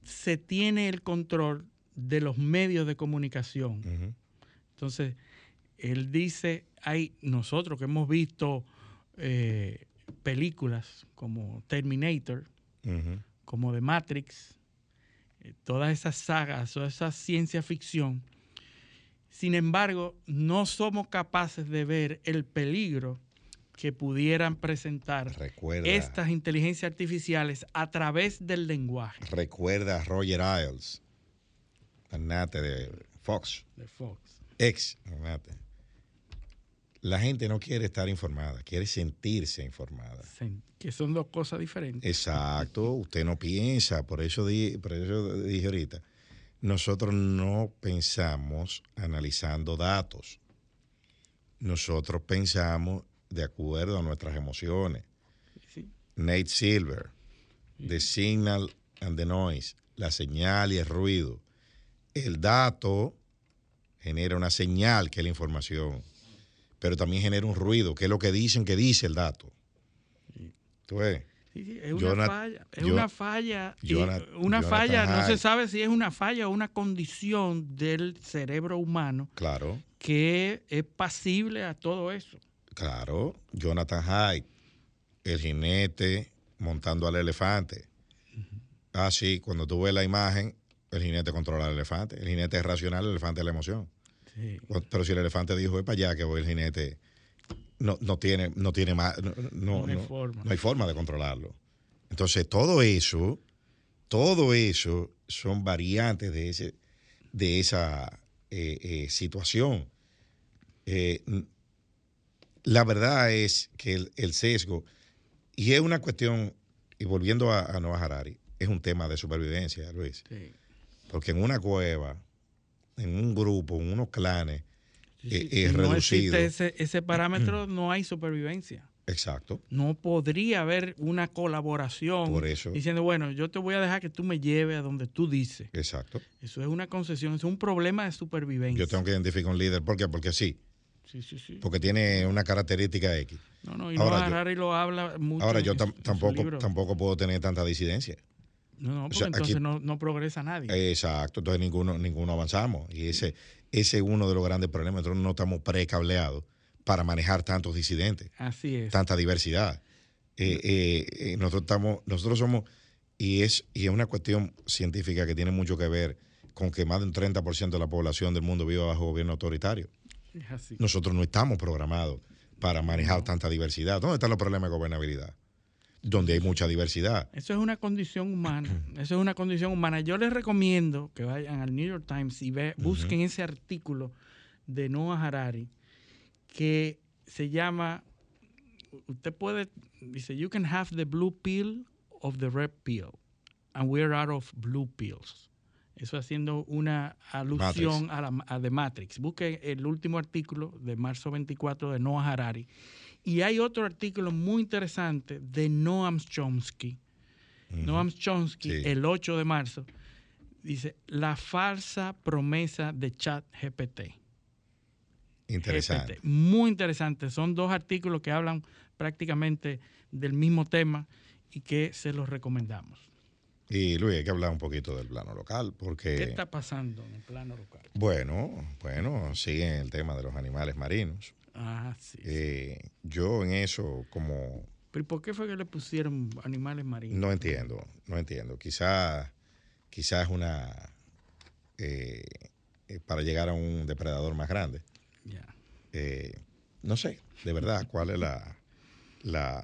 S5: se tiene el control de los medios de comunicación. Entonces, él dice, hay nosotros que hemos visto eh, películas como Terminator, como The Matrix, eh, todas esas sagas, toda esa ciencia ficción. Sin embargo, no somos capaces de ver el peligro que pudieran presentar
S4: Recuerda.
S5: estas inteligencias artificiales a través del lenguaje
S4: Recuerda a Roger Ailes, magnate de Fox,
S5: de Fox.
S4: ex magnate. La gente no quiere estar informada, quiere sentirse informada.
S5: Que son dos cosas diferentes.
S4: Exacto, usted no piensa, por eso, di- por eso dije ahorita, nosotros no pensamos analizando datos, nosotros pensamos de acuerdo a nuestras emociones. Nate Silver, The Signal and the Noise, la señal y el ruido. El dato genera una señal que es la información, pero también genera un ruido, que es lo que dicen que dice el dato. ¿Tú ves?
S5: Sí, sí, es una falla, es una falla, una
S4: Jonathan
S5: falla, no se sabe si es una falla o una condición del cerebro humano
S4: Claro.
S5: que es pasible a todo eso.
S4: Claro, Jonathan Hyde, el jinete montando al elefante. Ah, sí, cuando tú ves la imagen, el jinete controla al elefante. El jinete es racional, el elefante es la emoción. Pero si el elefante dijo, es para allá que voy el jinete, no, no tiene, no tiene más, no, no-
S5: No hay forma.
S4: no hay forma de controlarlo. Entonces, todo eso, todo eso son variantes de, ese, de esa eh, eh, situación. Eh, la verdad es que el, el sesgo, y es una cuestión, y volviendo a, a Noah Harari, es un tema de supervivencia, Luis. Porque en una cueva, en un grupo, en unos clanes, eh, es
S5: no
S4: reducido.
S5: existe ese, ese parámetro, no hay supervivencia.
S4: Exacto.
S5: No podría haber una colaboración
S4: Por eso.
S5: diciendo, bueno, yo te voy a dejar que tú me lleves a donde tú dices.
S4: Exacto.
S5: Eso es una concesión, es un problema de supervivencia.
S4: Yo tengo que identificar un líder. ¿Por qué? Porque sí.
S5: Sí, sí, sí.
S4: Porque tiene una característica X.
S5: No, no, y
S4: Ahora
S5: Noah
S4: yo-
S5: Harari lo habla mucho.
S4: Ahora yo tam- tampoco, tampoco puedo tener tanta disidencia.
S5: No, no, porque
S4: sea,
S5: entonces
S4: aquí-
S5: no, no progresa nadie.
S4: Exacto, entonces ninguno, ninguno avanzamos. Y ese, ese es uno de los grandes problemas. Nosotros no estamos precableados para manejar tantos disidentes,
S5: Así es.
S4: tanta diversidad. Eh, eh, eh, nosotros estamos, nosotros somos, y es, y es una cuestión científica que tiene mucho que ver con que más de un 30% de la población del mundo viva bajo gobierno autoritario.
S5: Así.
S4: Nosotros no estamos programados para manejar tanta diversidad. ¿Dónde están los problemas de gobernabilidad? Donde hay mucha diversidad.
S5: Eso es una condición humana. Eso es una condición humana. Yo les recomiendo que vayan al New York Times y ve, busquen ese artículo de Noah Harari que se llama, usted puede, dice, you can have the blue pill of the red pill, and we're out of blue pills. Eso haciendo una alusión a, la, a The Matrix. Busque el último artículo de marzo 24 de Noah Harari. Y hay otro artículo muy interesante de Noam Chomsky. Noam Chomsky,
S4: Sí.
S5: el 8 de marzo, dice, la falsa promesa de chat GPT.
S4: Interesante.
S5: GPT. Muy interesante. Son dos artículos que hablan prácticamente del mismo tema y que se los recomendamos.
S4: Y Luis, hay que hablar un poquito del plano local, porque...
S5: ¿Qué está pasando en el plano local?
S4: Bueno, bueno, siguen el tema de los animales marinos.
S5: Ah, sí.
S4: Eh, yo en eso como
S5: ¿Pero por qué fue que le pusieron animales marinos?
S4: no entiendo, no entiendo. Quizás quizás es una eh, eh, para llegar a un depredador más grande.
S5: Ya.
S4: Eh, no sé, de verdad, cuál es la, la,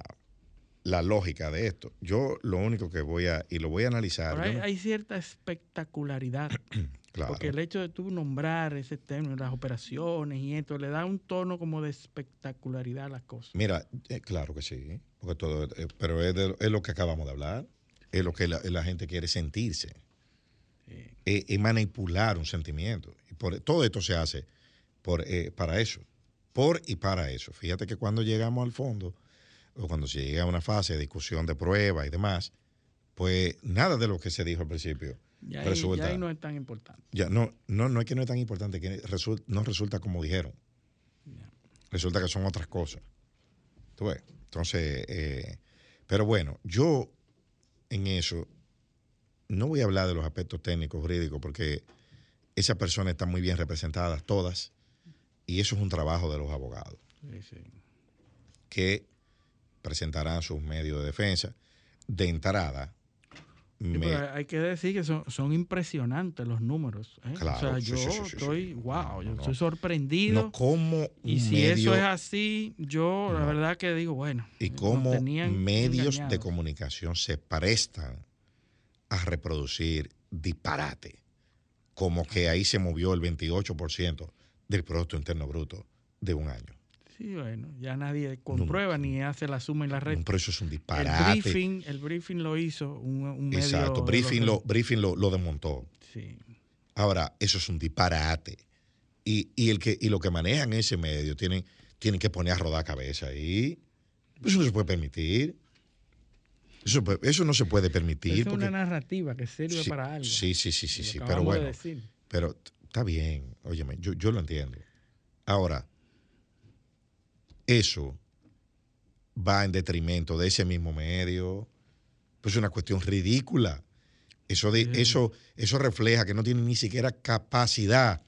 S4: la lógica de esto. Yo lo único que voy a, y lo voy a analizar.
S5: Pero
S4: yo
S5: hay,
S4: no-
S5: hay cierta espectacularidad.
S4: Claro.
S5: Porque el hecho de tú nombrar ese término, las operaciones y esto, le da un tono como de espectacularidad a las cosas.
S4: Mira, eh, claro que sí, porque todo, eh, pero es, de- es lo que acabamos de hablar, es lo que la, la gente quiere sentirse, es, es manipular un sentimiento. Y por, todo esto se hace por, eh, para eso, por y para eso. Fíjate que cuando llegamos al fondo, o cuando se llega a una fase de discusión de prueba y demás, pues nada de lo que se dijo al principio
S5: Ya ahí,
S4: resulta.
S5: ya ahí no es tan importante.
S4: Ya, no, no, no es que no es tan importante, que no resulta como dijeron. Resulta que son otras cosas. ¿Tú ves? Entonces, eh, pero bueno, yo en eso no voy a hablar de los aspectos técnicos, jurídicos, porque esas personas están muy bien representadas, todas, y eso es un trabajo de los abogados,
S5: Sí, sí.
S4: que presentarán sus medios de defensa. De entrada, me-
S5: hay que decir que son, son impresionantes los números. ¿eh?
S4: Claro,
S5: o sea, yo
S4: sí, sí, sí,
S5: estoy, wow, yo
S4: no.
S5: estoy sorprendido.
S4: no como
S5: y si
S4: medio-
S5: eso es así, yo la verdad que digo, bueno.
S4: y cómo medios de comunicación se prestan a reproducir disparate, como que ahí se movió el 28% del Producto Interno Bruto de un año.
S5: Sí, bueno, ya nadie comprueba ni hace la suma y la resta.
S4: Pero eso es un
S5: El
S4: disparate.
S5: briefing, el briefing lo hizo un, un medio.
S4: Exacto, briefing, lo, briefing lo, lo desmontó.
S5: Sí.
S4: Ahora, eso es un disparate. Y, y el que, y lo que manejan ese medio tienen, tienen que poner a rodar cabeza ahí. Eso no se puede permitir. Eso, eso no se puede permitir.
S5: Es
S4: porque-
S5: una narrativa que sirve
S4: Sí,
S5: para algo.
S4: Sí, sí, sí, sí, sí. Pero bueno. Pero está bien, óyeme, yo, yo lo entiendo. Ahora, eso va en detrimento de ese mismo medio. Pues es una cuestión ridícula. Eso, de, eso, eso refleja que no tienen ni siquiera capacidad,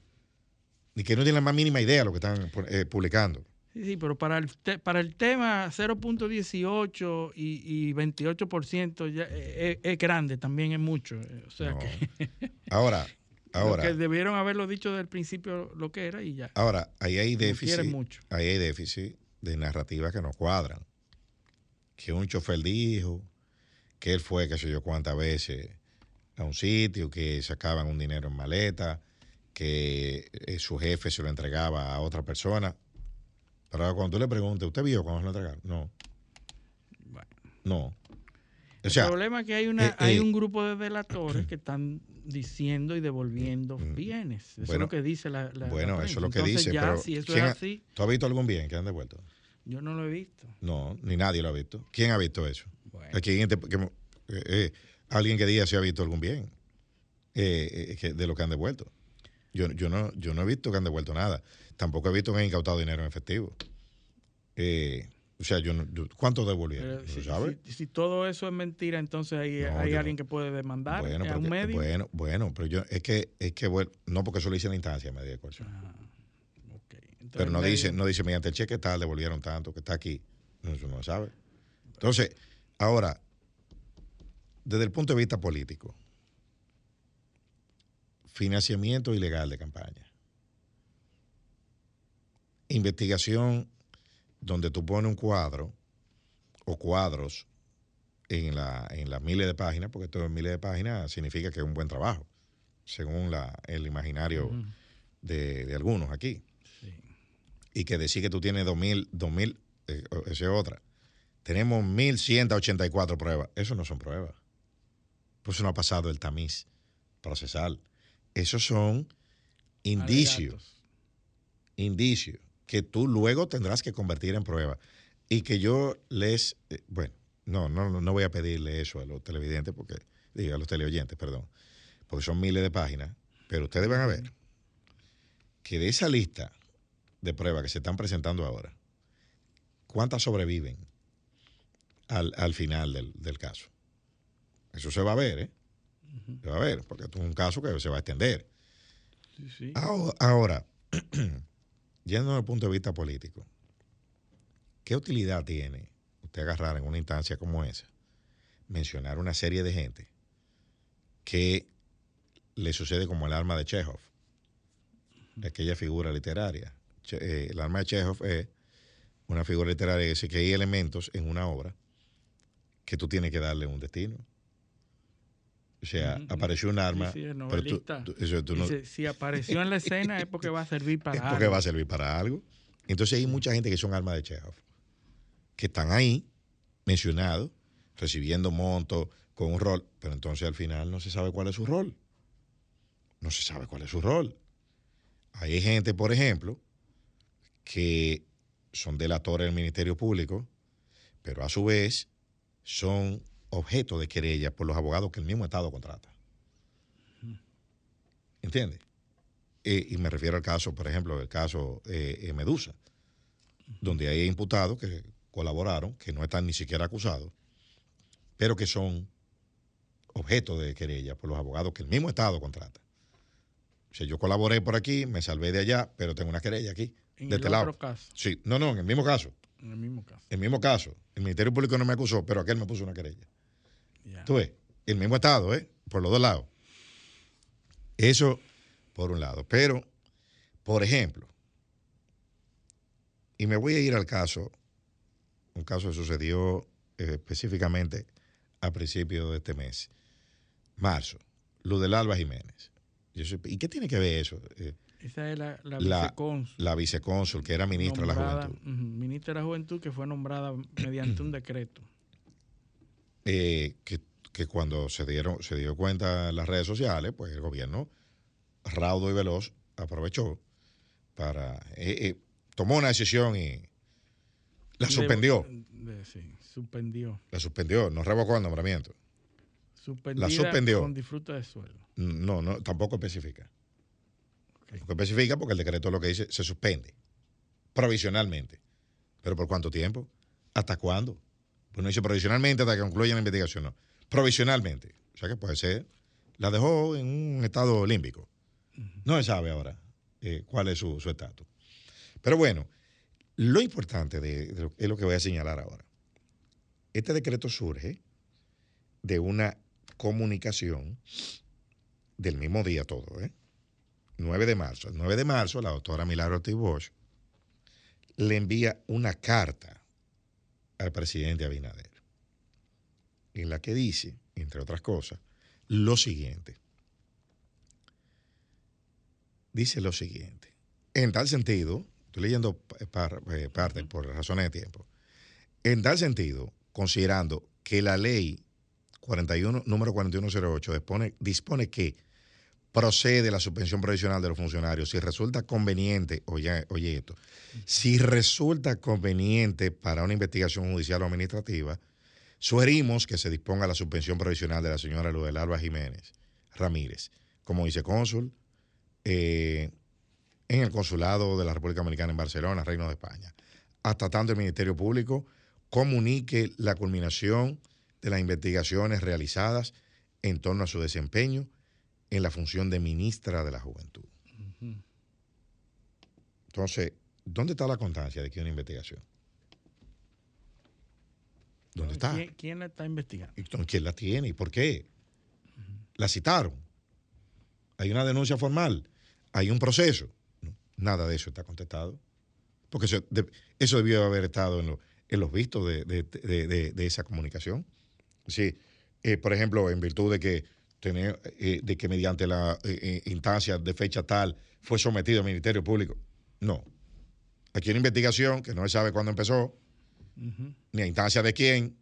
S4: ni que no tienen la más mínima idea de lo que están eh, publicando.
S5: Sí, sí, pero para el, te- para el tema 0.18 y, y 28% ya es, es grande, también es mucho. eh, O sea
S4: No.
S5: que,
S4: Ahora, ahora.
S5: que debieron haberlo dicho desde el principio lo que era y ya.
S4: Ahora, ahí hay déficit.
S5: mucho.
S4: Ahí hay déficit de narrativas que no cuadran. Que un chofer dijo que él fue, qué sé yo, cuántas veces a un sitio, que sacaban un dinero en maleta, que eh, su jefe se lo entregaba a otra persona. Pero ahora cuando tú le preguntas, ¿usted vio cuando se lo entregaron? No. No. O
S5: El
S4: sea,
S5: problema es que hay, una,
S4: eh,
S5: hay
S4: eh,
S5: un grupo de delatores que están diciendo y devolviendo bienes. Eso es
S4: Mm. bueno,
S5: lo que dice la, la- la
S4: bueno, eso es lo que.
S5: Entonces,
S4: dice.
S5: ya,
S4: pero
S5: si eso es
S4: ¿quién ha-
S5: así,
S4: ¿Tú has visto algún bien que han devuelto?
S5: yo no lo he visto.
S4: No, ni nadie lo ha visto. ¿Quién ha visto eso? Aquí en este- que- eh, eh, alguien que diga si ha visto algún bien eh, eh, que- de lo que han devuelto. Yo, yo, no, yo no he visto que han devuelto nada. Tampoco he visto que han incautado dinero en efectivo. Eh, o sea, yo, no- yo- ¿cuánto devolvieron?
S5: Pero
S4: ¿No
S5: si,
S4: sabe?
S5: si- si todo eso es mentira, entonces hay,
S4: No,
S5: hay alguien que puede demandar
S4: Bueno,
S5: a
S4: pero
S5: un medio.
S4: bueno, bueno, pero yo es que es que bueno, no porque eso lo hice en la instancia media de coerción. pero
S5: el
S4: no dice no dice mediante el cheque tal devolvieron tanto que está aquí. Eso no lo sabe. Entonces, ahora desde el punto de vista político, financiamiento ilegal de campaña. Investigación donde tú pones un cuadro o cuadros en, la, en las miles de páginas, porque esto es miles de páginas significa que es un buen trabajo, según la, el imaginario de, de algunos aquí. Y que decir que tú tienes 2000, 2000 eh, esa es otra. Tenemos 1184 pruebas. Eso no son pruebas. Pues eso no ha pasado el tamiz procesal. Esos son indicios. Indicios que tú luego tendrás que convertir en prueba. Y que yo les, eh, bueno, no, no, no voy a pedirle eso a los televidentes, porque, diga, a los teleoyentes, perdón, porque son miles de páginas, pero ustedes van a ver que de esa lista de pruebas que se están presentando ahora, ¿cuántas sobreviven al, al final del, del, caso? Eso se va a ver, ¿eh? Se va a ver, porque esto es un caso que se va a extender.
S5: Sí, sí.
S4: Ahora, ahora yendo desde el punto de vista político, ¿qué utilidad tiene usted agarrar en una instancia como esa, mencionar una serie de gente que le sucede como el arma de Chekhov, aquella figura literaria? Eh, el arma de Chekhov es una figura literaria que dice que hay elementos en una obra que tú tienes que darle un destino. O sea, uh -huh. apareció un arma.
S5: Sí, sí,
S4: pero tú, tú, eso, tú no,
S5: si apareció en la escena es porque va a servir para
S4: es porque
S5: algo.
S4: va a servir para algo. Entonces hay mucha gente que son armas de Chekhov, que están ahí, mencionados, recibiendo montos, con un rol, pero entonces al final no se sabe cuál es su rol. No se sabe cuál es su rol. Hay gente, por ejemplo, que son delatores del Ministerio Público, pero a su vez son objeto de querella por los abogados que el mismo Estado contrata. ¿Entiendes? Eh, y me refiero al caso, por ejemplo, el caso eh, Medusa, donde hay imputados que colaboraron, que no están ni siquiera acusados, pero que son objeto de querella por los abogados que el mismo Estado contrata. O sea, yo colaboré por aquí, me salvé de allá, pero tengo una querella aquí,
S5: En
S4: de
S5: el
S4: este
S5: otro
S4: lado.
S5: caso.
S4: Sí, no, no, en el mismo caso.
S5: En el mismo caso.
S4: El mismo caso. El Ministerio Público no me acusó, pero aquel me puso una querella.
S5: Ya.
S4: Tú ves, el mismo Estado, ¿eh? Por los dos lados. Eso por un lado. Pero, por ejemplo, y me voy a ir al caso, un caso que sucedió eh, específicamente a principios de este mes, marzo, lo del Alba Jiménez. Yo sé- ¿Y qué tiene que ver eso? Eh,
S5: Esa es la, la,
S4: la,
S5: vicecónsul.
S4: la vicecónsul, que era ministra de la Juventud.
S5: ministra de la Juventud que fue nombrada mediante un decreto.
S4: Eh, que, que cuando se dieron se dio cuenta en las redes sociales, pues el gobierno raudo y veloz aprovechó para eh, eh, tomó una decisión y la suspendió,
S5: de- sí, suspendió.
S4: la suspendió, no revocó el nombramiento.
S5: Suspendida
S4: suspendió.
S5: Con disfrute de sueldo.
S4: No, no, tampoco especifica. Tampoco especifica porque el decreto lo que dice se suspende provisionalmente. ¿Pero por cuánto tiempo? ¿Hasta cuándo? Pues no dice provisionalmente hasta que concluya la investigación, no. Provisionalmente. O sea que puede ser. La dejó en un estado límbico. No se sabe ahora eh, cuál es su su estatus. Pero bueno, lo importante de, de lo- es lo que voy a señalar ahora. Este decreto surge de una comunicación del mismo día todo, ¿eh? 9 de marzo. El 9 de marzo, la doctora Milagro Ortiz Bosch le envía una carta al presidente Abinader, en la que dice, entre otras cosas, lo siguiente. Dice lo siguiente. En tal sentido, estoy leyendo pa- par- eh, parte por razones de tiempo. En tal sentido, considerando que la ley 41, número 4108 dispone, dispone que procede la suspensión provisional de los funcionarios. Si resulta conveniente, oye, oye esto, si resulta conveniente para una investigación judicial o administrativa, sugerimos que se disponga la suspensión provisional de la señora Ludel Alba Jiménez Ramírez como vicecónsul eh, en el consulado de la República Dominicana en Barcelona, Reino de España, hasta tanto el Ministerio Público comunique la culminación de las investigaciones realizadas en torno a su desempeño en la función de ministra de la Juventud. Entonces, ¿dónde está la constancia de que hay una investigación? ¿Dónde está?
S5: ¿Quién, quién la está investigando?
S4: ¿Y ¿Quién la tiene y por qué? La citaron. hay una denuncia formal, hay un proceso. Nada de eso está contestado. Porque eso, eso debió haber estado en, en los vistos de, esa comunicación. Sí, eh, por ejemplo, en virtud de que, tener, eh, de que mediante la eh, instancia de fecha tal fue sometido al Ministerio Público. No. Aquí hay una investigación que no se sabe cuándo empezó, ni a instancia de quién,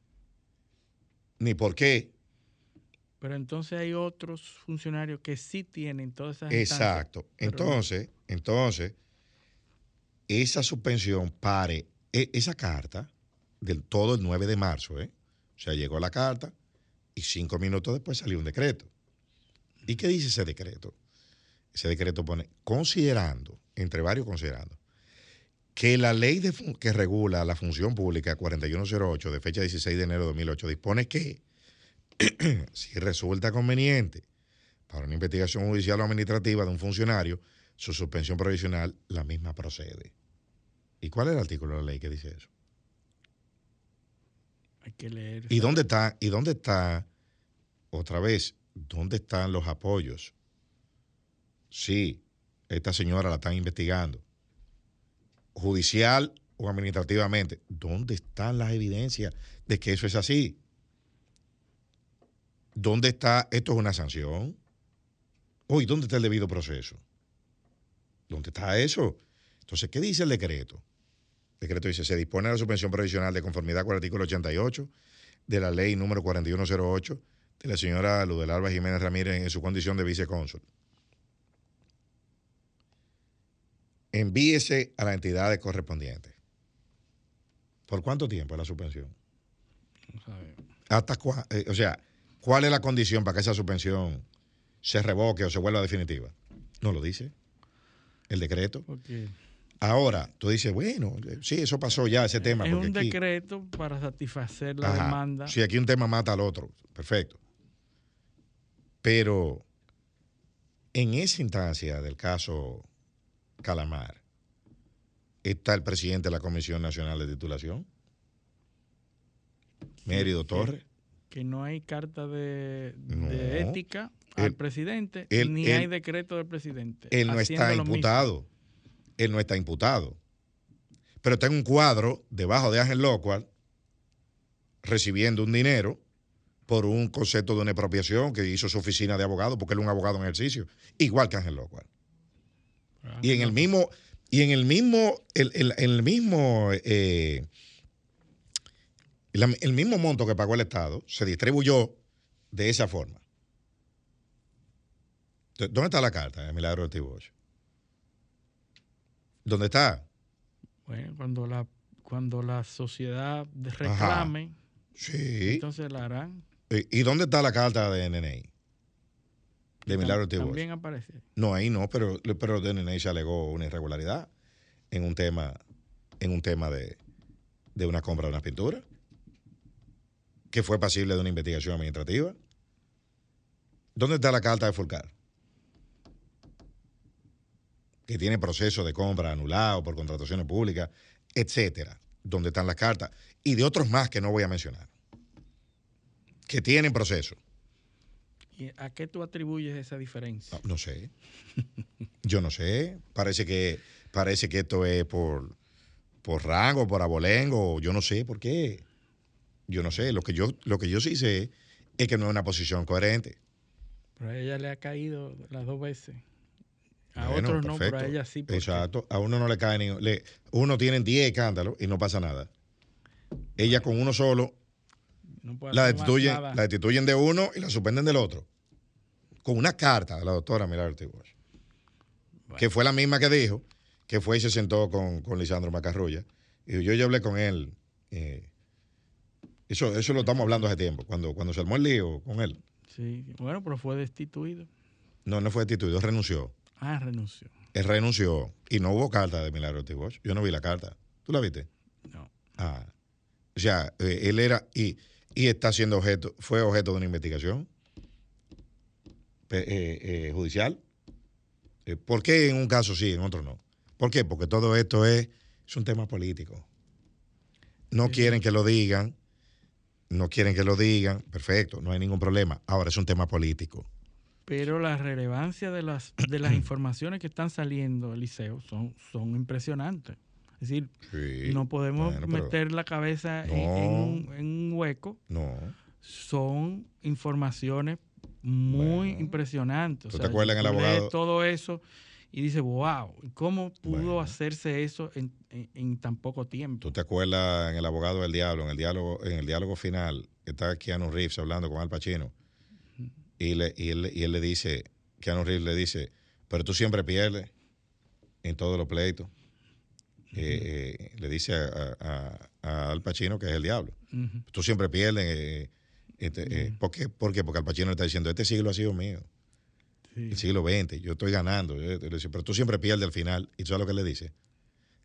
S4: ni por qué.
S5: Pero entonces hay otros funcionarios que sí tienen todas esas
S4: Exacto. Entonces, entonces, esa suspensión pare, e, esa carta, del todo el 9 de marzo, ¿eh? O sea, llegó la carta y cinco minutos después salió un decreto. ¿Y qué dice ese decreto? Ese decreto pone, considerando, entre varios considerando, que la ley que regula la función pública 4108 de fecha 16 de enero de 2008 dispone que si resulta conveniente para una investigación judicial o administrativa de un funcionario, su suspensión provisional, la misma procede. ¿Y cuál es el artículo de la ley que dice eso?
S5: Hay que leer.
S4: ¿Y dónde está? ¿Y dónde está? Otra vez, ¿dónde están los apoyos? Sí, esta señora la están investigando. Judicial o administrativamente, ¿dónde están las evidencias de que eso es así? ¿Dónde está? Esto es una sanción. Hoy, ¿dónde está el debido proceso? ¿Dónde está eso? Entonces, ¿qué dice el decreto? Decreto dice, se dispone la suspensión provisional de conformidad con el artículo 88 de la ley número 4108 de la señora Ludel Alba Jiménez Ramírez en su condición de vicecónsul. Envíese a las entidades correspondientes. ¿Por cuánto tiempo la suspensión? No sabemos. Hasta eh, o sea, ¿cuál es la condición para que esa suspensión se revoque o se vuelva definitiva? No lo dice el decreto. Ahora, tú dices, bueno, sí, eso pasó ya, ese tema.
S5: Es un decreto para satisfacer la demanda.
S4: Si aquí un tema mata al otro, perfecto. Pero en esa instancia del caso Calamar, está el presidente de la Comisión Nacional de Titulación, Mérido Torres.
S5: Que no hay carta de, ética al presidente, ni hay decreto del presidente.
S4: Él no está imputado. Él no está imputado. Pero está en un cuadro debajo de Ángel Locual recibiendo un dinero por un concepto de una expropiación que hizo su oficina de abogado, porque él es un abogado en ejercicio, igual que Ángel Locual. Ah, y en el mismo, y en el mismo, el, el, mismo, eh, el, mismo monto que pagó el Estado se distribuyó de esa forma. ¿Dónde está la carta de Milagro de Tibocho? ¿Dónde está?
S5: Bueno, cuando la, cuando la sociedad reclame,
S4: sí.
S5: entonces la harán.
S4: ¿Y dónde está la carta de NNI? De Milagro
S5: También aparece.
S4: No, ahí no, pero, pero de NNI se alegó una irregularidad en un tema, en un tema de, de una compra de una pintura que fue pasible de una investigación administrativa. ¿Dónde está la carta de Fulcar? Que tiene proceso de compra anulado por contrataciones públicas, etcétera, donde están las cartas, y de otros más que no voy a mencionar, que tienen proceso.
S5: ¿Y a qué tú atribuyes esa diferencia?
S4: No, sé. Yo no sé. Parece que, parece que esto es por, por rango, por abolengo, yo no sé por qué. Yo no sé. Lo que yo, lo que yo sí sé es que no es una posición coherente.
S5: Pero a ella le ha caído las dos veces. A otros no, pero a ella sí.
S4: Exacto. A uno no le cae ni. Le, uno tiene 10 escándalos y no pasa nada. Ella con uno solo la, destituyen, la destituyen de uno y la suspenden del otro. Con una carta de la doctora Milagro Tibosh. Que fue la misma que dijo, que fue y se sentó con, con Lisandro Macarrulla. Y yo ya hablé con él. Eh, eso, eso lo estamos hablando hace tiempo, cuando, cuando se armó el lío con él.
S5: Sí, bueno, pero fue destituido.
S4: No, no fue destituido, renunció.
S5: Ah, renunció.
S4: Él renunció y no hubo carta de Milagro Tibosh. Yo no vi la carta. ¿Tú la viste?
S5: No.
S4: Ah. O sea, eh, él era y, y, está siendo objeto, fue objeto de una investigación eh, eh, judicial. ¿Por qué en un caso sí, en otro no? ¿Por qué? Porque todo esto es, es un tema político. No quieren que lo digan, no quieren que lo digan, perfecto, no hay ningún problema. Ahora es un tema político
S5: pero la relevancia de las, de las informaciones que están saliendo, Eliseo, son, son impresionantes. Es decir, no podemos meter la cabeza en, un, hueco.
S4: No.
S5: Son informaciones muy impresionantes.
S4: ¿Tú te acuerdas en el abogado?
S5: Todo eso y dice, wow, ¿cómo pudo hacerse eso en, tan poco tiempo?
S4: ¿Tú te acuerdas en El abogado del diablo, en el diálogo, en el diálogo final, está Keanu Reeves hablando con Al Pacino? Y, le, y, él, y él le dice, Keanu Reeves le dice, pero tú siempre pierdes en todos los pleitos. Eh, eh, le dice a, Al Pacino que es el diablo. Tú siempre pierdes. Eh, este, ¿por, qué? ¿Por qué? Porque Al Pacino le está diciendo, este siglo ha sido mío el siglo XX, yo estoy ganando. pero tú siempre pierdes al final. ¿Y tú sabes lo que le dice?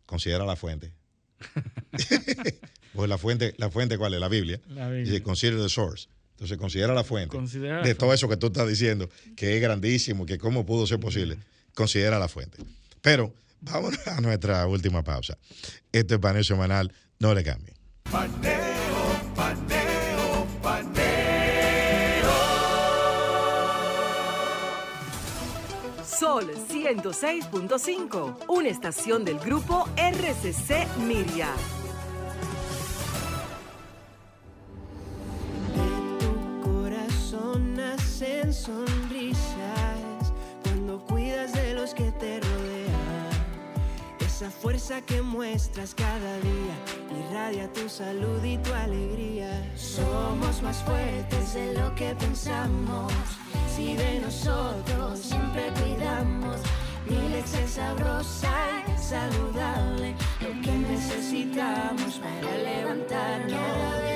S4: Considera la fuente. pues la fuente, la fuente, ¿cuál es? La Biblia. La Biblia. Dice, consider the source. Entonces, considera la fuente de todo eso que tú estás diciendo, que es grandísimo, que cómo pudo ser posible. Considera la fuente. Pero vamos a nuestra última pausa. Este es paneo semanal. No le cambie.
S1: Paneo, paneo, paneo.
S6: Sol 106.5, una estación del grupo RCC Miria.
S7: Nacen sonrisas cuando cuidas de los que te rodean. Esa fuerza que muestras cada día irradia tu salud y tu alegría. Somos más fuertes de lo que pensamos si de nosotros siempre cuidamos. Mi leche sabrosa y saludable, lo que necesitamos para levantarnos.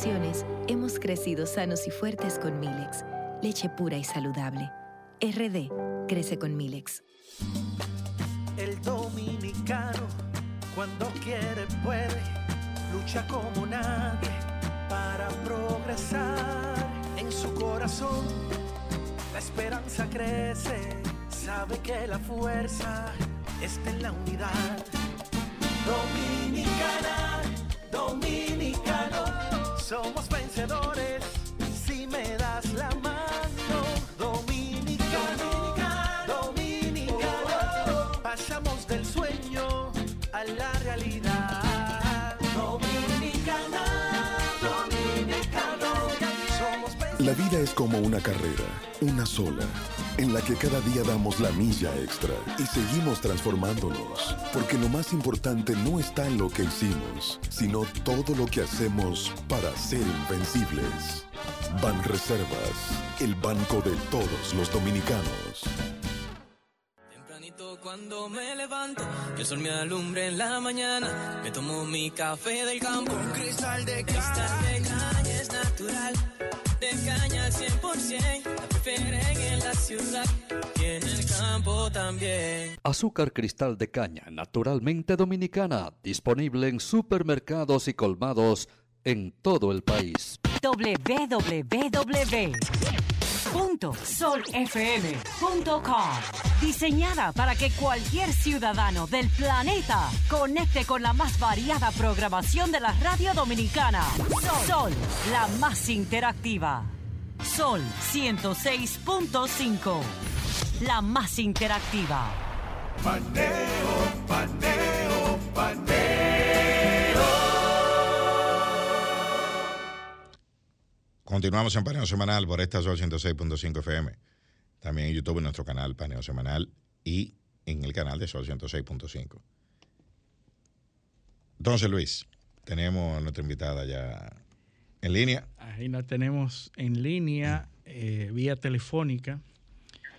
S8: Generaciones hemos crecido sanos y fuertes con Milex, leche pura y saludable. RD crece con Milex.
S13: El dominicano, cuando quiere, puede, lucha como nadie para progresar. En su corazón, la esperanza crece, sabe que la fuerza está en la unidad. Dominicana, dominicano, somos vencedores si me das la mano. Dominicano, dominicano, pasamos del sueño a la realidad. Dominicana, dominicano, somos
S9: La vida es como una carrera, una sola, en la que cada día damos la milla extra y seguimos transformándonos, porque lo más importante no está en lo que hicimos, sino todo lo que hacemos para ser invencibles. Ban Reservas, el banco de todos los dominicanos.
S10: Cuando me levanto, que el sol me alumbre en la mañana, me tomo mi café del campo. Un cristal de cristal de caña es natural, de caña al 100%, ciudad y en el campo también.
S11: Azúcar cristal de caña, naturalmente dominicana, disponible en supermercados y colmados en todo el país.
S12: www.solfm.com Diseñada para que cualquier ciudadano del planeta conecte con la más variada programación de la radio dominicana. Sol, la más interactiva. Sol 106.5, la más interactiva.
S1: Paneo, paneo, paneo.
S4: Continuamos en Paneo Semanal por esta Sol 106.5 FM. También en YouTube en nuestro canal Paneo Semanal y en el canal de Sol 106.5. Entonces, Luis, tenemos a nuestra invitada ya en línea.
S5: Ahí la tenemos en línea, eh, vía telefónica.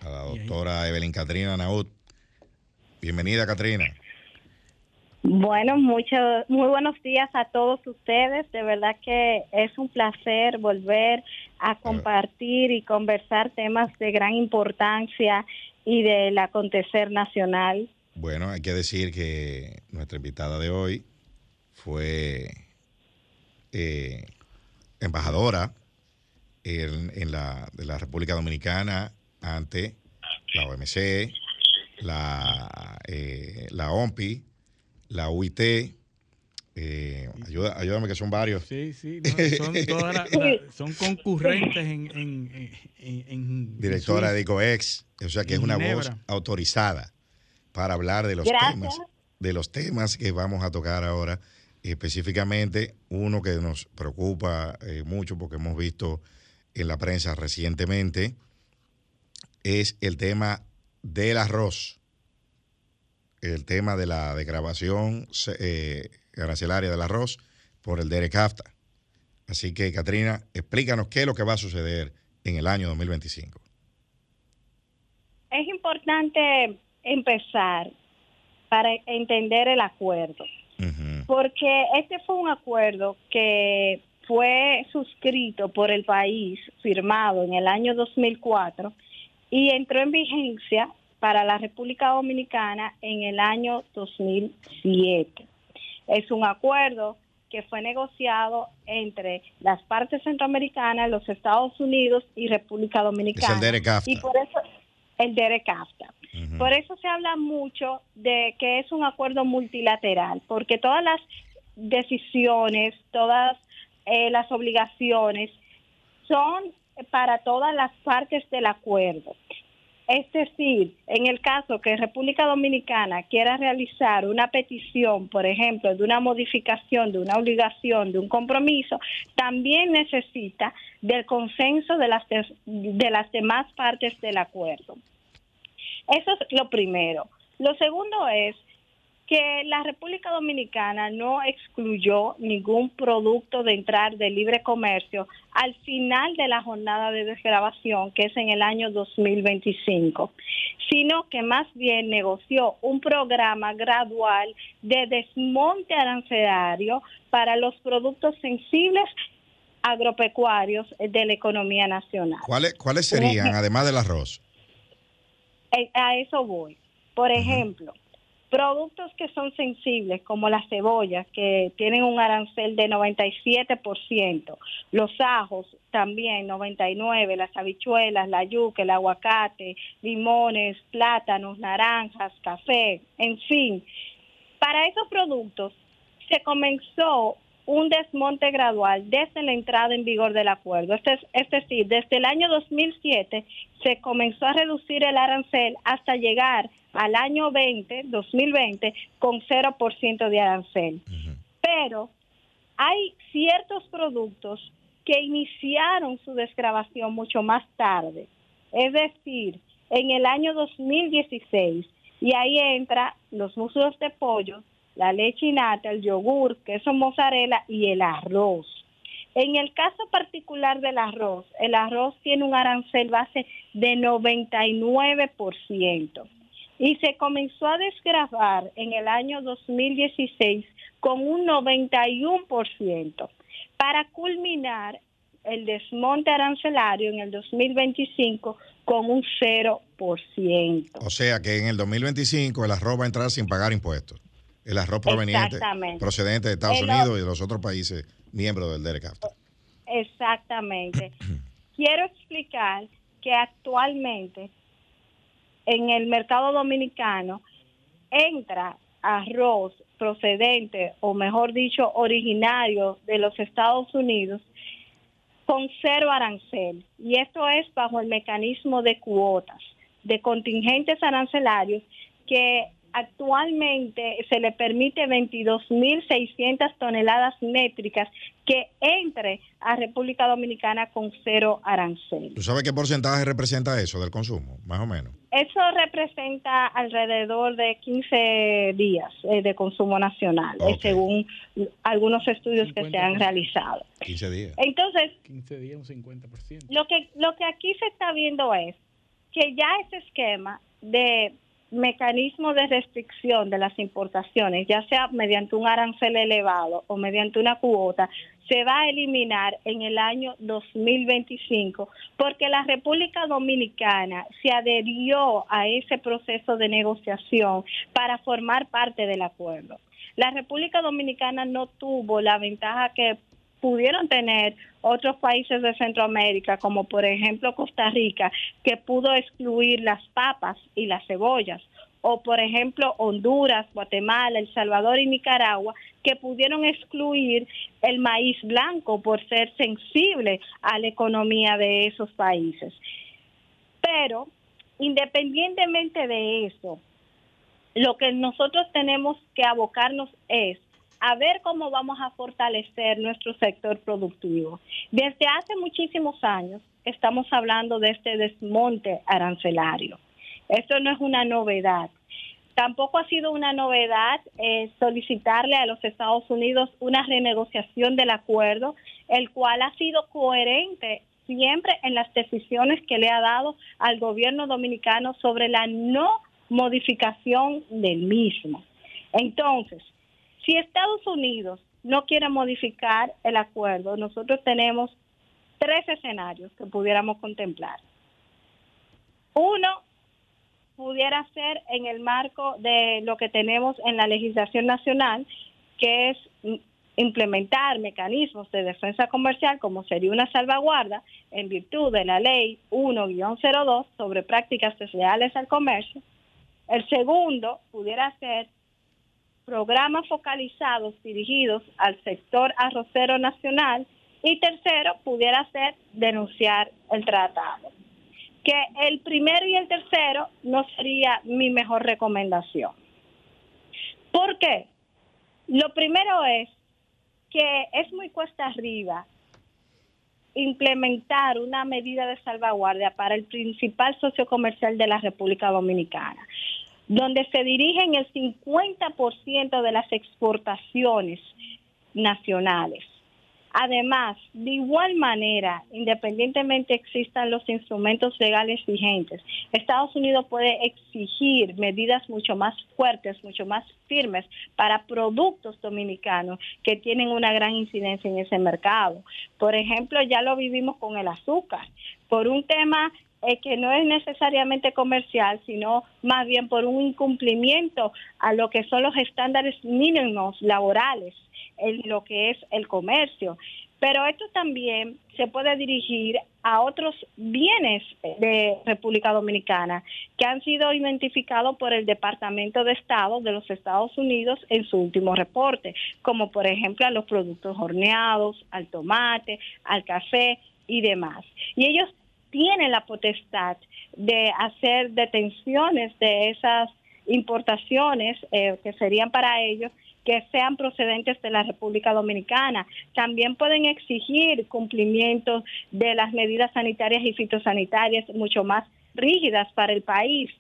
S4: A la doctora Evelyn Catrina Naud. Bienvenida, Catrina.
S14: Bueno, mucho, muy buenos días a todos ustedes. De verdad que es un placer volver a compartir y conversar temas de gran importancia y del acontecer nacional.
S4: Bueno, hay que decir que nuestra invitada de hoy fue eh, embajadora en, la, de la República Dominicana ante la OMC, la, eh, la OMPI, la UIT. Eh, ayuda, ayúdame que son varios.
S5: Sí, sí, son, todas son concurrentes en, en,
S4: Directora de ICOEX, o sea que es una voz autorizada para hablar de los temas, de los temas que vamos a tocar ahora, específicamente uno que nos preocupa eh, mucho porque hemos visto en la prensa recientemente, es el tema del arroz, el tema de la degradación eh, arancelaria del arroz por el DEREC AFTA. Así que, Katrina, explícanos qué es lo que va a suceder en el año 2025.
S14: Es importante empezar para entender el acuerdo, porque este fue un acuerdo que fue suscrito por el país, firmado en el año 2004 y entró en vigencia para la República Dominicana en el año 2007. Es un acuerdo que fue negociado entre las partes centroamericanas, los Estados Unidos y República Dominicana.
S4: Es el DERECAFTA.
S14: Y por eso el DERECAFTA. Por eso se habla mucho de que es un acuerdo multilateral, porque todas las decisiones, todas eh, las obligaciones son para todas las partes del acuerdo. Es decir, en el caso que República Dominicana quiera realizar una petición, por ejemplo, de una modificación, de una obligación, de un compromiso, también necesita del consenso de las, de las demás partes del acuerdo. Eso es lo primero. Lo segundo es que la República Dominicana no excluyó ningún producto de entrar de libre comercio al final de la jornada de desgrabación, que es en el año 2025, sino que más bien negoció un programa gradual de desmonte arancelario para los productos sensibles agropecuarios de la economía nacional.
S4: ¿Cuáles, cuáles serían, además del arroz?
S14: Eh, a eso voy. Por ejemplo, Productos que son sensibles, como las cebollas, que tienen un arancel de 97%, los ajos también 99%, las habichuelas, la yuca, el aguacate, limones, plátanos, naranjas, café, en fin. Para esos productos se comenzó un desmonte gradual desde la entrada en vigor del acuerdo. Este es, es decir, desde el año 2007 se comenzó a reducir el arancel hasta llegar al año 20, 2020, con 0% de arancel. Pero hay ciertos productos que iniciaron su desgrabación mucho más tarde, es decir, en el año 2016, y ahí entra los muslos de pollo, la leche innata, el yogur, queso mozzarella y el arroz. En el caso particular del arroz, el arroz tiene un arancel base de 99% y se comenzó a desgravar en el año 2016 con un 91% para culminar el desmonte arancelario en el 2025 con un 0%.
S4: O sea que en el 2025 el arroz va a entrar sin pagar impuestos. El arroz proveniente procedente de Estados Unidos y de los otros países miembros del DERECAFTA.
S14: Exactamente. Quiero explicar que actualmente en el mercado dominicano entra arroz procedente o mejor dicho originario de los Estados Unidos con cero arancel y esto es bajo el mecanismo de cuotas de contingentes arancelarios que actualmente se le permite 22.600 toneladas métricas que entre a República Dominicana con cero arancel.
S4: ¿Tú sabes qué porcentaje representa eso del consumo, más o menos?
S14: Eso representa alrededor de 15 días eh, de consumo nacional, eh, según algunos estudios que se han realizado.
S4: 15 días.
S14: Entonces,
S5: 15 días, un 50%.
S14: Lo que, lo que aquí se está viendo es que ya ese esquema de mecanismo de restricción de las importaciones, ya sea mediante un arancel elevado o mediante una cuota, se va a eliminar en el año 2025 porque la República Dominicana se adherió a ese proceso de negociación para formar parte del acuerdo. La República Dominicana no tuvo la ventaja que pudieron tener otros países de Centroamérica, como por ejemplo Costa Rica, que pudo excluir las papas y las cebollas, o por ejemplo Honduras, Guatemala, El Salvador y Nicaragua, que pudieron excluir el maíz blanco por ser sensible a la economía de esos países. Pero, independientemente de eso, lo que nosotros tenemos que abocarnos es a ver cómo vamos a fortalecer nuestro sector productivo. Desde hace muchísimos años estamos hablando de este desmonte arancelario. Esto no es una novedad. Tampoco ha sido una novedad eh, solicitarle a los Estados Unidos una renegociación del acuerdo, el cual ha sido coherente siempre en las decisiones que le ha dado al gobierno dominicano sobre la no modificación del mismo. Entonces, si Estados Unidos no quiere modificar el acuerdo, nosotros tenemos tres escenarios que pudiéramos contemplar. Uno pudiera ser en el marco de lo que tenemos en la legislación nacional, que es implementar mecanismos de defensa comercial como sería una salvaguarda en virtud de la ley 1-02 sobre prácticas desleales al comercio. El segundo pudiera ser programas focalizados dirigidos al sector arrocero nacional y tercero pudiera ser denunciar el tratado. Que el primero y el tercero no sería mi mejor recomendación. ¿Por qué? Lo primero es que es muy cuesta arriba implementar una medida de salvaguardia para el principal socio comercial de la República Dominicana donde se dirigen el 50% de las exportaciones nacionales. Además, de igual manera, independientemente existan los instrumentos legales vigentes, Estados Unidos puede exigir medidas mucho más fuertes, mucho más firmes para productos dominicanos que tienen una gran incidencia en ese mercado. Por ejemplo, ya lo vivimos con el azúcar. Por un tema es que no es necesariamente comercial, sino más bien por un incumplimiento a lo que son los estándares mínimos laborales en lo que es el comercio. Pero esto también se puede dirigir a otros bienes de República Dominicana que han sido identificados por el Departamento de Estado de los Estados Unidos en su último reporte, como por ejemplo a los productos horneados, al tomate, al café y demás. Y ellos tiene la potestad de hacer detenciones de esas importaciones eh, que serían para ellos que sean procedentes de la República Dominicana. También pueden exigir cumplimiento de las medidas sanitarias y fitosanitarias mucho más rígidas para el país.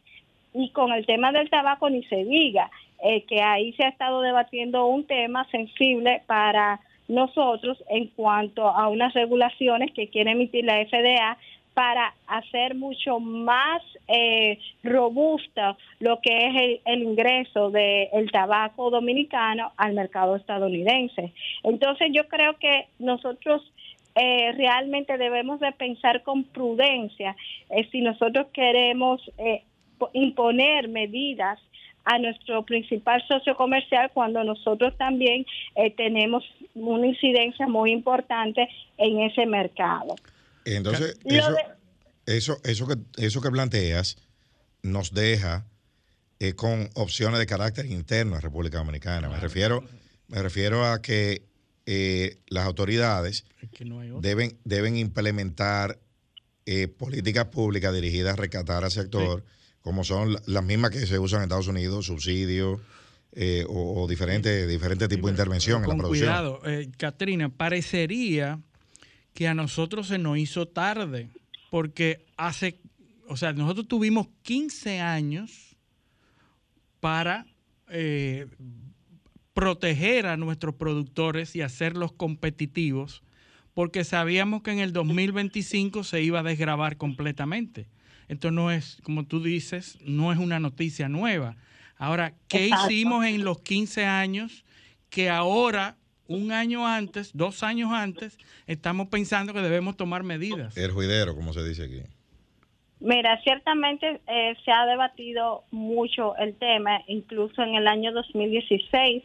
S14: Y con el tema del tabaco ni se diga, eh, que ahí se ha estado debatiendo un tema sensible para nosotros en cuanto a unas regulaciones que quiere emitir la FDA para hacer mucho más eh, robusta lo que es el, ingreso del tabaco dominicano al mercado estadounidense. Entonces yo creo que nosotros eh, realmente debemos de pensar con prudencia eh, si nosotros queremos imponer medidas a nuestro principal socio comercial cuando nosotros también tenemos una incidencia muy importante en ese mercado.
S4: Entonces, eso, eso, que, eso que planteas nos deja eh, con opciones de carácter interno en República Dominicana. Me refiero, me refiero a que eh, las autoridades deben, deben implementar eh, políticas públicas dirigidas a rescatar al sector, como son las mismas que se usan en Estados Unidos, subsidios. o, diferentes diferentes tipos de intervención en la producción.
S5: Cuidado, Katrina, parecería que a nosotros se nos hizo tarde, porque hace, o sea, nosotros tuvimos 15 años para eh, proteger a nuestros productores y hacerlos competitivos, porque sabíamos que en el 2025 se iba a desgravar completamente. esto no es, como tú dices, no es una noticia nueva. Ahora, ¿qué hicimos en los 15 años que ahora, un año antes, dos años antes, estamos pensando que debemos tomar medidas?
S4: El juidero, como se dice aquí.
S14: Mira, ciertamente eh, se ha debatido mucho el tema, incluso en el año 2016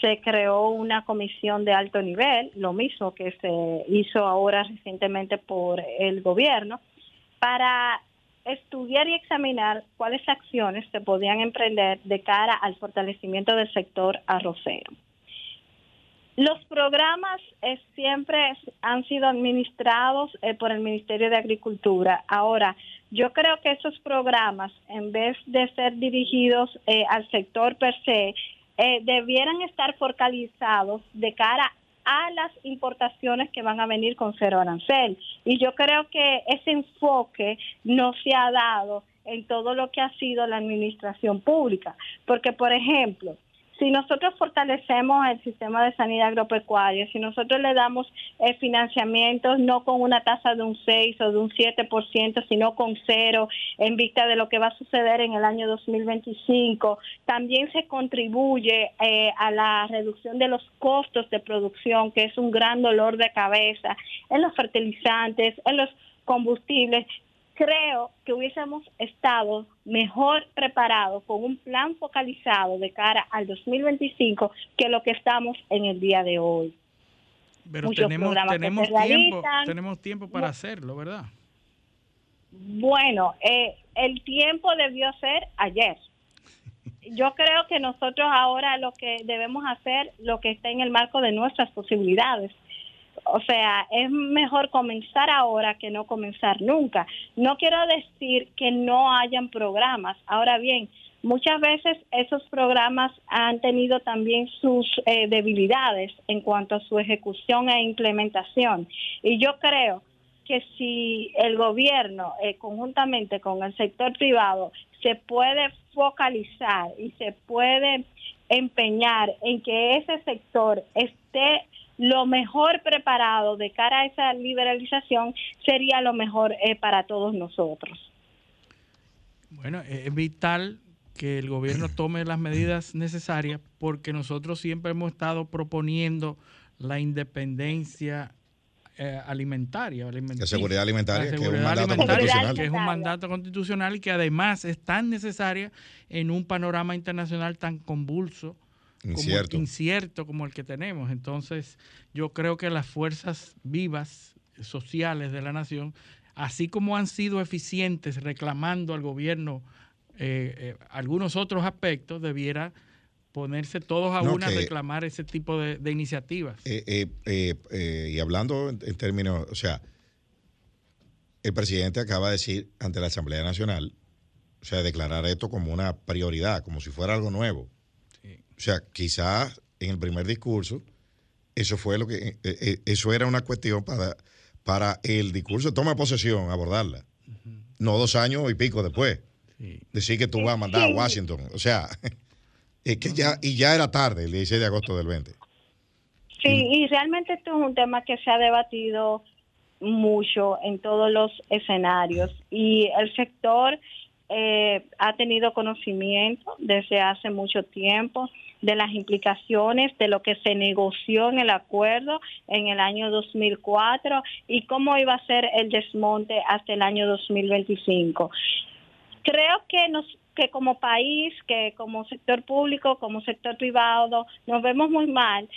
S14: se creó una comisión de alto nivel, lo mismo que se hizo ahora recientemente por el gobierno, para estudiar y examinar cuáles acciones se podían emprender de cara al fortalecimiento del sector arrocero. Los programas eh, siempre han sido administrados eh, por el Ministerio de Agricultura. Ahora, yo creo que esos programas, en vez de ser dirigidos eh, al sector per se, debieran estar focalizados de cara a las importaciones que van a venir con cero arancel. Y yo creo que ese enfoque no se ha dado en todo lo que ha sido la administración pública. Porque, por ejemplo, si nosotros fortalecemos el sistema de sanidad agropecuaria, si nosotros le damos eh, financiamiento no con una tasa de un 6 o de un 7%, sino con cero en vista de lo que va a suceder en el año 2025, también se contribuye eh, a la reducción de los costos de producción, que es un gran dolor de cabeza en los fertilizantes, en los combustibles creo que hubiésemos estado mejor preparados con un plan focalizado de cara al 2025 que lo que estamos en el día de hoy.
S5: Pero tenemos, tenemos, tiempo, tenemos tiempo para hacerlo, ¿verdad?
S14: Bueno, eh, el tiempo debió ser ayer. Yo creo que nosotros ahora lo que debemos hacer, lo que está en el marco de nuestras posibilidades, o sea, es mejor comenzar ahora que no comenzar nunca. No quiero decir que no hayan programas. Ahora bien, muchas veces esos programas han tenido también sus eh, debilidades en cuanto a su ejecución e implementación. Y yo creo que si el gobierno, eh, conjuntamente con el sector privado, se puede focalizar y se puede empeñar en que ese sector esté lo mejor preparado de cara a esa liberalización sería lo mejor eh, para todos nosotros.
S5: Bueno, es vital que el gobierno tome las medidas necesarias porque nosotros siempre hemos estado proponiendo la independencia eh, alimentaria,
S4: La seguridad alimentaria,
S5: que, es un mandato constitucional. que es un mandato constitucional y que además es tan necesaria en un panorama internacional tan convulso
S4: incierto.
S5: Como, incierto como el que tenemos. Entonces, yo creo que las fuerzas vivas sociales de la nación, así como han sido eficientes reclamando al gobierno eh, eh, algunos otros aspectos, debiera ponerse todos a una a reclamar ese tipo de, iniciativas.
S4: Eh, y hablando en, términos, o sea, el presidente acaba de decir ante la Asamblea Nacional, o sea, declarar esto como una prioridad, como si fuera algo nuevo. O sea, quizás en el primer discurso, eso fue lo que, eh, eh, eso era una cuestión para, para el discurso de toma de posesión, abordarla. No dos años y pico después. Decir que tú vas a mandar a Washington. O sea, es que ya, y ya era tarde, el 16 de agosto del 20.
S14: Sí, y realmente esto es un tema que se ha debatido mucho en todos los escenarios y el sector eh, ha tenido conocimiento desde hace mucho tiempo de las implicaciones de lo que se negoció en el acuerdo en el año 2004 y cómo iba a ser el desmonte hasta el año 2025. Creo que nos que como país, que como sector público, como sector privado, nos vemos muy mal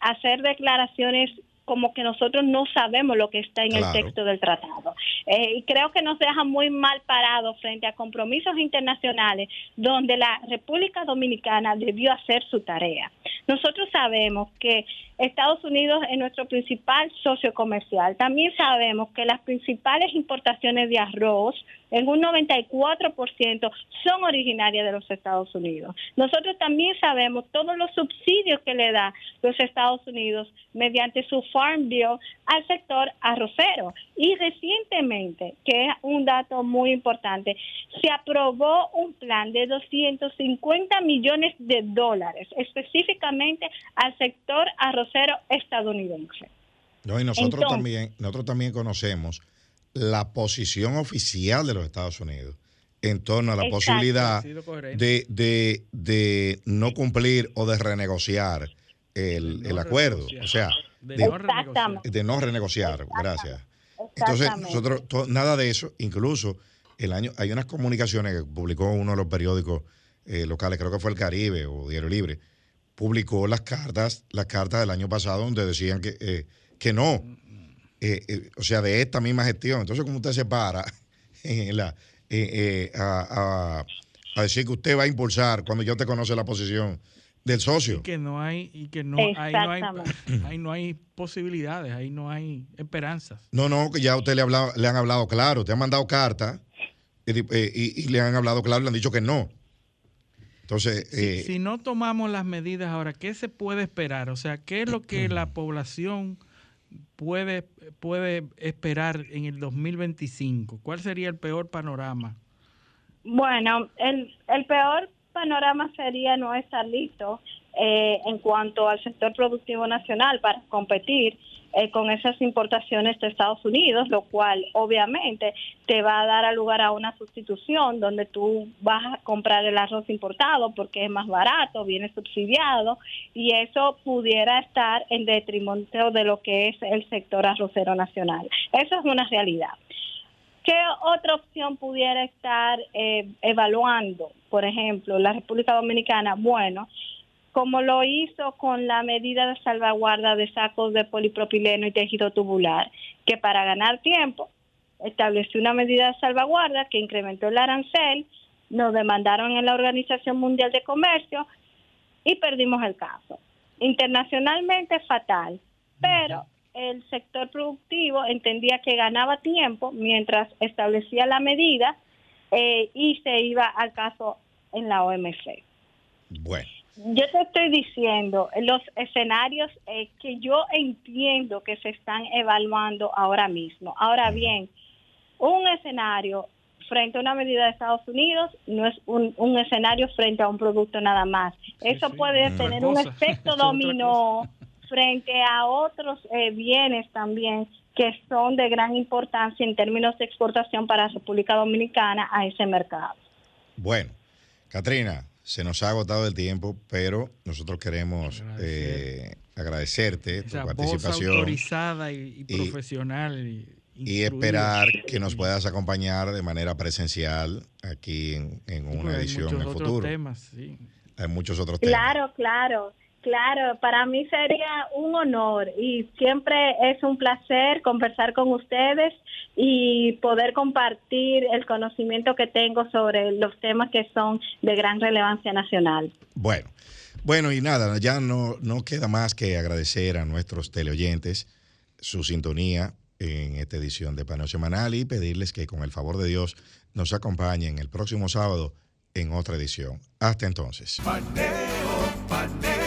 S14: hacer declaraciones como que nosotros no sabemos lo que está en el texto del tratado. Eh, y creo que nos deja muy mal parados frente a compromisos internacionales donde la República Dominicana debió hacer su tarea. Nosotros sabemos que Estados Unidos es nuestro principal socio comercial. También sabemos que las principales importaciones de arroz, en un 94%, son originarias de los Estados Unidos. Nosotros también sabemos todos los subsidios que le da los Estados Unidos mediante su Farm Bill al sector arrocero. Y recientemente, que es un dato muy importante, se aprobó un plan de 250 millones de dólares específicamente al sector arrocero estadounidense.
S4: No, y nosotros también, nosotros también conocemos la posición oficial de los Estados Unidos en torno a la
S14: Exacto.
S4: posibilidad de, de, de no cumplir o de renegociar el, el acuerdo. O sea,
S5: De
S4: de,
S5: no renegociar.
S4: de no renegociar. Gracias. Entonces, nosotros, nada de eso, incluso el año, hay unas comunicaciones que publicó uno de los periódicos eh, locales, creo que fue el Caribe o Diario Libre, publicó las cartas, las cartas del año pasado donde decían que, eh, que no. Eh, eh, o sea, de esta misma gestión. Entonces, ¿cómo usted se para en la, eh, eh, a, a- a decir que usted va a impulsar cuando ya usted conoce la posición del socio?
S5: Y que no hay, y que no, ahí no hay, ahí no hay posibilidades, ahí no hay esperanzas.
S4: No, no, que ya a usted le, ha hablado- le han hablado claro, te han mandado carta y, eh, y- y le han hablado claro, le han dicho que no. Entonces,
S5: Si,
S4: eh,
S5: si no tomamos las medidas ahora, ¿qué se puede esperar? O sea, ¿qué es lo que la población puede, puede esperar en el 2025? ¿Cuál sería el peor panorama?
S14: Bueno, el, el peor panorama sería no estar listo eh, en cuanto al sector productivo nacional para competir eh, con esas importaciones de Estados Unidos, lo cual obviamente te va a dar a lugar a una sustitución donde tú vas a comprar el arroz importado porque es más barato, viene subsidiado y eso pudiera estar en detrimento de lo que es el sector arrocero nacional. Eso es una realidad. ¿Qué otra opción pudiera estar eh, evaluando? Por ejemplo, la República Dominicana, bueno, como lo hizo con la medida de salvaguarda de sacos de polipropileno y tejido tubular, que para ganar tiempo estableció una medida de salvaguarda que incrementó el arancel, nos demandaron en la Organización Mundial de Comercio y perdimos el caso. Internacionalmente fatal, pero el sector productivo entendía que ganaba tiempo mientras establecía la medida eh, y se iba al caso en la OMC.
S4: bueno,
S14: Yo te estoy diciendo los escenarios eh, que yo entiendo que se están evaluando ahora mismo. Ahora bien, un escenario frente a una medida de Estados Unidos no es un, un escenario frente a un producto nada más. Eso puede tener un efecto dominó frente a otros eh, bienes también que son de gran importancia en términos de exportación para la República Dominicana a ese mercado.
S4: bueno. Katrina, se nos ha agotado el tiempo, pero nosotros queremos eh, agradecerte tu
S5: Esa voz
S4: participación
S5: autorizada y, y
S4: y-
S5: profesional. Y,
S4: esperar que nos puedas acompañar de manera presencial aquí en, una
S5: hay
S4: edición en
S5: muchos
S4: el
S5: otros
S4: futuro.
S5: temas, sí.
S4: Hay muchos otros temas.
S14: Claro, claro, claro. Para mí sería un honor y siempre es un placer conversar con ustedes y poder compartir el conocimiento que tengo sobre los temas que son de gran relevancia nacional.
S4: Bueno, bueno y nada, ya no, no queda más que agradecer a nuestros teleoyentes su sintonía en esta edición de Paneo Semanal y pedirles que con el favor de Dios nos acompañen el próximo sábado en otra edición. Hasta entonces.
S1: Paneo, paneo.